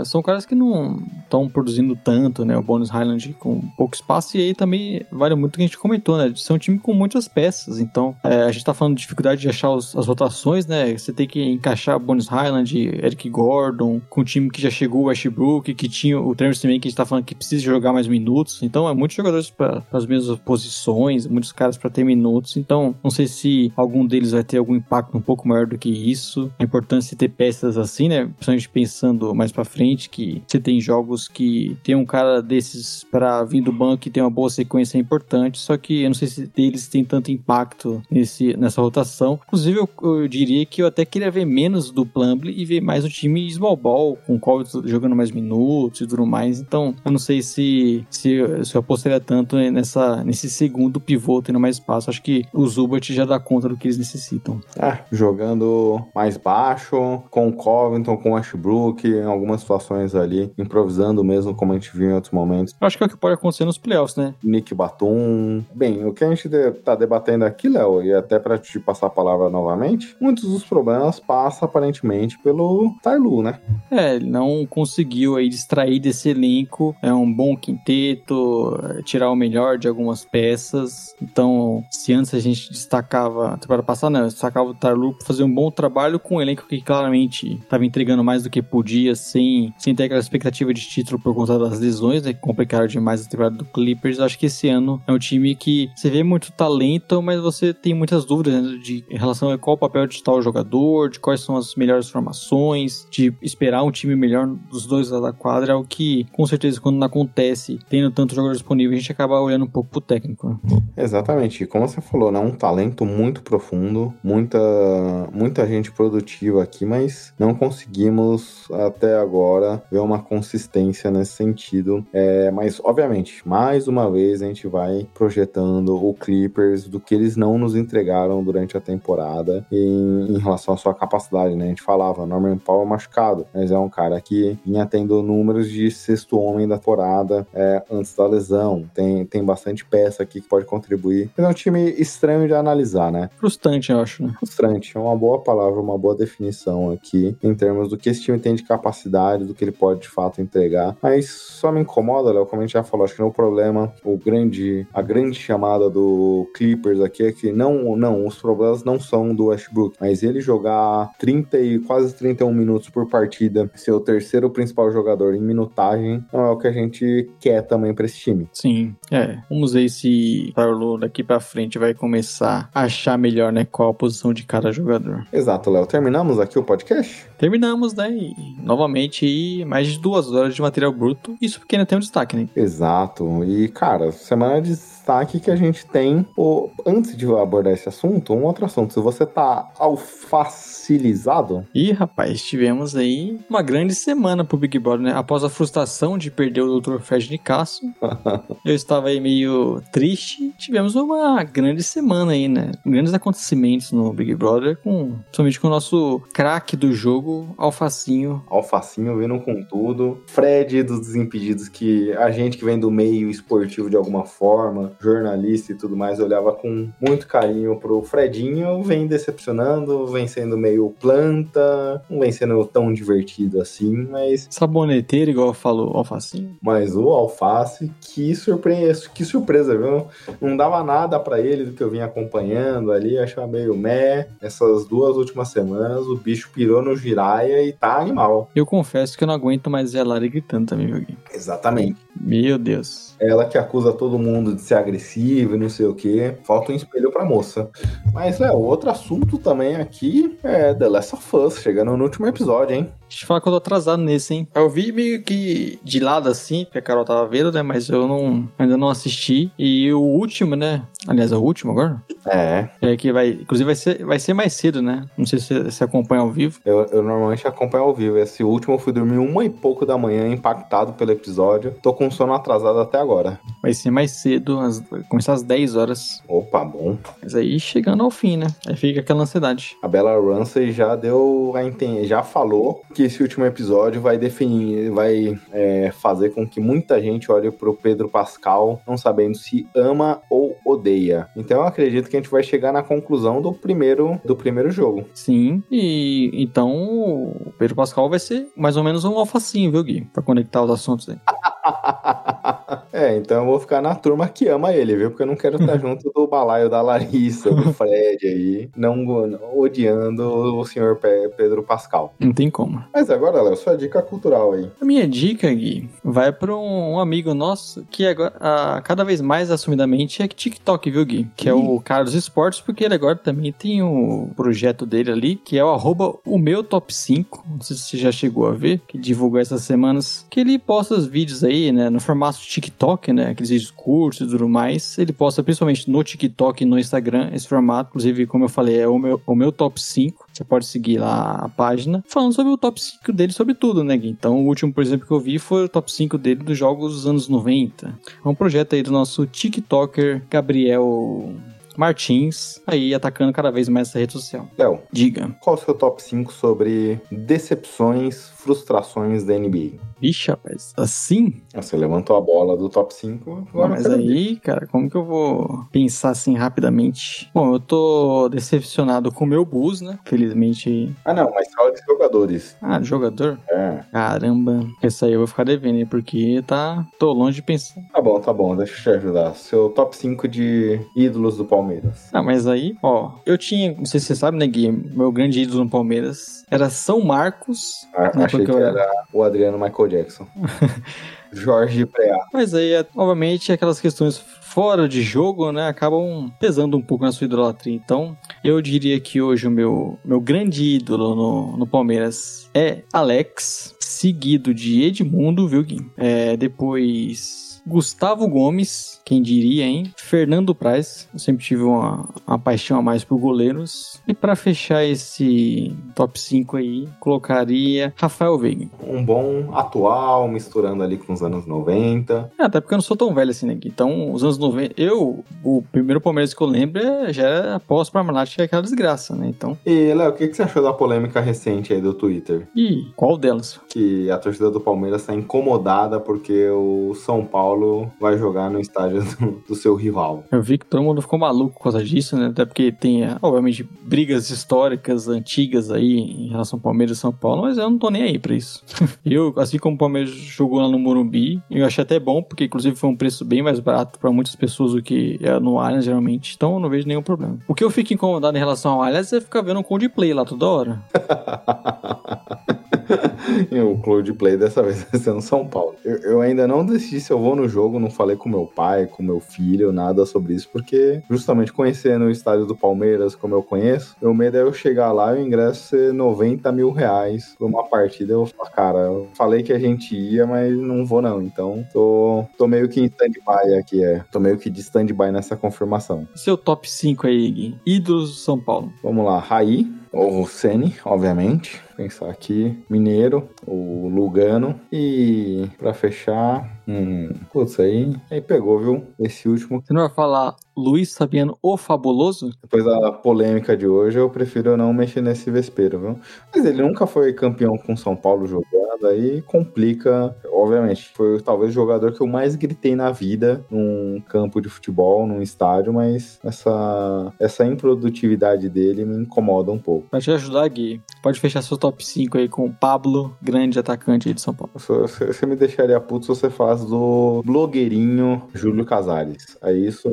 S2: é são caras que não estão produzindo tanto né? O Bonus Highland com pouco espaço. E aí também vale muito o que a gente comentou, né? Ser um time com muitas peças. Então, é, a gente tá falando de dificuldade de achar os, as rotações, né? Você tem que encaixar Bonus Highland, Eric Gordon, com o time que já chegou, o Westbrook, que tinha o Travis também, que a gente tá falando que precisa jogar mais minutos. Então, é muitos jogadores para as mesmas posições, muitos caras para ter minutos. Então, não sei se algum deles vai ter algum impacto um pouco maior do que isso. A importância de ter peças assim, né? Principalmente pensando mais para frente, que você tem jogos que tem um cara desses para vir do banco e tem uma boa sequência é importante, só que eu não sei se deles tem tanto impacto nesse, nessa rotação. Inclusive, eu, eu diria que eu até queria ver menos do Plumble e ver mais o time small ball, com o qual jogando mais minutos e tudo mais. Então, eu não sei se, se, se eu apostaria tanto nessa, nesse segundo pivô tendo mais espaço. Acho que o Zubat já dá conta do que eles necessitam.
S1: É, jogando mais baixo, com o Covington, com o Ashbrook, em algumas situações ali, improvisando mesmo, como a gente viu em outros momentos.
S2: Eu acho que é o que pode acontecer nos playoffs, né?
S1: Nick Batum. Bem, o que a gente tá debatendo aqui, Léo, e até para te passar a palavra novamente, muitos dos problemas passam aparentemente pelo Tailu, né?
S2: É, ele não conseguiu aí distrair desse elenco. É um bom quinteto, é, tirar o melhor de algumas peças. Então, se antes a gente destacava, a temporada passada, né, destacava o Tarlu para fazer um bom trabalho com um elenco que claramente estava entregando mais do que podia, sem, sem ter aquela expectativa de título por conta das lesões, né, que complicaram demais a temporada do Clippers. Acho que esse ano é um time que você vê muito talento, mas você tem muitas dúvidas né, de, em relação a qual o papel de tal jogador, de quais são as melhores formações, de esperar um time melhor dos dois lados da quadra, é o que, com certeza, quando não acontece, tendo tanto jogador disponível, a gente acaba olhando um pouco pro técnico. Né?
S1: Exatamente. Como você falou, né? Um talento muito profundo, muita, muita gente produtiva aqui, mas não conseguimos até agora ver uma consistência nesse sentido. É, mas, obviamente, mais uma vez a gente vai projetando o Clippers do que eles não nos entregaram durante a temporada em, em relação à sua capacidade, né? A gente falava, Norman Powell machucado, mas é um cara que vinha tendo números de sexto homem da temporada é, antes da lesão. Tem, tem bastante peça aqui que pode contribuir. Mas é um time estranho de analisar, né?
S2: Frustrante, eu acho, né?
S1: Frustrante, é uma boa palavra, uma boa definição aqui, em termos do que esse time tem de capacidade, do que ele pode de fato entregar. Mas só me incomoda, Léo, como a gente já falou, acho que não é o problema, o grande, a grande chamada do Clippers aqui é que não, não, os problemas não são do Westbrook, mas ele jogar 30 e quase 31 minutos por partida, ser o terceiro principal jogador em minutagem, não é o que a gente quer também para esse time.
S2: Sim, é. Vamos ver se Paulo daqui para frente vai começar a achar melhor, né, qual a posição de cada jogador.
S1: Exato, Léo. Terminamos aqui o podcast?
S2: Terminamos, né? E, novamente mais de duas horas de material bruto. Isso porque ainda tem um destaque, né?
S1: Exato. E, cara, semana de destaque que a gente tem. O... Antes de abordar esse assunto, um outro assunto. Se você tá alfacilizado.
S2: Ih, rapaz, tivemos aí uma grande semana pro Big Brother, né? Após a frustração de perder o Dr. Fred Nicasso, [laughs] eu estava aí meio triste. Tivemos uma grande semana aí, né? Grandes acontecimentos no Big Brother, com, principalmente com o nosso craque do jogo, Alfacinho.
S1: Alfacinho vindo com tudo. Fred dos Desimpedidos, que a gente que vem do meio esportivo de alguma forma, jornalista e tudo mais, olhava com muito carinho pro Fredinho, vem decepcionando, vem sendo meio planta, não vem sendo tão divertido assim, mas.
S2: Saboneteiro, igual falou Alfacinho.
S1: Mas o Alface, que surpresa, que surpresa, viu? Não dava nada para ele do que eu vinha acompanhando ali, achava meio meh. Essas duas últimas semanas, o bicho pirou no giraia e tá animal.
S2: Eu confesso que eu não aguento mais ver a Lari gritando também, meu
S1: Exatamente.
S2: Meu Deus.
S1: Ela que acusa todo mundo de ser agressivo e não sei o que. Falta um espelho pra moça. Mas, é, outro assunto também aqui é The Last of Us, chegando no último episódio, hein?
S2: Deixa eu falar que eu tô atrasado nesse, hein? Eu vi meio que de lado assim, porque a Carol tava vendo, né? Mas eu não, ainda não assisti. E o último, né? Aliás, é o último agora?
S1: É.
S2: É que vai. Inclusive vai ser, vai ser mais cedo, né? Não sei se você acompanha ao vivo.
S1: Eu, eu normalmente acompanho ao vivo. Esse último eu fui dormir uma e pouco da manhã, impactado pelo episódio. Tô com sono atrasado até agora.
S2: Vai ser mais cedo, às, vai começar às 10 horas.
S1: Opa, bom.
S2: Mas aí chegando ao fim, né? Aí fica aquela ansiedade.
S1: A Bella Ramsey já deu a entender, já falou que esse último episódio vai definir, vai é, fazer com que muita gente olhe pro Pedro Pascal não sabendo se ama ou odeia. Então eu acredito que a gente vai chegar na conclusão do primeiro do primeiro jogo.
S2: Sim, e então o Pedro Pascal vai ser mais ou menos um alfacinho, viu, Gui? Pra conectar os assuntos aí. [laughs]
S1: É, então eu vou ficar na turma que ama ele, viu? Porque eu não quero estar [laughs] junto do balaio da Larissa, do Fred aí, não, não odiando o senhor Pe- Pedro Pascal.
S2: Não tem como.
S1: Mas agora, Léo, sua dica cultural aí.
S2: A minha dica, Gui, vai para um, um amigo nosso que agora, ah, cada vez mais assumidamente é TikTok, viu, Gui? Que é o cara dos esportes, porque ele agora também tem o projeto dele ali, que é o arroba o meu top 5. Não sei se você já chegou a ver, que divulgou essas semanas. Que ele posta os vídeos aí, né, no formato TikTok, né, aqueles vídeos curtos e tudo mais. Ele posta principalmente no TikTok e no Instagram esse formato. Inclusive, como eu falei, é o meu, o meu top 5. Você pode seguir lá a página, falando sobre o top 5 dele, sobre tudo, né, Gui? Então, o último, por exemplo, que eu vi foi o top 5 dele dos jogos dos anos 90. É um projeto aí do nosso TikToker Gabriel Martins, aí atacando cada vez mais essa rede social.
S1: Léo,
S2: Diga.
S1: qual o seu top 5 sobre decepções, frustrações da NBA?
S2: Vixe, rapaz, assim?
S1: Você levantou a bola do top 5, agora
S2: Mas
S1: quero ver.
S2: aí, cara, como que eu vou pensar assim rapidamente? Bom, eu tô decepcionado com o meu Bulls, né? Felizmente.
S1: Ah, não, mas fala de jogadores.
S2: Ah, jogador?
S1: É.
S2: Caramba. Essa aí eu vou ficar devendo, hein? Porque tá. Tô longe de pensar.
S1: Tá bom, tá bom, deixa eu te ajudar. Seu top 5 de ídolos do Palmeiras.
S2: Ah, mas aí, ó, eu tinha, não sei se você sabe, né, Gui? Meu grande ídolo no Palmeiras era São Marcos.
S1: Ah, Achei que
S2: eu
S1: era o Adriano Michael Jackson. [laughs] Jorge Preá.
S2: Mas aí, é, obviamente, aquelas questões fora de jogo, né, acabam pesando um pouco na sua idolatria. Então, eu diria que hoje o meu, meu grande ídolo no, no Palmeiras é Alex, seguido de Edmundo, viu, Gui? É, depois... Gustavo Gomes, quem diria, hein? Fernando Praz, eu sempre tive uma, uma paixão a mais por goleiros. E para fechar esse top 5 aí, colocaria Rafael Veiga.
S1: Um bom atual, misturando ali com os anos 90.
S2: Ah, até porque eu não sou tão velho assim, né? Gui? Então, os anos 90. Eu, o primeiro Palmeiras que eu lembro é- já era após Parmalat, que é aquela desgraça, né? Então.
S1: E, Léo, o que, que você achou da polêmica recente aí do Twitter?
S2: E qual delas?
S1: Que a torcida do Palmeiras está incomodada porque o São Paulo vai jogar no estádio do, do seu rival.
S2: Eu vi que todo mundo ficou maluco por causa disso, né? Até porque tem, obviamente, brigas históricas antigas aí em relação ao Palmeiras e São Paulo, mas eu não tô nem aí pra isso. [laughs] eu, assim como o Palmeiras jogou lá no Morumbi, eu achei até bom, porque inclusive foi um preço bem mais barato pra muitas pessoas do que é no Allianz, geralmente. Então eu não vejo nenhum problema. O que eu fico incomodado em relação ao Allianz é ficar vendo um Coldplay lá toda hora. [laughs]
S1: e [laughs] o Coldplay dessa vez vai ser no São Paulo. Eu, eu ainda não decidi se eu vou no jogo, não falei com meu pai, com meu filho, nada sobre isso, porque justamente conhecendo o estádio do Palmeiras como eu conheço, meu medo é eu chegar lá e o ingresso ser 90 mil reais pra uma partida. Eu falo, cara, eu falei que a gente ia, mas não vou não. Então tô, tô meio que em stand-by aqui, é. Tô meio que de stand-by nessa confirmação.
S2: Seu top 5 aí, Gui. Ídolos do São Paulo.
S1: Vamos lá, Raí, o Sene, obviamente. Pensar aqui, Mineiro, o Lugano. E pra fechar, hum, putz, aí, aí pegou, viu? Esse último.
S2: Você não vai falar Luiz Fabiano, o Fabuloso?
S1: Depois da polêmica de hoje, eu prefiro não mexer nesse vespeiro, viu? Mas ele nunca foi campeão com São Paulo jogando, aí complica. Obviamente, foi talvez o jogador que eu mais gritei na vida num campo de futebol, num estádio, mas essa, essa improdutividade dele me incomoda um pouco.
S2: Pra te ajudar, Gui, pode fechar seu top 5 aí com o Pablo, grande atacante aí de São Paulo.
S1: Você, me deixaria puto se você falasse do blogueirinho Júlio Casares. Aí isso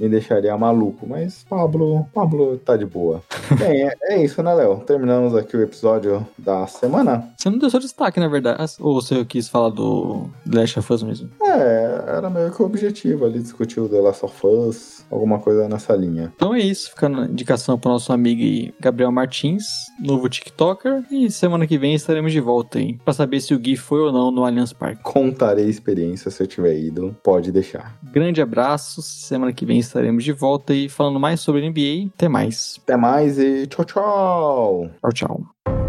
S1: me deixaria maluco. Mas Pablo, Pablo tá de boa. [laughs] Bem, é, é isso, né, Léo? Terminamos aqui o episódio da semana.
S2: Você não deu seu destaque, na verdade. Ou você quis falar do The Last of Us mesmo?
S1: É, era meio que o objetivo ali, discutir o The Last of Us, alguma coisa nessa linha.
S2: Então é isso, ficando a indicação pro nosso amigo Gabriel Martins, novo TikToker. E semana que vem estaremos de volta aí, pra saber se o Gui foi ou não no Allianz Parque.
S1: Contarei experiência se eu tiver ido, pode deixar.
S2: Grande abraço, semana que vem estaremos de volta aí falando mais sobre NBA. Até mais.
S1: Até mais e tchau, tchau!
S2: Tchau, tchau.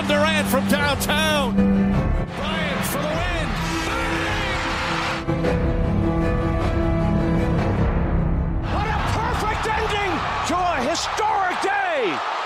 S4: Kevin Durant from downtown. Bryant for the win. Bang! What a perfect ending to a historic day.